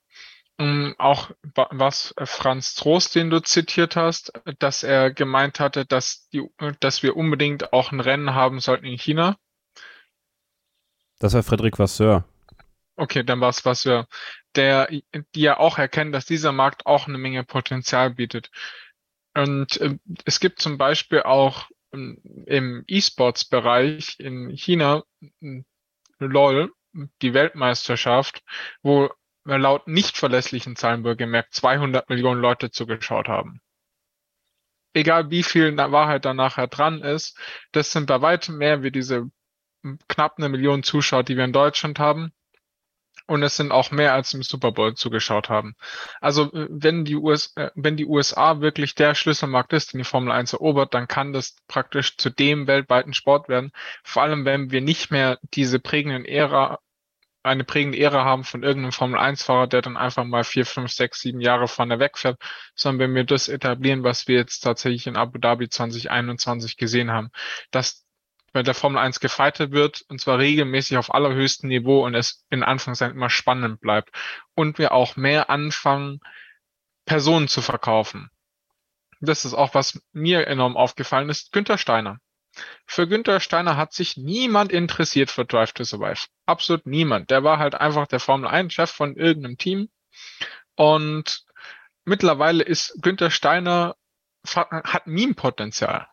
auch was äh, Franz Trost, den du zitiert hast, dass er gemeint hatte, dass, die, dass wir unbedingt auch ein Rennen haben sollten in China. Das war Frederik Vasseur. Okay, dann war es Vasseur, der die ja auch erkennt, dass dieser Markt auch eine Menge Potenzial bietet. Und äh, es gibt zum Beispiel auch ähm, im E-Sports-Bereich in China LOL, die Weltmeisterschaft, wo laut nicht verlässlichen Zahlen wohlgemerkt 200 Millionen Leute zugeschaut haben. Egal wie viel Wahrheit da nachher dran ist, das sind bei weitem mehr wie diese knapp eine Million Zuschauer, die wir in Deutschland haben. Und es sind auch mehr als im Super Bowl zugeschaut haben. Also wenn die, US, äh, wenn die USA wirklich der Schlüsselmarkt ist, den die Formel 1 erobert, dann kann das praktisch zu dem weltweiten Sport werden. Vor allem, wenn wir nicht mehr diese prägenden Ära eine prägende Ära haben von irgendeinem Formel-1-Fahrer, der dann einfach mal vier, fünf, sechs, sieben Jahre vorne wegfährt, sondern wenn wir das etablieren, was wir jetzt tatsächlich in Abu Dhabi 2021 gesehen haben, dass bei der Formel 1 gefeitet wird, und zwar regelmäßig auf allerhöchstem Niveau und es in Anführungszeichen immer spannend bleibt. Und wir auch mehr anfangen, Personen zu verkaufen. das ist auch, was mir enorm aufgefallen ist, Günther Steiner. Für Günther Steiner hat sich niemand interessiert für Drive to Survive. Absolut niemand. Der war halt einfach der Formel 1 Chef von irgendeinem Team. Und mittlerweile ist Günther Steiner, hat Meme-Potenzial.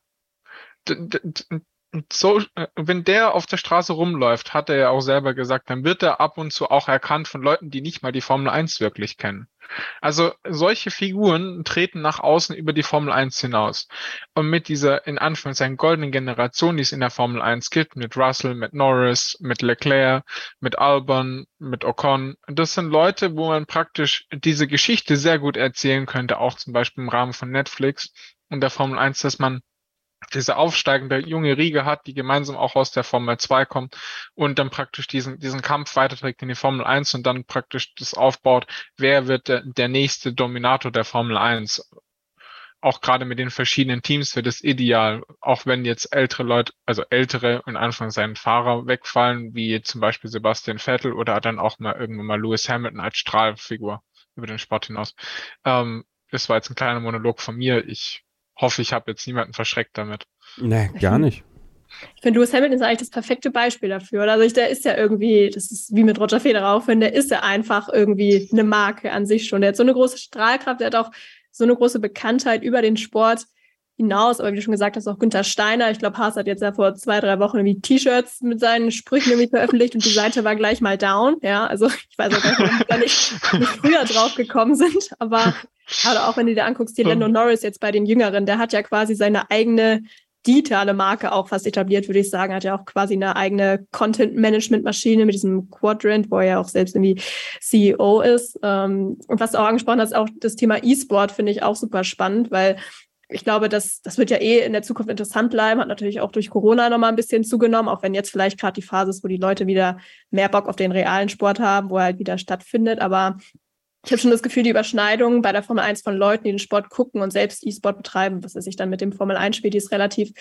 So, äh, wenn der auf der Straße rumläuft, hat er ja auch selber gesagt, dann wird er ab und zu auch erkannt von Leuten, die nicht mal die Formel 1 wirklich kennen. Also solche Figuren treten nach außen über die Formel 1 hinaus. Und mit dieser in Anführungszeichen goldenen Generation, die es in der Formel 1 gibt, mit Russell, mit Norris, mit Leclerc, mit Albon, mit Ocon, das sind Leute, wo man praktisch diese Geschichte sehr gut erzählen könnte, auch zum Beispiel im Rahmen von Netflix und der Formel 1, dass man diese aufsteigende junge Riege hat, die gemeinsam auch aus der Formel 2 kommt und dann praktisch diesen, diesen Kampf weiterträgt in die Formel 1 und dann praktisch das aufbaut, wer wird der, der nächste Dominator der Formel 1. Auch gerade mit den verschiedenen Teams wird es ideal, auch wenn jetzt ältere Leute, also ältere in Anführungszeichen Fahrer wegfallen, wie zum Beispiel Sebastian Vettel oder dann auch mal irgendwann mal Lewis Hamilton als Strahlfigur über den Sport hinaus. Ähm, das war jetzt ein kleiner Monolog von mir. Ich hoffe, ich habe jetzt niemanden verschreckt damit. Nee, gar nicht. Ich finde, Lewis Hamilton ist eigentlich das perfekte Beispiel dafür. Also ich, der ist ja irgendwie, das ist wie mit Roger Federer auch, wenn der ist ja einfach irgendwie eine Marke an sich schon. Der hat so eine große Strahlkraft, der hat auch so eine große Bekanntheit über den Sport hinaus. Aber wie du schon gesagt hast, auch Günther Steiner. Ich glaube, Haas hat jetzt ja vor zwei, drei Wochen irgendwie T-Shirts mit seinen Sprüchen irgendwie veröffentlicht und die Seite war gleich mal down. Ja, also ich weiß auch gar nicht, da nicht, nicht früher drauf gekommen sind. Aber Gerade auch wenn du dir anguckst, die Lando Norris jetzt bei den Jüngeren, der hat ja quasi seine eigene digitale Marke auch fast etabliert, würde ich sagen. Hat ja auch quasi eine eigene Content-Management-Maschine mit diesem Quadrant, wo er ja auch selbst irgendwie CEO ist. Ähm, und was du auch angesprochen hast, auch das Thema E-Sport finde ich auch super spannend, weil ich glaube, das, das wird ja eh in der Zukunft interessant bleiben, hat natürlich auch durch Corona nochmal ein bisschen zugenommen, auch wenn jetzt vielleicht gerade die Phase ist, wo die Leute wieder mehr Bock auf den realen Sport haben, wo er halt wieder stattfindet. Aber ich habe schon das Gefühl, die Überschneidung bei der Formel 1 von Leuten, die den Sport gucken und selbst E-Sport betreiben, was er sich dann mit dem Formel 1 spielt, die ist relativ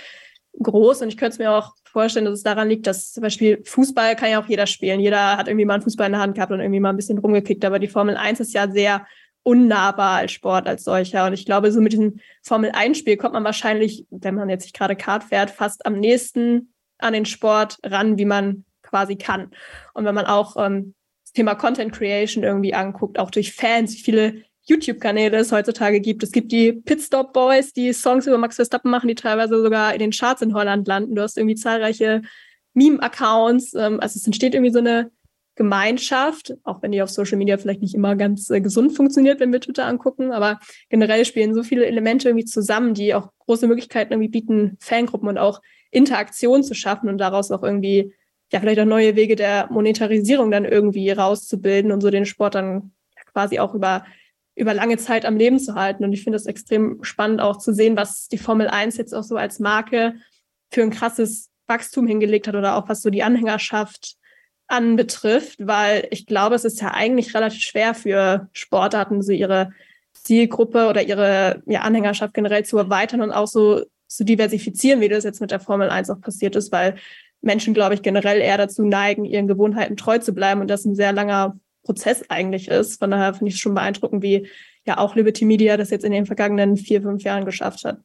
groß. Und ich könnte es mir auch vorstellen, dass es daran liegt, dass zum Beispiel Fußball kann ja auch jeder spielen. Jeder hat irgendwie mal einen Fußball in der Hand gehabt und irgendwie mal ein bisschen rumgekickt. Aber die Formel 1 ist ja sehr unnahbar als Sport als solcher. Und ich glaube, so mit diesem Formel 1-Spiel kommt man wahrscheinlich, wenn man jetzt nicht gerade Kart fährt, fast am nächsten an den Sport ran, wie man quasi kann. Und wenn man auch ähm, Thema Content Creation irgendwie anguckt, auch durch Fans, wie viele YouTube-Kanäle es heutzutage gibt. Es gibt die Pitstop Boys, die Songs über Max Verstappen machen, die teilweise sogar in den Charts in Holland landen. Du hast irgendwie zahlreiche Meme-Accounts. Ähm, also es entsteht irgendwie so eine Gemeinschaft, auch wenn die auf Social Media vielleicht nicht immer ganz äh, gesund funktioniert, wenn wir Twitter angucken, aber generell spielen so viele Elemente irgendwie zusammen, die auch große Möglichkeiten irgendwie bieten, Fangruppen und auch Interaktion zu schaffen und daraus auch irgendwie ja vielleicht auch neue Wege der Monetarisierung dann irgendwie rauszubilden und so den Sport dann quasi auch über über lange Zeit am Leben zu halten. Und ich finde es extrem spannend auch zu sehen, was die Formel 1 jetzt auch so als Marke für ein krasses Wachstum hingelegt hat oder auch was so die Anhängerschaft anbetrifft, weil ich glaube, es ist ja eigentlich relativ schwer für Sportarten, so ihre Zielgruppe oder ihre ja, Anhängerschaft generell zu erweitern und auch so zu diversifizieren, wie das jetzt mit der Formel 1 auch passiert ist, weil Menschen, glaube ich, generell eher dazu neigen, ihren Gewohnheiten treu zu bleiben und das ein sehr langer Prozess eigentlich ist. Von daher finde ich es schon beeindruckend, wie ja auch Liberty Media das jetzt in den vergangenen vier, fünf Jahren geschafft hat.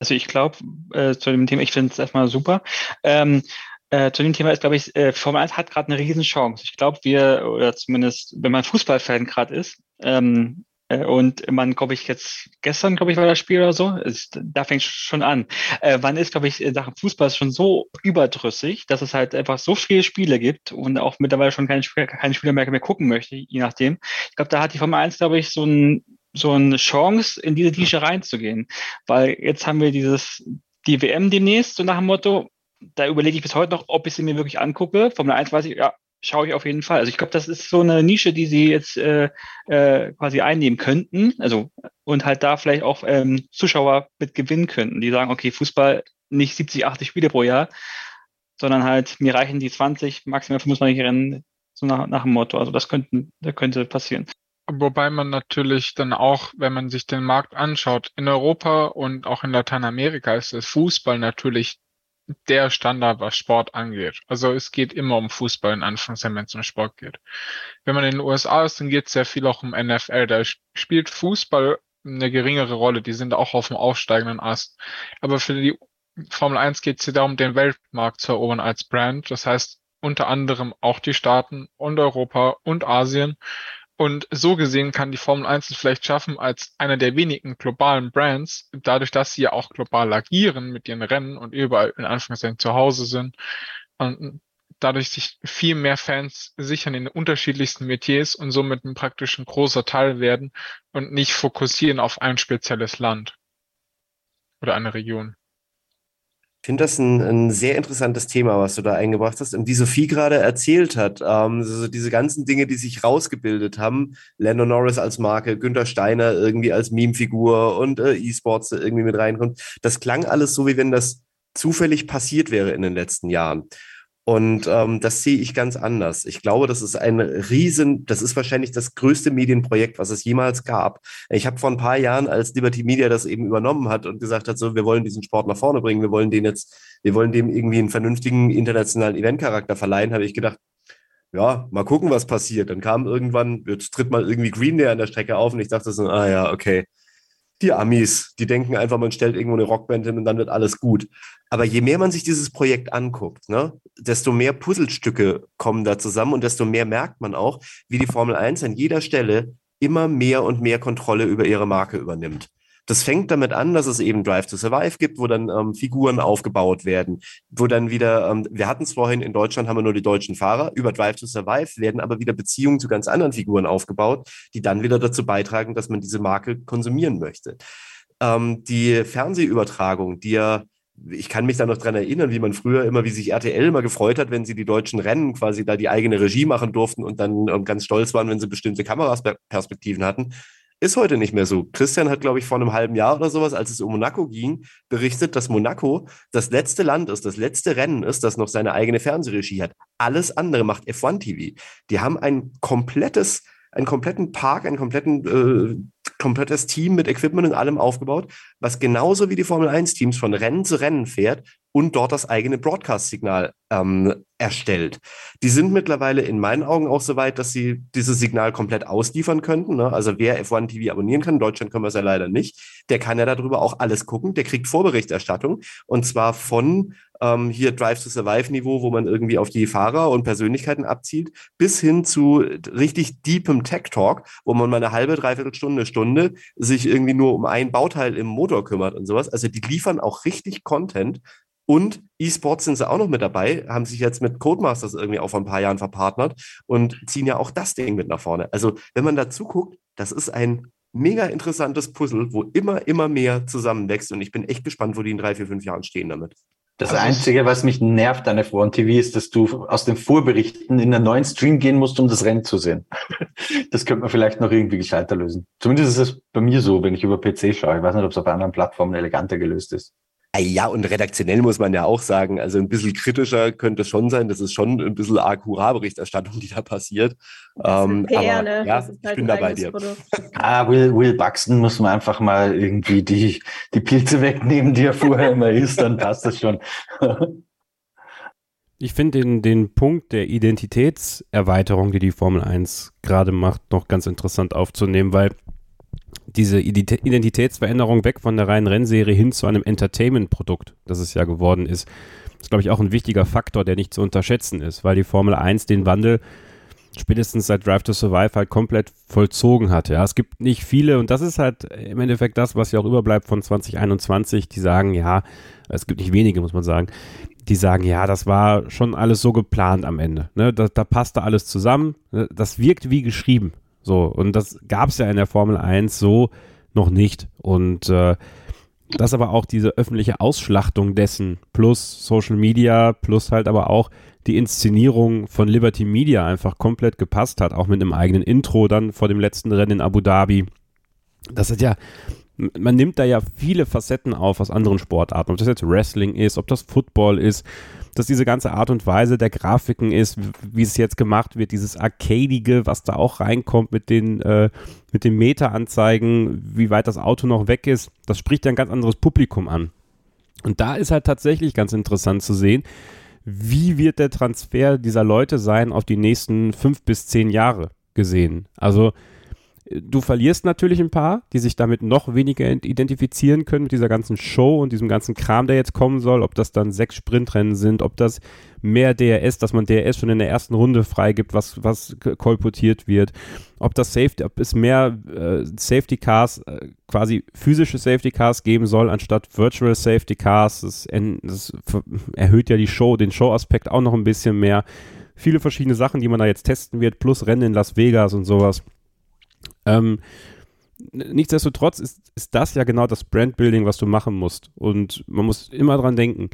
Also ich glaube, äh, zu dem Thema, ich finde es erstmal super. Ähm, äh, zu dem Thema ist, glaube ich, äh, Formel 1 hat gerade eine Riesenchance. Ich glaube, wir, oder zumindest, wenn man Fußballfan gerade ist, ähm, äh, und man, glaube ich, jetzt gestern, glaube ich, war das Spiel oder so. Ist, da fängt schon an. Äh, man ist, glaube ich, in Sachen Fußball schon so überdrüssig, dass es halt einfach so viele Spiele gibt und auch mittlerweile schon keine, keine Spieler mehr, mehr gucken möchte, je nachdem. Ich glaube, da hat die Formel 1, glaube ich, so ein so eine Chance, in diese Nische reinzugehen. Weil jetzt haben wir dieses, die WM demnächst, so nach dem Motto, da überlege ich bis heute noch, ob ich sie mir wirklich angucke. Formel 1 weiß ich, ja, schaue ich auf jeden Fall. Also ich glaube, das ist so eine Nische, die sie jetzt äh, äh, quasi einnehmen könnten. Also und halt da vielleicht auch ähm, Zuschauer mit gewinnen könnten, die sagen, okay, Fußball nicht 70, 80 Spiele pro Jahr, sondern halt mir reichen die 20, maximal 25 Rennen so nach, nach dem Motto. Also das könnten, das könnte passieren. Wobei man natürlich dann auch, wenn man sich den Markt anschaut, in Europa und auch in Lateinamerika ist das Fußball natürlich der Standard, was Sport angeht. Also es geht immer um Fußball in Anführungszeichen, wenn es um Sport geht. Wenn man in den USA ist, dann geht es sehr viel auch um NFL. Da spielt Fußball eine geringere Rolle. Die sind auch auf dem aufsteigenden Ast. Aber für die Formel 1 geht es hier darum, den Weltmarkt zu erobern als Brand. Das heißt unter anderem auch die Staaten und Europa und Asien. Und so gesehen kann die Formel 1 es vielleicht schaffen, als einer der wenigen globalen Brands, dadurch, dass sie ja auch global agieren mit ihren Rennen und überall in Anführungszeichen zu Hause sind, und dadurch sich viel mehr Fans sichern in den unterschiedlichsten Metiers und somit ein praktisch ein großer Teil werden und nicht fokussieren auf ein spezielles Land oder eine Region. Ich finde das ein, ein, sehr interessantes Thema, was du da eingebracht hast. Und wie Sophie gerade erzählt hat, ähm, also diese ganzen Dinge, die sich rausgebildet haben, Lando Norris als Marke, Günther Steiner irgendwie als Meme-Figur und äh, E-Sports irgendwie mit reinkommt, das klang alles so, wie wenn das zufällig passiert wäre in den letzten Jahren. Und ähm, das sehe ich ganz anders. Ich glaube, das ist ein riesen, das ist wahrscheinlich das größte Medienprojekt, was es jemals gab. Ich habe vor ein paar Jahren, als Liberty Media das eben übernommen hat und gesagt hat, so, wir wollen diesen Sport nach vorne bringen, wir wollen den jetzt, wir wollen dem irgendwie einen vernünftigen internationalen Eventcharakter verleihen, habe ich gedacht, ja, mal gucken, was passiert. Dann kam irgendwann, jetzt tritt mal irgendwie Green Day an der Strecke auf und ich dachte so, ah ja, okay, die Amis, die denken einfach, man stellt irgendwo eine Rockband hin und dann wird alles gut. Aber je mehr man sich dieses Projekt anguckt, ne, desto mehr Puzzlestücke kommen da zusammen und desto mehr merkt man auch, wie die Formel 1 an jeder Stelle immer mehr und mehr Kontrolle über ihre Marke übernimmt. Das fängt damit an, dass es eben Drive to Survive gibt, wo dann ähm, Figuren aufgebaut werden, wo dann wieder, ähm, wir hatten es vorhin, in Deutschland haben wir nur die deutschen Fahrer, über Drive to Survive werden aber wieder Beziehungen zu ganz anderen Figuren aufgebaut, die dann wieder dazu beitragen, dass man diese Marke konsumieren möchte. Ähm, die Fernsehübertragung, die ja ich kann mich da noch dran erinnern, wie man früher immer, wie sich RTL immer gefreut hat, wenn sie die deutschen Rennen quasi da die eigene Regie machen durften und dann ähm, ganz stolz waren, wenn sie bestimmte Kameraperspektiven hatten. Ist heute nicht mehr so. Christian hat, glaube ich, vor einem halben Jahr oder sowas, als es um Monaco ging, berichtet, dass Monaco das letzte Land ist, das letzte Rennen ist, das noch seine eigene Fernsehregie hat. Alles andere macht F1 TV. Die haben ein komplettes, einen kompletten Park, einen kompletten, äh, komplettes Team mit Equipment und allem aufgebaut, was genauso wie die Formel 1 Teams von Rennen zu Rennen fährt und dort das eigene Broadcast-Signal ähm, erstellt. Die sind mittlerweile in meinen Augen auch so weit, dass sie dieses Signal komplett ausliefern könnten. Ne? Also wer F1 TV abonnieren kann, in Deutschland können wir es ja leider nicht, der kann ja darüber auch alles gucken. Der kriegt Vorberichterstattung und zwar von ähm, hier Drive to Survive Niveau, wo man irgendwie auf die Fahrer und Persönlichkeiten abzielt, bis hin zu richtig deepem Tech Talk, wo man mal eine halbe, dreiviertel Stunde, Stunde sich irgendwie nur um ein Bauteil im Motor kümmert und sowas. Also die liefern auch richtig Content und E-Sports sind sie auch noch mit dabei, haben sich jetzt mit Codemasters irgendwie auch vor ein paar Jahren verpartnert und ziehen ja auch das Ding mit nach vorne. Also, wenn man dazu guckt, das ist ein mega interessantes Puzzle, wo immer, immer mehr zusammenwächst und ich bin echt gespannt, wo die in drei, vier, fünf Jahren stehen damit. Das Einzige, was mich nervt an F1 TV, ist, dass du aus den Vorberichten in einen neuen Stream gehen musst, um das Rennen zu sehen. Das könnte man vielleicht noch irgendwie gescheiter lösen. Zumindest ist es bei mir so, wenn ich über PC schaue. Ich weiß nicht, ob es auf anderen Plattformen eleganter gelöst ist. Äh, ja, und redaktionell muss man ja auch sagen, also ein bisschen kritischer könnte es schon sein. Das ist schon ein bisschen arg Hurra-Berichterstattung, die da passiert. Ähm, PR, aber, ne? Ja, ich halt bin da bei dir. Ah, Will, Will Buxton muss man einfach mal irgendwie die, die Pilze wegnehmen, die er vorher immer isst, dann passt das schon. Ich finde den, den Punkt der Identitätserweiterung, die die Formel 1 gerade macht, noch ganz interessant aufzunehmen, weil diese Identitätsveränderung weg von der reinen Rennserie hin zu einem Entertainment-Produkt, das es ja geworden ist, ist, glaube ich, auch ein wichtiger Faktor, der nicht zu unterschätzen ist, weil die Formel 1 den Wandel spätestens seit Drive to Survive halt komplett vollzogen hat. Ja, es gibt nicht viele und das ist halt im Endeffekt das, was ja auch überbleibt von 2021, die sagen, ja, es gibt nicht wenige, muss man sagen, die sagen, ja, das war schon alles so geplant am Ende. Ne? Da, da passte alles zusammen. Ne? Das wirkt wie geschrieben. So, und das gab es ja in der Formel 1 so noch nicht. Und äh, dass aber auch diese öffentliche Ausschlachtung dessen plus Social Media plus halt aber auch die Inszenierung von Liberty Media einfach komplett gepasst hat, auch mit einem eigenen Intro dann vor dem letzten Rennen in Abu Dhabi. Das ist ja, man nimmt da ja viele Facetten auf aus anderen Sportarten, ob das jetzt Wrestling ist, ob das Football ist, dass diese ganze Art und Weise der Grafiken ist, wie es jetzt gemacht wird, dieses Arcadige, was da auch reinkommt mit den, äh, mit den Meta-Anzeigen, wie weit das Auto noch weg ist, das spricht ja ein ganz anderes Publikum an. Und da ist halt tatsächlich ganz interessant zu sehen, wie wird der Transfer dieser Leute sein auf die nächsten fünf bis zehn Jahre gesehen. Also Du verlierst natürlich ein paar, die sich damit noch weniger identifizieren können mit dieser ganzen Show und diesem ganzen Kram, der jetzt kommen soll. Ob das dann sechs Sprintrennen sind, ob das mehr DRS, dass man DRS schon in der ersten Runde freigibt, was, was kolportiert wird. Ob das Safety, ob es mehr äh, Safety Cars, äh, quasi physische Safety Cars geben soll, anstatt Virtual Safety Cars. Das, das erhöht ja die Show, den Show-Aspekt auch noch ein bisschen mehr. Viele verschiedene Sachen, die man da jetzt testen wird, plus Rennen in Las Vegas und sowas. Ähm, nichtsdestotrotz ist, ist das ja genau das Brandbuilding, was du machen musst. Und man muss immer dran denken.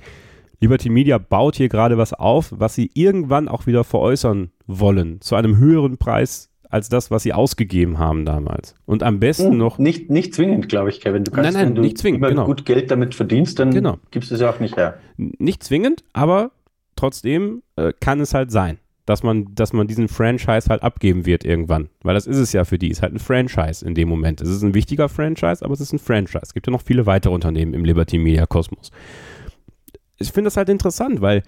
Liberty Media baut hier gerade was auf, was sie irgendwann auch wieder veräußern wollen, zu einem höheren Preis als das, was sie ausgegeben haben damals. Und am besten hm, noch. Nicht, nicht zwingend, glaube ich, Kevin. Du kannst, nein, nein, wenn du nicht zwingend, genau. gut Geld damit verdienst, dann genau. gibst du es ja auch nicht her. Nicht zwingend, aber trotzdem äh, kann es halt sein dass man, dass man diesen Franchise halt abgeben wird irgendwann. Weil das ist es ja für die. Ist halt ein Franchise in dem Moment. Es ist ein wichtiger Franchise, aber es ist ein Franchise. Es gibt ja noch viele weitere Unternehmen im Liberty Media Kosmos. Ich finde das halt interessant, weil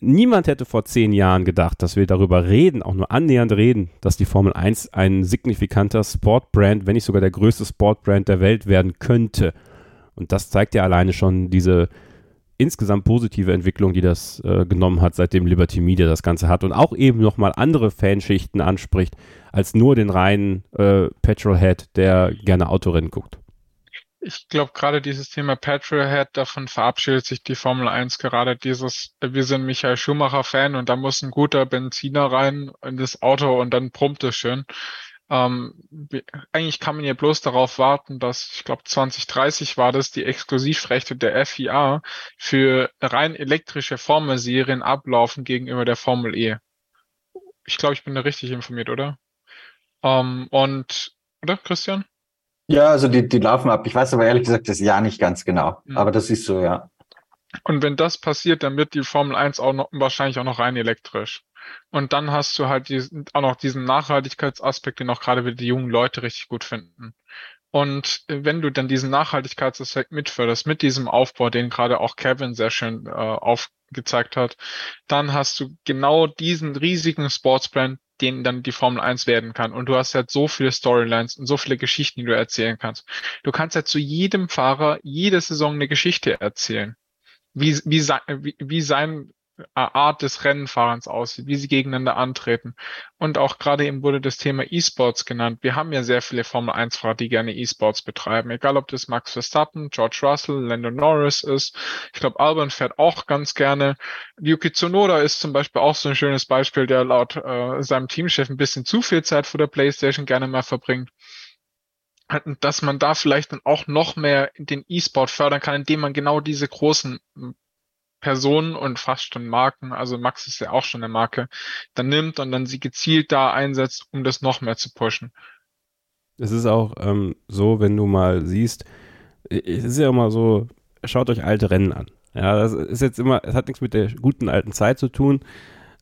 niemand hätte vor zehn Jahren gedacht, dass wir darüber reden, auch nur annähernd reden, dass die Formel 1 ein signifikanter Sportbrand, wenn nicht sogar der größte Sportbrand der Welt werden könnte. Und das zeigt ja alleine schon diese, insgesamt positive Entwicklung, die das äh, genommen hat, seitdem Liberty Media das Ganze hat und auch eben nochmal andere Fanschichten anspricht, als nur den reinen äh, Petrolhead, der gerne Autorennen guckt. Ich glaube, gerade dieses Thema Petrolhead, davon verabschiedet sich die Formel 1 gerade dieses, wir sind Michael Schumacher Fan und da muss ein guter Benziner rein in das Auto und dann prompt es schön. Ähm, eigentlich kann man ja bloß darauf warten, dass, ich glaube 2030 war das, die Exklusivrechte der FIA für rein elektrische Formelserien ablaufen gegenüber der Formel E. Ich glaube, ich bin da richtig informiert, oder? Ähm, und, oder, Christian? Ja, also die, die laufen ab. Ich weiß aber ehrlich gesagt das Jahr nicht ganz genau. Mhm. Aber das ist so, ja. Und wenn das passiert, dann wird die Formel 1 auch noch, wahrscheinlich auch noch rein elektrisch. Und dann hast du halt diesen, auch noch diesen Nachhaltigkeitsaspekt, den auch gerade wieder die jungen Leute richtig gut finden. Und wenn du dann diesen Nachhaltigkeitsaspekt mitförderst, mit diesem Aufbau, den gerade auch Kevin sehr schön äh, aufgezeigt hat, dann hast du genau diesen riesigen Sportsbrand, den dann die Formel 1 werden kann. Und du hast halt so viele Storylines und so viele Geschichten, die du erzählen kannst. Du kannst ja zu jedem Fahrer jede Saison eine Geschichte erzählen. Wie, wie, wie, wie sein Art des Rennenfahrens aussieht, wie sie gegeneinander antreten. Und auch gerade eben wurde das Thema E-Sports genannt. Wir haben ja sehr viele Formel 1-Fahrer, die gerne E-Sports betreiben. Egal, ob das Max Verstappen, George Russell, Lando Norris ist. Ich glaube, Albon fährt auch ganz gerne. Yuki Tsunoda ist zum Beispiel auch so ein schönes Beispiel, der laut äh, seinem Teamchef ein bisschen zu viel Zeit vor der Playstation gerne mal verbringt dass man da vielleicht dann auch noch mehr den E-Sport fördern kann, indem man genau diese großen Personen und fast schon Marken, also Max ist ja auch schon eine Marke, dann nimmt und dann sie gezielt da einsetzt, um das noch mehr zu pushen. Es ist auch ähm, so, wenn du mal siehst, es ist ja immer so, schaut euch alte Rennen an. Ja, das ist jetzt immer, es hat nichts mit der guten alten Zeit zu tun,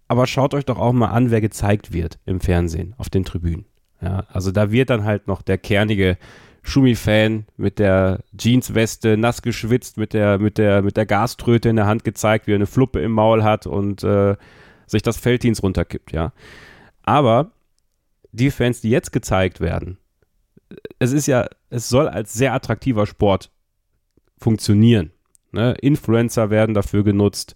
aber schaut euch doch auch mal an, wer gezeigt wird im Fernsehen, auf den Tribünen. Ja, also da wird dann halt noch der kernige Schumi-Fan mit der Jeansweste, nass geschwitzt, mit der, mit, der, mit der Gaströte in der Hand gezeigt, wie er eine Fluppe im Maul hat und äh, sich das Felddienst runterkippt, ja. Aber die Fans, die jetzt gezeigt werden, es ist ja, es soll als sehr attraktiver Sport funktionieren. Ne? Influencer werden dafür genutzt.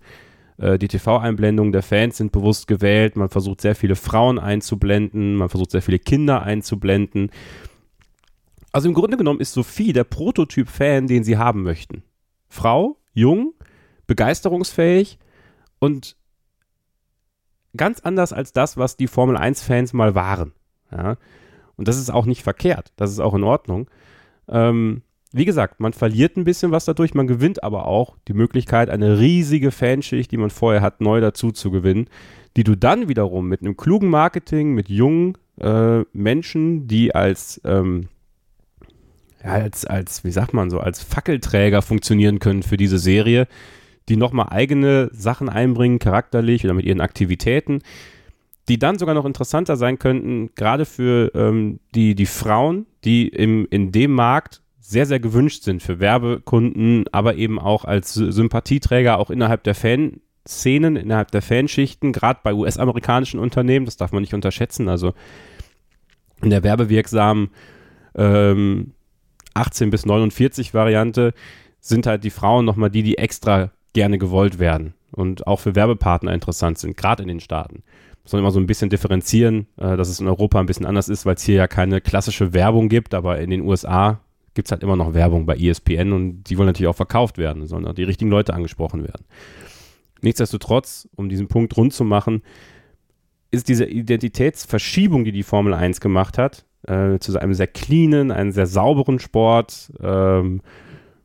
Äh, die TV-Einblendungen der Fans sind bewusst gewählt. Man versucht sehr viele Frauen einzublenden. Man versucht sehr viele Kinder einzublenden. Also im Grunde genommen ist Sophie der Prototyp-Fan, den sie haben möchten. Frau, jung, begeisterungsfähig und ganz anders als das, was die Formel 1-Fans mal waren. Ja? Und das ist auch nicht verkehrt, das ist auch in Ordnung. Ähm, wie gesagt, man verliert ein bisschen was dadurch, man gewinnt aber auch die Möglichkeit, eine riesige Fanschicht, die man vorher hat, neu dazu zu gewinnen, die du dann wiederum mit einem klugen Marketing, mit jungen äh, Menschen, die als ähm, ja, als, als, wie sagt man so, als Fackelträger funktionieren können für diese Serie, die nochmal eigene Sachen einbringen, charakterlich oder mit ihren Aktivitäten, die dann sogar noch interessanter sein könnten, gerade für ähm, die, die Frauen, die im, in dem Markt sehr, sehr gewünscht sind für Werbekunden, aber eben auch als Sympathieträger auch innerhalb der Fanszenen, innerhalb der Fanschichten, gerade bei US-amerikanischen Unternehmen, das darf man nicht unterschätzen. Also In der werbewirksamen ähm, 18 bis 49 Variante sind halt die Frauen nochmal die, die extra gerne gewollt werden und auch für Werbepartner interessant sind, gerade in den Staaten. Muss man immer so ein bisschen differenzieren, äh, dass es in Europa ein bisschen anders ist, weil es hier ja keine klassische Werbung gibt, aber in den USA gibt es halt immer noch Werbung bei ESPN und die wollen natürlich auch verkauft werden, sondern die richtigen Leute angesprochen werden. Nichtsdestotrotz, um diesen Punkt rund zu machen, ist diese Identitätsverschiebung, die die Formel 1 gemacht hat, äh, zu einem sehr cleanen, einem sehr sauberen Sport, ähm,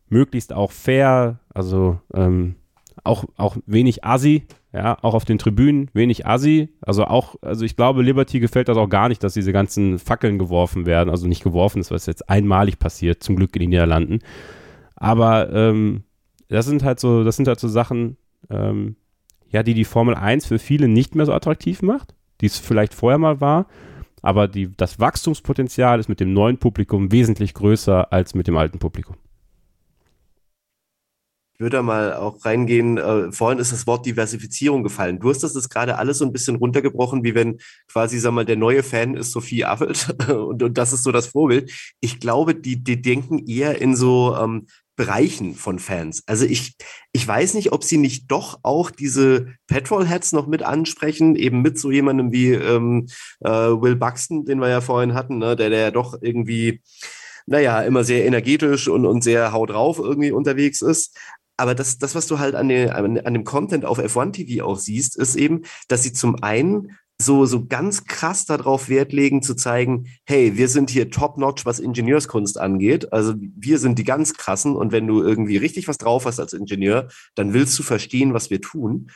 möglichst auch fair, also ähm, auch, auch wenig Assi, ja, auch auf den Tribünen wenig Assi. Also auch, also ich glaube, Liberty gefällt das auch gar nicht, dass diese ganzen Fackeln geworfen werden. Also nicht geworfen ist, was jetzt einmalig passiert, zum Glück in den Niederlanden. Aber ähm, das sind halt so, das sind halt so Sachen, ähm, ja, die die Formel 1 für viele nicht mehr so attraktiv macht, die es vielleicht vorher mal war. Aber die, das Wachstumspotenzial ist mit dem neuen Publikum wesentlich größer als mit dem alten Publikum. Ich würde da mal auch reingehen. Äh, vorhin ist das Wort Diversifizierung gefallen. Du hast das jetzt gerade alles so ein bisschen runtergebrochen, wie wenn quasi, sag mal, der neue Fan ist Sophie Affelt und, und das ist so das Vorbild. Ich glaube, die, die denken eher in so ähm, Bereichen von Fans. Also ich, ich weiß nicht, ob sie nicht doch auch diese Petrolheads noch mit ansprechen, eben mit so jemandem wie ähm, äh, Will Buxton, den wir ja vorhin hatten, ne? der, der ja doch irgendwie naja, immer sehr energetisch und, und sehr haut drauf irgendwie unterwegs ist. Aber das, das, was du halt an, den, an, an dem Content auf F1 TV auch siehst, ist eben, dass sie zum einen so, so ganz krass darauf Wert legen, zu zeigen, hey, wir sind hier top-notch, was Ingenieurskunst angeht. Also wir sind die ganz krassen und wenn du irgendwie richtig was drauf hast als Ingenieur, dann willst du verstehen, was wir tun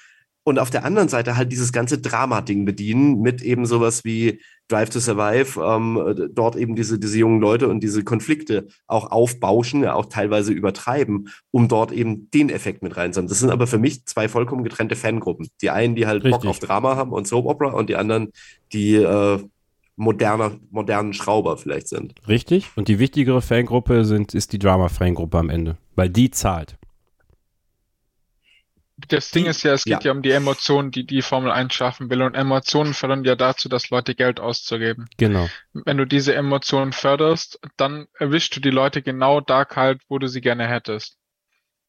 und auf der anderen Seite halt dieses ganze Drama-Ding bedienen mit eben sowas wie Drive to Survive, ähm, dort eben diese, diese jungen Leute und diese Konflikte auch aufbauschen, ja, auch teilweise übertreiben, um dort eben den Effekt mit reinzuhaben. Das sind aber für mich zwei vollkommen getrennte Fangruppen. Die einen, die halt Richtig. Bock auf Drama haben und Soap Opera und die anderen, die äh, moderner, modernen Schrauber vielleicht sind. Richtig. Und die wichtigere Fangruppe sind, ist die Drama-Fangruppe am Ende, weil die zahlt das Ding ist ja, es geht ja. ja. um die Emotionen, die die Formel 1 schaffen will. Und Emotionen fördern ja dazu, dass Leute Geld auszugeben. Genau. Wenn du diese Emotionen förderst, dann erwischst du die Leute genau da kalt, wo du sie gerne hättest.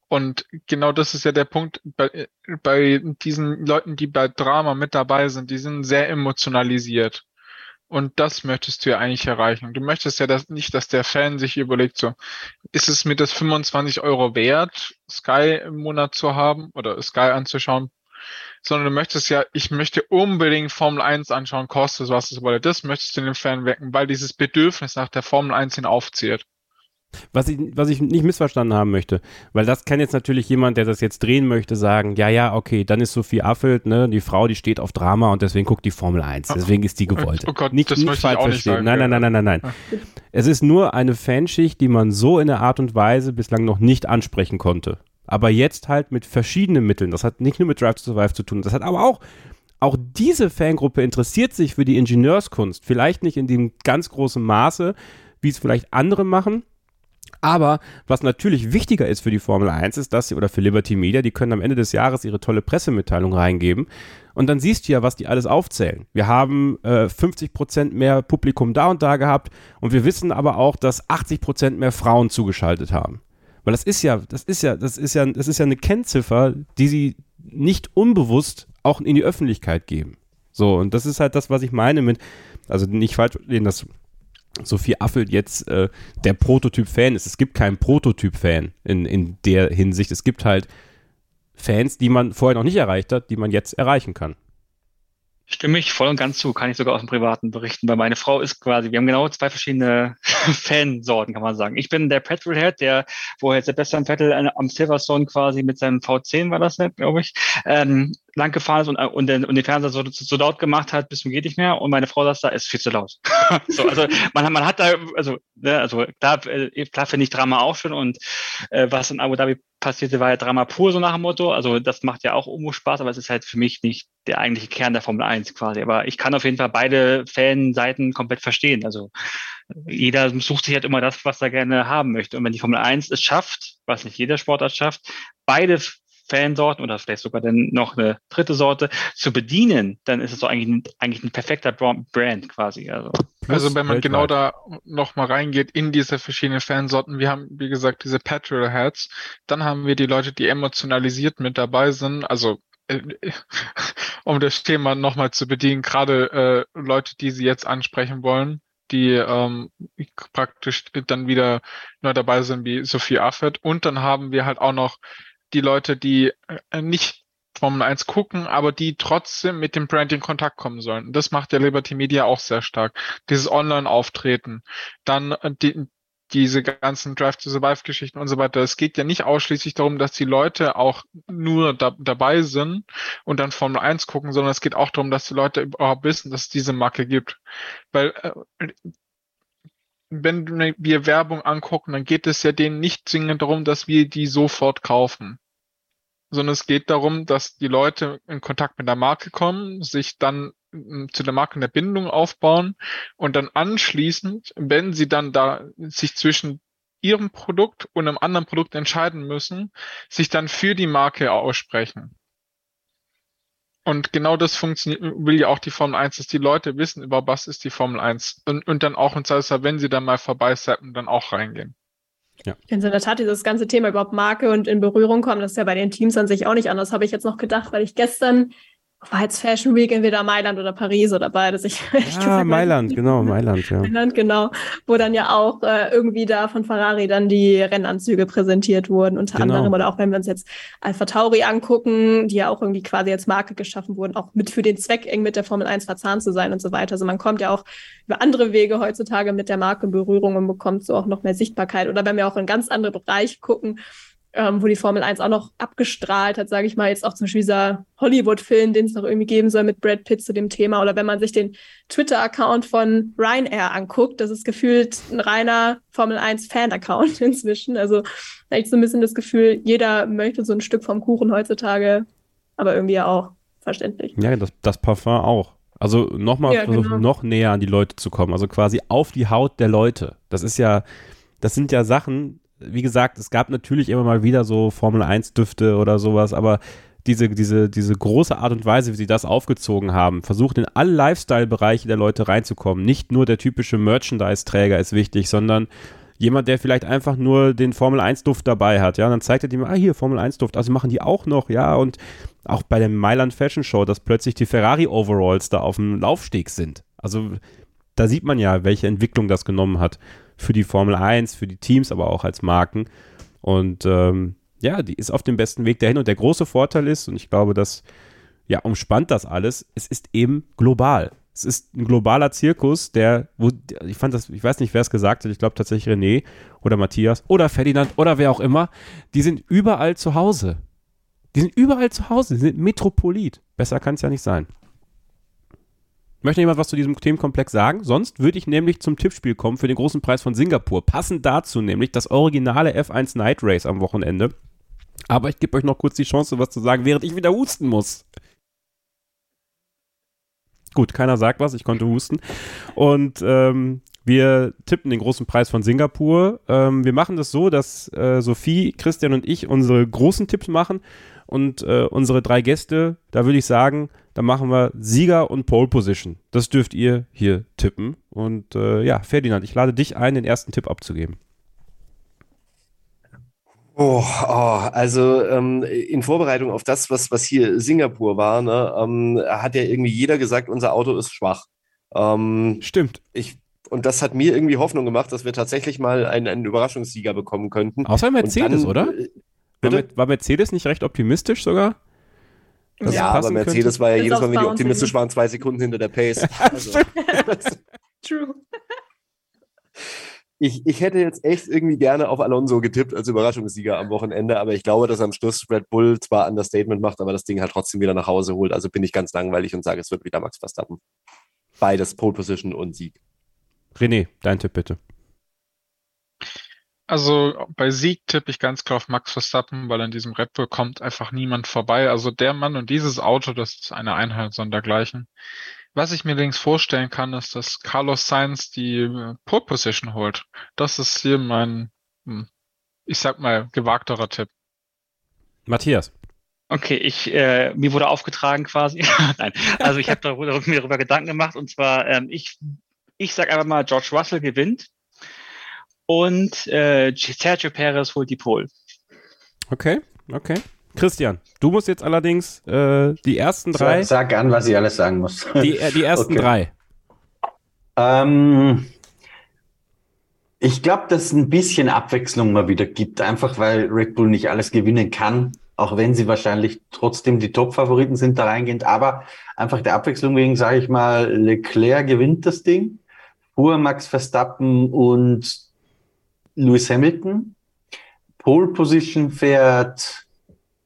Und genau das ist ja der Punkt bei, bei diesen Leuten, die bei Drama mit dabei sind, die sind sehr emotionalisiert. Und das möchtest du ja eigentlich erreichen. Du möchtest ja das nicht, dass der Fan sich überlegt, so, ist es mir das 25 Euro wert, Sky im Monat zu haben oder Sky anzuschauen? Sondern du möchtest ja, ich möchte unbedingt Formel 1 anschauen, kostet es, was es wolle. Das möchtest du in den Fan wecken, weil dieses Bedürfnis nach der Formel 1 hin aufzieht. Was ich, was ich nicht missverstanden haben möchte, weil das kann jetzt natürlich jemand, der das jetzt drehen möchte, sagen, ja, ja, okay, dann ist Sophie Affelt, ne, die Frau, die steht auf Drama und deswegen guckt die Formel 1, deswegen ist die gewollt. Oh Gott, nicht, das nicht falsch verstehen. Sagen, nein, nein, nein, nein, nein, nein, nein. Es ist nur eine Fanschicht, die man so in der Art und Weise bislang noch nicht ansprechen konnte. Aber jetzt halt mit verschiedenen Mitteln. Das hat nicht nur mit Drive to Survive zu tun, das hat aber auch auch diese Fangruppe interessiert sich für die Ingenieurskunst. Vielleicht nicht in dem ganz großen Maße, wie es vielleicht andere machen, aber was natürlich wichtiger ist für die Formel 1 ist, dass sie, oder für Liberty Media, die können am Ende des Jahres ihre tolle Pressemitteilung reingeben. Und dann siehst du ja, was die alles aufzählen. Wir haben äh, 50 Prozent mehr Publikum da und da gehabt. Und wir wissen aber auch, dass 80 Prozent mehr Frauen zugeschaltet haben. Weil das ist ja, das ist ja, das ist ja, das ist ja eine Kennziffer, die sie nicht unbewusst auch in die Öffentlichkeit geben. So, und das ist halt das, was ich meine mit, also nicht falsch, das Sophie Affelt jetzt äh, der Prototyp-Fan ist. Es gibt keinen Prototyp-Fan in, in der Hinsicht. Es gibt halt Fans, die man vorher noch nicht erreicht hat, die man jetzt erreichen kann. Stimme ich voll und ganz zu, kann ich sogar aus dem Privaten berichten, weil meine Frau ist quasi, wir haben genau zwei verschiedene Fansorten, kann man sagen. Ich bin der Petrolhead, der, wo jetzt Sebastian Vettel am Silverstone quasi mit seinem V10 war das, glaube ich, ähm, lang gefahren ist und, und, den, und den Fernseher so, so laut gemacht hat, bis zum geht nicht mehr. Und meine Frau sagt, da ist viel zu laut. so, also man, man hat da, also, ne, also klar, äh, klar finde ich Drama auch schön und äh, was in Abu Dhabi passierte, war ja Drama pur, so nach dem Motto. Also das macht ja auch irgendwo Spaß, aber es ist halt für mich nicht der eigentliche Kern der Formel 1 quasi. Aber ich kann auf jeden Fall beide Fanseiten komplett verstehen. Also jeder sucht sich halt immer das, was er gerne haben möchte. Und wenn die Formel 1 es schafft, was nicht jeder Sportart schafft, beide Fansorten oder vielleicht sogar dann noch eine dritte Sorte zu bedienen, dann ist es doch eigentlich ein, eigentlich ein perfekter Brand quasi. Also, also wenn man weltweit. genau da nochmal reingeht in diese verschiedenen Fansorten, wir haben, wie gesagt, diese Petrol Heads, dann haben wir die Leute, die emotionalisiert mit dabei sind, also äh, um das Thema nochmal zu bedienen, gerade äh, Leute, die Sie jetzt ansprechen wollen, die ähm, praktisch dann wieder neu dabei sind wie Sophie Affet. Und dann haben wir halt auch noch die Leute, die äh, nicht Formel 1 gucken, aber die trotzdem mit dem Brand in Kontakt kommen sollen. Das macht der Liberty Media auch sehr stark. Dieses Online-Auftreten. Dann äh, die, diese ganzen Drive to Survive Geschichten und so weiter. Es geht ja nicht ausschließlich darum, dass die Leute auch nur da, dabei sind und dann Formel 1 gucken, sondern es geht auch darum, dass die Leute überhaupt wissen, dass es diese Marke gibt. Weil äh, wenn wir Werbung angucken, dann geht es ja denen nicht zwingend darum, dass wir die sofort kaufen. Sondern es geht darum, dass die Leute in Kontakt mit der Marke kommen, sich dann zu der Marke eine Bindung aufbauen und dann anschließend, wenn sie dann da sich zwischen ihrem Produkt und einem anderen Produkt entscheiden müssen, sich dann für die Marke aussprechen. Und genau das funktioniert, will ja auch die Formel 1, dass die Leute wissen, über was ist die Formel 1 und, und dann auch, und sei es wenn sie dann mal vorbeiseppen, dann auch reingehen. Ja. Ich finde in der Tat dieses ganze Thema überhaupt Marke und in Berührung kommen, das ist ja bei den Teams an sich auch nicht anders, habe ich jetzt noch gedacht, weil ich gestern war jetzt Fashion Week entweder Mailand oder Paris oder beides. Ich, ich ah, Mailand, genau, Mailand, ja. Mailand, genau. Wo dann ja auch äh, irgendwie da von Ferrari dann die Rennanzüge präsentiert wurden, unter genau. anderem. Oder auch wenn wir uns jetzt Alpha Tauri angucken, die ja auch irgendwie quasi als Marke geschaffen wurden, auch mit für den Zweck eng mit der Formel 1 verzahnt zu sein und so weiter. Also man kommt ja auch über andere Wege heutzutage mit der Marke in Berührung und bekommt so auch noch mehr Sichtbarkeit. Oder wenn wir auch in ganz andere Bereiche gucken, ähm, wo die Formel 1 auch noch abgestrahlt hat, sage ich mal, jetzt auch zum Beispiel dieser Hollywood-Film, den es noch irgendwie geben soll mit Brad Pitt zu dem Thema. Oder wenn man sich den Twitter-Account von Ryanair anguckt, das ist gefühlt ein reiner Formel 1-Fan-Account inzwischen. Also da habe ich so ein bisschen das Gefühl, jeder möchte so ein Stück vom Kuchen heutzutage, aber irgendwie ja auch verständlich. Ja, das, das Parfum auch. Also nochmal ja, genau. noch näher an die Leute zu kommen, also quasi auf die Haut der Leute. Das ist ja, das sind ja Sachen, wie gesagt, es gab natürlich immer mal wieder so Formel 1 Düfte oder sowas, aber diese, diese, diese große Art und Weise, wie sie das aufgezogen haben, versucht in alle Lifestyle-Bereiche der Leute reinzukommen. Nicht nur der typische Merchandise-Träger ist wichtig, sondern jemand, der vielleicht einfach nur den Formel 1-Duft dabei hat, ja, und dann zeigt er dem, ah, hier, Formel 1-Duft, also machen die auch noch, ja, und auch bei der Mailand Fashion Show, dass plötzlich die Ferrari-Overalls da auf dem Laufsteg sind. Also da sieht man ja, welche Entwicklung das genommen hat für die Formel 1, für die Teams, aber auch als Marken. Und ähm, ja, die ist auf dem besten Weg dahin. Und der große Vorteil ist, und ich glaube, das ja, umspannt das alles, es ist eben global. Es ist ein globaler Zirkus, der, wo, ich fand das, ich weiß nicht, wer es gesagt hat, ich glaube tatsächlich René oder Matthias oder Ferdinand oder wer auch immer, die sind überall zu Hause. Die sind überall zu Hause, die sind Metropolit. Besser kann es ja nicht sein. Möchte jemand was zu diesem Themenkomplex sagen? Sonst würde ich nämlich zum Tippspiel kommen für den großen Preis von Singapur. Passend dazu nämlich das originale F1 Night Race am Wochenende. Aber ich gebe euch noch kurz die Chance, was zu sagen, während ich wieder husten muss. Gut, keiner sagt was, ich konnte husten. Und ähm, wir tippen den großen Preis von Singapur. Ähm, wir machen das so, dass äh, Sophie, Christian und ich unsere großen Tipps machen und äh, unsere drei Gäste, da würde ich sagen, da machen wir Sieger und Pole Position. Das dürft ihr hier tippen. Und äh, ja, Ferdinand, ich lade dich ein, den ersten Tipp abzugeben. Oh, oh, also ähm, in Vorbereitung auf das, was, was hier Singapur war, ne, ähm, hat ja irgendwie jeder gesagt, unser Auto ist schwach. Ähm, Stimmt. Ich, und das hat mir irgendwie Hoffnung gemacht, dass wir tatsächlich mal einen, einen Überraschungssieger bekommen könnten. Außer Mercedes, dann, oder? Äh, war, war, Mercedes nicht recht optimistisch sogar? Ja, aber Mercedes könnte? war ja jedes Mal, wenn die optimistisch waren, zwei Sekunden hinter der Pace. Also, True. ich, ich hätte jetzt echt irgendwie gerne auf Alonso getippt als Überraschungssieger am Wochenende, aber ich glaube, dass am Schluss Red Bull zwar Understatement macht, aber das Ding halt trotzdem wieder nach Hause holt. Also bin ich ganz langweilig und sage, es wird wieder Max Verstappen. Beides Pole Position und Sieg. René, dein Tipp bitte. Also bei Sieg tippe ich ganz klar auf Max Verstappen, weil an diesem Red Bull kommt einfach niemand vorbei. Also der Mann und dieses Auto, das ist eine Einheit sondergleichen. Was ich mir links vorstellen kann, ist, dass Carlos Sainz die äh, Pole Position holt. Das ist hier mein, hm, ich sag mal, gewagterer Tipp. Matthias. Okay, ich, äh, mir wurde aufgetragen quasi. Nein, also ich habe darüber, mir darüber Gedanken gemacht und zwar, ähm, ich, ich sage einfach mal, George Russell gewinnt und äh, Sergio Perez holt die Pole. Okay, okay. Christian, du musst jetzt allerdings äh, die ersten drei. Sag, sag an, was ich alles sagen muss. Die, äh, die ersten Okay. drei. Ähm, ich glaube, dass es ein bisschen Abwechslung mal wieder gibt, einfach weil Red Bull nicht alles gewinnen kann, auch wenn sie wahrscheinlich trotzdem die Top-Favoriten sind da reingehend. Aber einfach der Abwechslung wegen, sage ich mal, Leclerc gewinnt das Ding, vor Max Verstappen und Lewis Hamilton. Pole Position fährt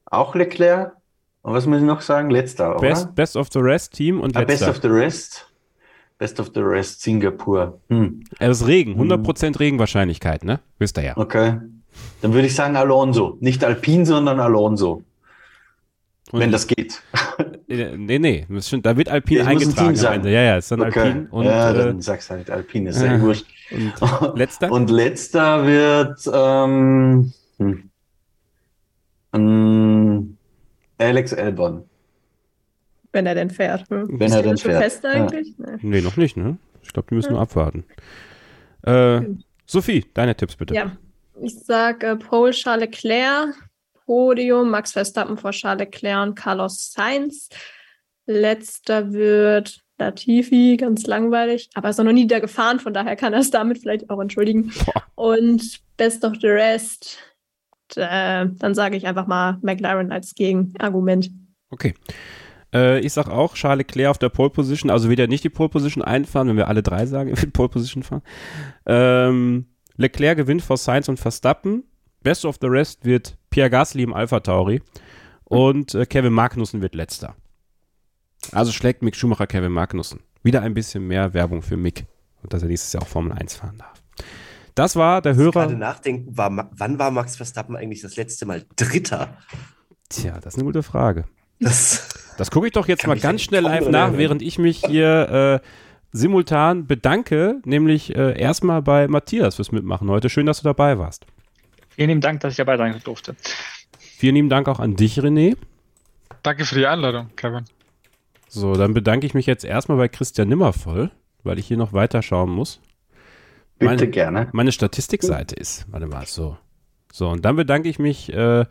auch Leclerc. Und was muss ich noch sagen? Letzter, oder? Best, Best of the Rest Team und Ah, Best letzter. of the Rest. Best of the Rest, Singapur. Hm. Das ist Regen, 100% Regenwahrscheinlichkeit, ne? Wisst ihr ja. Okay. Dann würde ich sagen Alonso. Nicht Alpin, sondern Alonso. Und- wenn das geht. Äh, Nee, nee, das stimmt, da wird Alpin Ja, es muss ein eingetragen Team sein. Ende. Ja, ja, ist dann Okay. Alpin und, ja, äh, dann sag's halt Alpin, ist äh, sehr wurscht. und letzter? Und letzter wird ähm, hm, ähm, Alex Albon. Wenn er denn fährt. Hm. Wenn er Steht denn das schon fährt, fest ja. eigentlich? Nee. Nee, noch nicht, ne? Ich glaube, die müssen nur abwarten. Äh, Sophie, deine Tipps bitte. Ja, ich sage äh, Pole Charles Leclerc, Podium Max Verstappen vor Charles Leclerc und Carlos Sainz. Letzter wird Latifi, ganz langweilig, aber ist noch nie da gefahren, von daher kann er es damit vielleicht auch entschuldigen. Boah. Und Best of the Rest, äh, dann sage ich einfach mal McLaren als Gegenargument. Okay. Äh, ich sag auch Charles Leclerc auf der Pole Position, also wieder nicht die Pole Position einfahren, wenn wir alle drei sagen, er wird Pole Position fahren. Ähm, Leclerc gewinnt vor Sainz und Verstappen. Best of the Rest wird Pierre Gasly im Alpha Tauri. Und äh, Kevin Magnussen wird letzter. Also schlägt Mick Schumacher Kevin Magnussen. Wieder ein bisschen mehr Werbung für Mick. Und dass er nächstes Jahr auch Formel 1 fahren darf. Das war der Ich muss gerade Hörer. nachdenken, war, wann war Max Verstappen eigentlich das letzte Mal Dritter? Tja, das ist eine gute Frage. Das, Das gucke ich doch jetzt mal ganz schnell live nach, erinnern. während ich mich hier äh, simultan bedanke, nämlich äh, erstmal bei Matthias fürs Mitmachen heute. Schön, dass du dabei warst. Vielen lieben Dank, dass ich dabei sein durfte. Vielen lieben Dank auch an dich, René. Danke für die Einladung, Kevin. So, dann bedanke ich mich jetzt erstmal bei Christian Nimmervoll, weil ich hier noch weiterschauen muss. Bitte Meine- gerne. Meine Statistikseite ist, warte mal, so. So, und dann bedanke ich mich äh,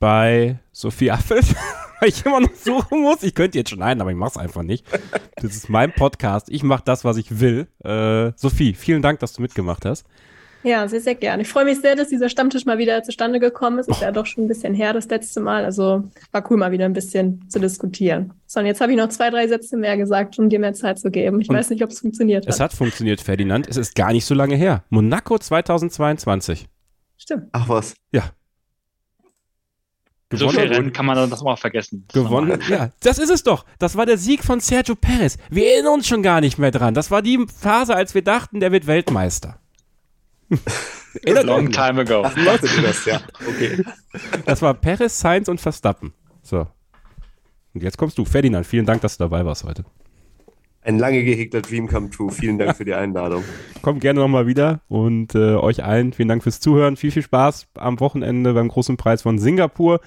bei Sophie Affelt, weil ich immer noch suchen muss. Ich könnte jetzt schneiden, aber ich mache es einfach nicht. Das ist mein Podcast. Ich mache das, was ich will. Äh, Sophie, vielen Dank, dass du mitgemacht hast. Ja, sehr, sehr gerne. Ich freue mich sehr, dass dieser Stammtisch mal wieder zustande gekommen ist. Ist ja doch schon ein bisschen her, das letzte Mal. Also war cool, mal wieder ein bisschen zu diskutieren. So, und jetzt habe ich noch zwei, drei Sätze mehr gesagt, um dir mehr Zeit zu geben. Ich Und weiß nicht, ob es funktioniert hat. Es hat funktioniert, Ferdinand. Es ist gar nicht so lange her. Monaco 2022. Stimmt. ach was. Ja. So viel Gewonnen, Rennen kann man dann das mal vergessen. Das gewonnen. Ja, das ist es doch. Das war der Sieg von Sergio Perez. Wir erinnern uns schon gar nicht mehr dran. Das war die Phase, als wir dachten, der wird Weltmeister. Long time ago. Ach, das, ja. Okay. Das war Perez, Sainz und Verstappen. So. Und jetzt kommst du. Ferdinand, vielen Dank, dass du dabei warst heute. Ein lange gehegter Dream come true. Vielen Dank für die Einladung. Kommt gerne nochmal wieder und äh, euch allen vielen Dank fürs Zuhören. Viel, viel Spaß am Wochenende beim großen Preis von Singapur.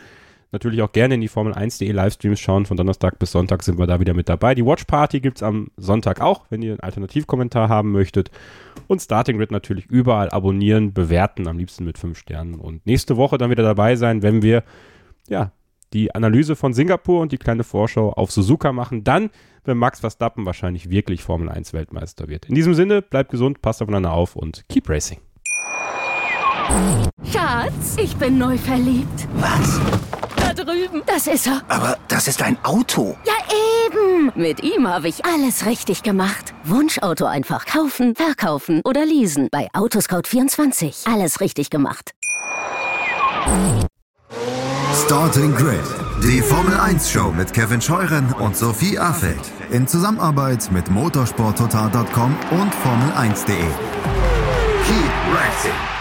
Natürlich auch gerne in die Formel 1.de Livestreams schauen. Von Donnerstag bis Sonntag sind wir da wieder mit dabei. Die Watch Party gibt's am Sonntag auch, wenn ihr einen Alternativkommentar haben möchtet. Und Starting Grid natürlich überall abonnieren, bewerten, am liebsten mit fünf Sternen. Und nächste Woche dann wieder dabei sein, wenn wir ja die Analyse von Singapur und die kleine Vorschau auf Suzuka machen. Dann, wenn Max Verstappen wahrscheinlich wirklich Formel 1 Weltmeister wird. In diesem Sinne, bleibt gesund, passt aufeinander auf und keep racing. Schatz, ich bin neu verliebt. Was? Da drüben. Das ist er. Aber das ist ein Auto. Ja, eben. Mit ihm habe ich alles richtig gemacht. Wunschauto einfach kaufen, verkaufen oder leasen. Bei Autoscout24. Alles richtig gemacht. Starting Grid, die Formel 1 Show mit Kevin Scheuren und Sophie Affeld in Zusammenarbeit mit motorsporttotal.com und Formel1.de. Keep racing